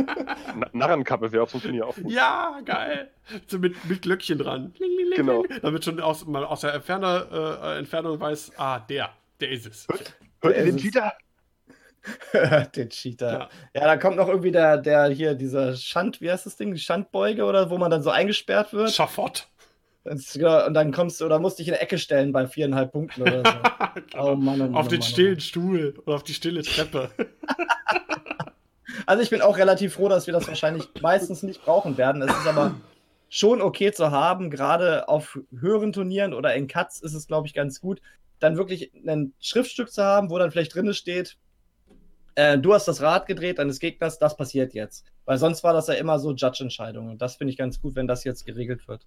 Narrenkappe wäre auf so einem auch gut. Ja, geil. So mit, mit Glöckchen dran. Genau. Damit schon aus, mal aus der Entferner, äh, Entfernung weiß, ah, der, der ist es. Hört ihr den Cheater? den Cheater. Ja. ja, da kommt noch irgendwie der, der hier, dieser Schand, wie heißt das Ding? Die Schandbeuge oder wo man dann so eingesperrt wird. Schafott. Genau, und dann kommst du oder musst dich in der Ecke stellen bei viereinhalb Punkten oder so. genau. oh Mann, oh Mann, auf oh den Mann, oh stillen Stuhl oder auf die stille Treppe. also ich bin auch relativ froh, dass wir das wahrscheinlich meistens nicht brauchen werden. Es ist aber schon okay zu haben, gerade auf höheren Turnieren oder in Cuts ist es, glaube ich, ganz gut, dann wirklich ein Schriftstück zu haben, wo dann vielleicht drin steht, äh, du hast das Rad gedreht deines Gegners, das passiert jetzt. Weil sonst war das ja immer so Judge-Entscheidungen. Und das finde ich ganz gut, wenn das jetzt geregelt wird.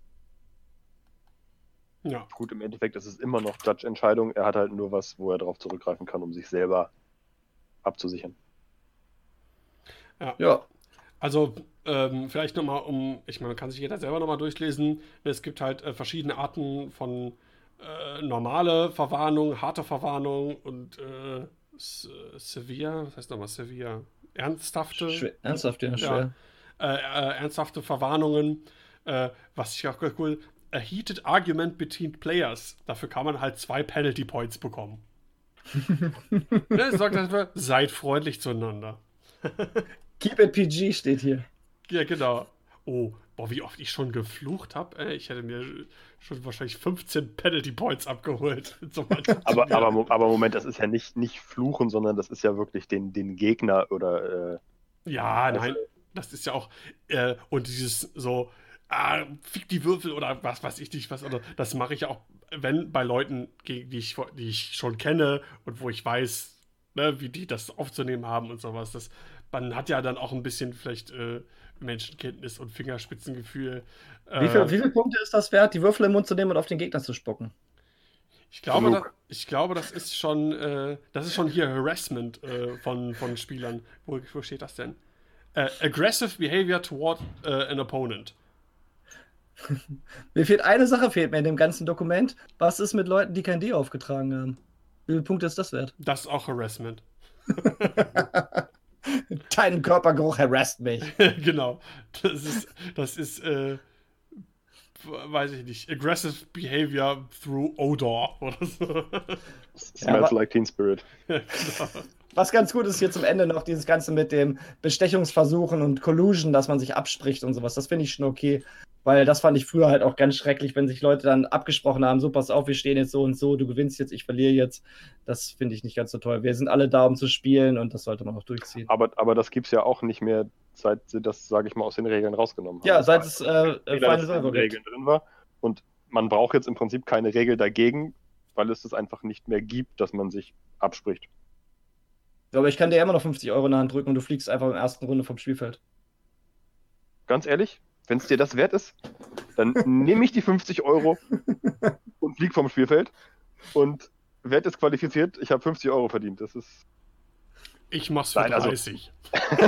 Ja. Gut, im Endeffekt ist es immer noch Judge-Entscheidung. Er hat halt nur was, wo er darauf zurückgreifen kann, um sich selber abzusichern. Ja. ja. Also, ähm, vielleicht nochmal um, ich meine, kann sich jeder selber nochmal durchlesen. Es gibt halt äh, verschiedene Arten von äh, normale Verwarnung, harte Verwarnung und äh, Sevilla, was heißt nochmal Sevilla? Ernsthafte. Schwer, ernsthaft, ja, schwer. Ja, äh, äh, ernsthafte Verwarnungen, äh, was ich auch cool. A heated argument between players. Dafür kann man halt zwei Penalty Points bekommen. ne, sagt einfach, seid freundlich zueinander. Keep it PG steht hier. Ja, genau. Oh, boah, wie oft ich schon geflucht habe. Ich hätte mir schon wahrscheinlich 15 Penalty Points abgeholt. aber, aber, aber Moment, das ist ja nicht, nicht Fluchen, sondern das ist ja wirklich den, den Gegner oder. Äh, ja, also, nein, das ist ja auch. Äh, und dieses so, ah, fick die Würfel oder was weiß ich nicht, was. Oder, das mache ich auch, wenn bei Leuten, die ich, die ich schon kenne und wo ich weiß, ne, wie die das aufzunehmen haben und sowas. Das, man hat ja dann auch ein bisschen vielleicht. Äh, Menschenkenntnis und Fingerspitzengefühl. Wie, viel, äh, wie viele Punkte ist das wert, die Würfel im Mund zu nehmen und auf den Gegner zu spucken? Ich glaube, das, ich glaube, das ist schon, äh, das ist schon hier Harassment äh, von, von Spielern. Wo, wo steht das denn? Äh, aggressive behavior toward äh, an opponent. mir fehlt eine Sache, fehlt mir in dem ganzen Dokument. Was ist mit Leuten, die kein D aufgetragen haben? Wie viele Punkte ist das wert? Das ist auch Harassment. Dein Körpergeruch harassst mich. genau. Das ist, das ist, äh, weiß ich nicht, aggressive behavior through odor oder so. Smells ja, like Teen Spirit. genau. Was ganz gut ist hier zum Ende noch dieses Ganze mit dem Bestechungsversuchen und Collusion, dass man sich abspricht und sowas. Das finde ich schon okay. Weil das fand ich früher halt auch ganz schrecklich, wenn sich Leute dann abgesprochen haben, so pass auf, wir stehen jetzt so und so, du gewinnst jetzt, ich verliere jetzt. Das finde ich nicht ganz so toll. Wir sind alle da, um zu spielen und das sollte man auch durchziehen. Aber, aber das gibt es ja auch nicht mehr, seit sie das, sage ich mal, aus den Regeln rausgenommen haben. Ja, seit es äh, Final Server Regeln drin war. Und man braucht jetzt im Prinzip keine Regel dagegen, weil es das einfach nicht mehr gibt, dass man sich abspricht. Aber ich kann dir immer noch 50 Euro in der Hand drücken und du fliegst einfach in der ersten Runde vom Spielfeld. Ganz ehrlich, wenn es dir das wert ist, dann nehme ich die 50 Euro und fliege vom Spielfeld und werde jetzt qualifiziert. Ich habe 50 Euro verdient. Das ist. Ich mach's für Nein, 30. Also...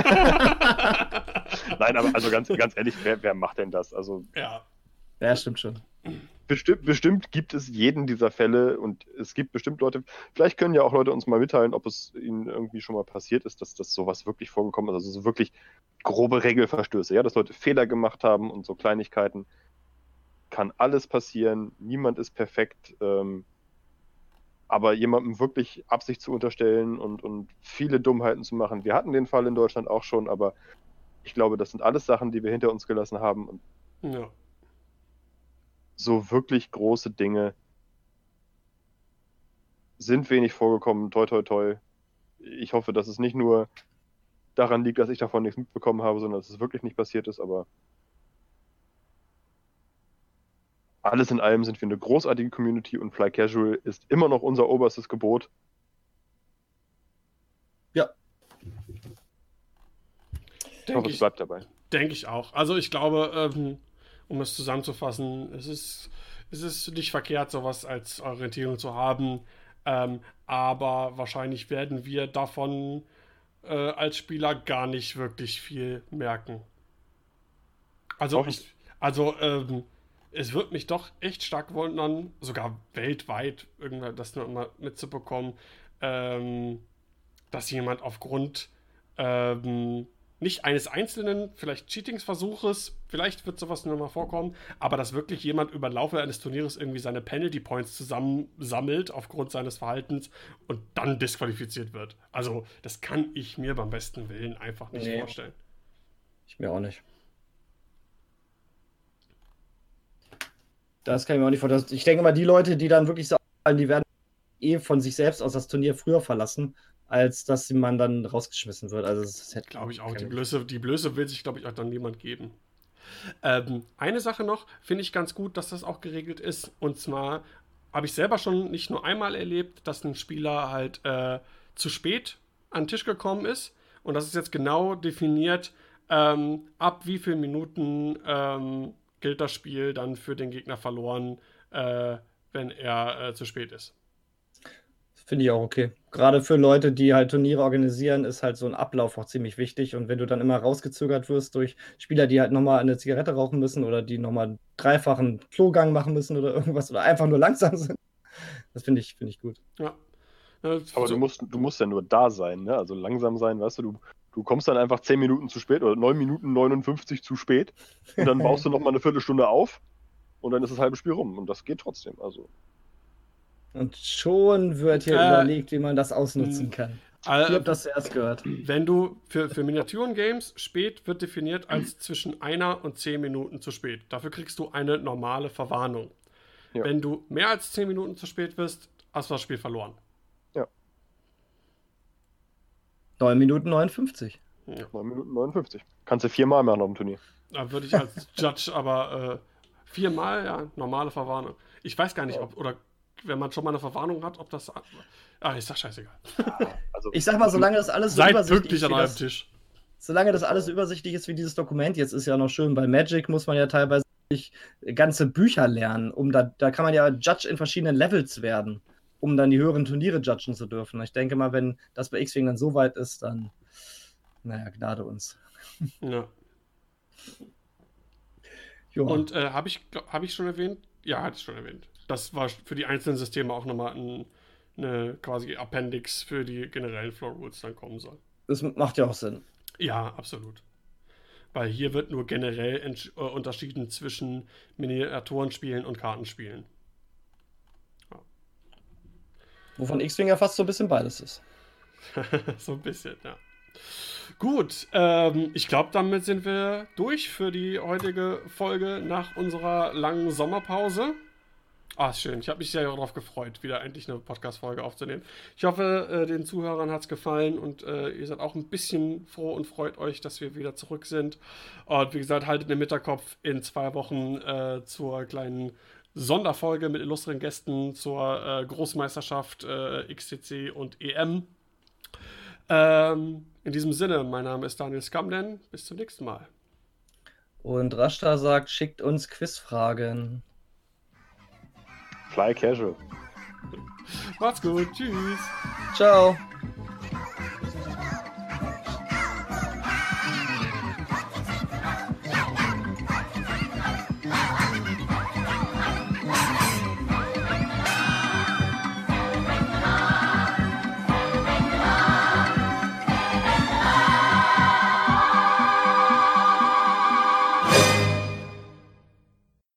Nein, aber also ganz, ganz ehrlich, wer, wer macht denn das? Also. Ja. Ja, stimmt schon. Bestimmt, bestimmt gibt es jeden dieser Fälle und es gibt bestimmt Leute, vielleicht können ja auch Leute uns mal mitteilen, ob es ihnen irgendwie schon mal passiert ist, dass das sowas wirklich vorgekommen ist. Also so wirklich grobe Regelverstöße, ja, dass Leute Fehler gemacht haben und so Kleinigkeiten. Kann alles passieren, niemand ist perfekt. Ähm, aber jemandem wirklich Absicht zu unterstellen und, und viele Dummheiten zu machen. Wir hatten den Fall in Deutschland auch schon, aber ich glaube, das sind alles Sachen, die wir hinter uns gelassen haben. Und ja so wirklich große Dinge sind wenig vorgekommen. Toi, toi, toi. Ich hoffe, dass es nicht nur daran liegt, dass ich davon nichts mitbekommen habe, sondern dass es wirklich nicht passiert ist, aber alles in allem sind wir eine großartige Community und Fly Casual ist immer noch unser oberstes Gebot. Ja. Ich hoffe, es bleibt dabei. Denke ich auch. Also ich glaube, ähm, um es zusammenzufassen, es ist, es ist nicht verkehrt, sowas als Orientierung zu haben, ähm, aber wahrscheinlich werden wir davon äh, als Spieler gar nicht wirklich viel merken. Also, ich, also ähm, es wird mich doch echt stark wundern, sogar weltweit irgendwann das noch mal mitzubekommen, ähm, dass jemand aufgrund ähm, nicht eines einzelnen, vielleicht Cheatingsversuches, vielleicht wird sowas nochmal vorkommen, aber dass wirklich jemand über den Laufe eines Turnieres irgendwie seine Penalty Points zusammensammelt aufgrund seines Verhaltens und dann disqualifiziert wird. Also, das kann ich mir beim besten Willen einfach nicht nee. vorstellen. Ich mir auch nicht. Das kann ich mir auch nicht vorstellen. Ich denke mal, die Leute, die dann wirklich so, die werden eh von sich selbst aus das Turnier früher verlassen als dass man dann rausgeschmissen wird. Also das hätte glaube ich auch. Die Blöße, die Blöße will sich, glaube ich, auch dann niemand geben. Ähm, eine Sache noch, finde ich ganz gut, dass das auch geregelt ist. Und zwar habe ich selber schon nicht nur einmal erlebt, dass ein Spieler halt äh, zu spät an den Tisch gekommen ist. Und das ist jetzt genau definiert, ähm, ab wie vielen Minuten ähm, gilt das Spiel dann für den Gegner verloren, äh, wenn er äh, zu spät ist. Finde ich auch okay. Gerade für Leute, die halt Turniere organisieren, ist halt so ein Ablauf auch ziemlich wichtig. Und wenn du dann immer rausgezögert wirst durch Spieler, die halt nochmal eine Zigarette rauchen müssen oder die nochmal einen dreifachen Klogang machen müssen oder irgendwas oder einfach nur langsam sind, das finde ich, find ich gut. Ja. Aber du musst, du musst ja nur da sein, ne? Also langsam sein, weißt du, du, du kommst dann einfach 10 Minuten zu spät oder 9 Minuten 59 zu spät und dann baust du nochmal eine Viertelstunde auf und dann ist das halbe Spiel rum und das geht trotzdem. Also und schon wird hier äh, überlegt, wie man das ausnutzen hm. kann. Ich habe das zuerst gehört. Wenn du für, für Miniaturen-Games spät wird definiert als zwischen einer und zehn Minuten zu spät. Dafür kriegst du eine normale Verwarnung. Ja. Wenn du mehr als zehn Minuten zu spät wirst, hast du das Spiel verloren. Ja. 9 Minuten 59. Ja. 9 Minuten 59. Kannst du viermal machen auf dem Turnier. Da würde ich als Judge aber äh, viermal, ja, normale Verwarnung. Ich weiß gar nicht, ob, oder wenn man schon mal eine Verwarnung hat, ob das. Ah, ist doch scheißegal. Also, ich sag mal, solange das alles so übersichtlich ist. an eurem Tisch. Solange das alles so übersichtlich ist wie dieses Dokument, jetzt ist ja noch schön, bei Magic muss man ja teilweise ganze Bücher lernen, um da, da kann man ja Judge in verschiedenen Levels werden, um dann die höheren Turniere judgen zu dürfen. Ich denke mal, wenn das bei X-Wing dann so weit ist, dann, naja, Gnade uns. Ja. Und äh, habe ich, hab ich schon erwähnt? Ja, hatte ich schon erwähnt das war für die einzelnen Systeme auch nochmal ein, eine quasi Appendix für die generellen Floor Rules dann kommen soll. Das macht ja auch Sinn. Ja, absolut. Weil hier wird nur generell äh, unterschieden zwischen Miniaturenspielen und Kartenspielen. Ja. Wovon X-Wing ja fast so ein bisschen beides ist. so ein bisschen, ja. Gut, ähm, ich glaube, damit sind wir durch für die heutige Folge nach unserer langen Sommerpause. Ah, schön. Ich habe mich sehr darauf gefreut, wieder endlich eine Podcast-Folge aufzunehmen. Ich hoffe, äh, den Zuhörern hat es gefallen und äh, ihr seid auch ein bisschen froh und freut euch, dass wir wieder zurück sind. Und wie gesagt, haltet den Hinterkopf in zwei Wochen äh, zur kleinen Sonderfolge mit illustren Gästen zur Großmeisterschaft XCC und EM. Ähm, in diesem Sinne, mein Name ist Daniel Skamden. Bis zum nächsten Mal. Und Rashta sagt, schickt uns Quizfragen. Fly casual. Macht's gut. Tschüss. Ciao.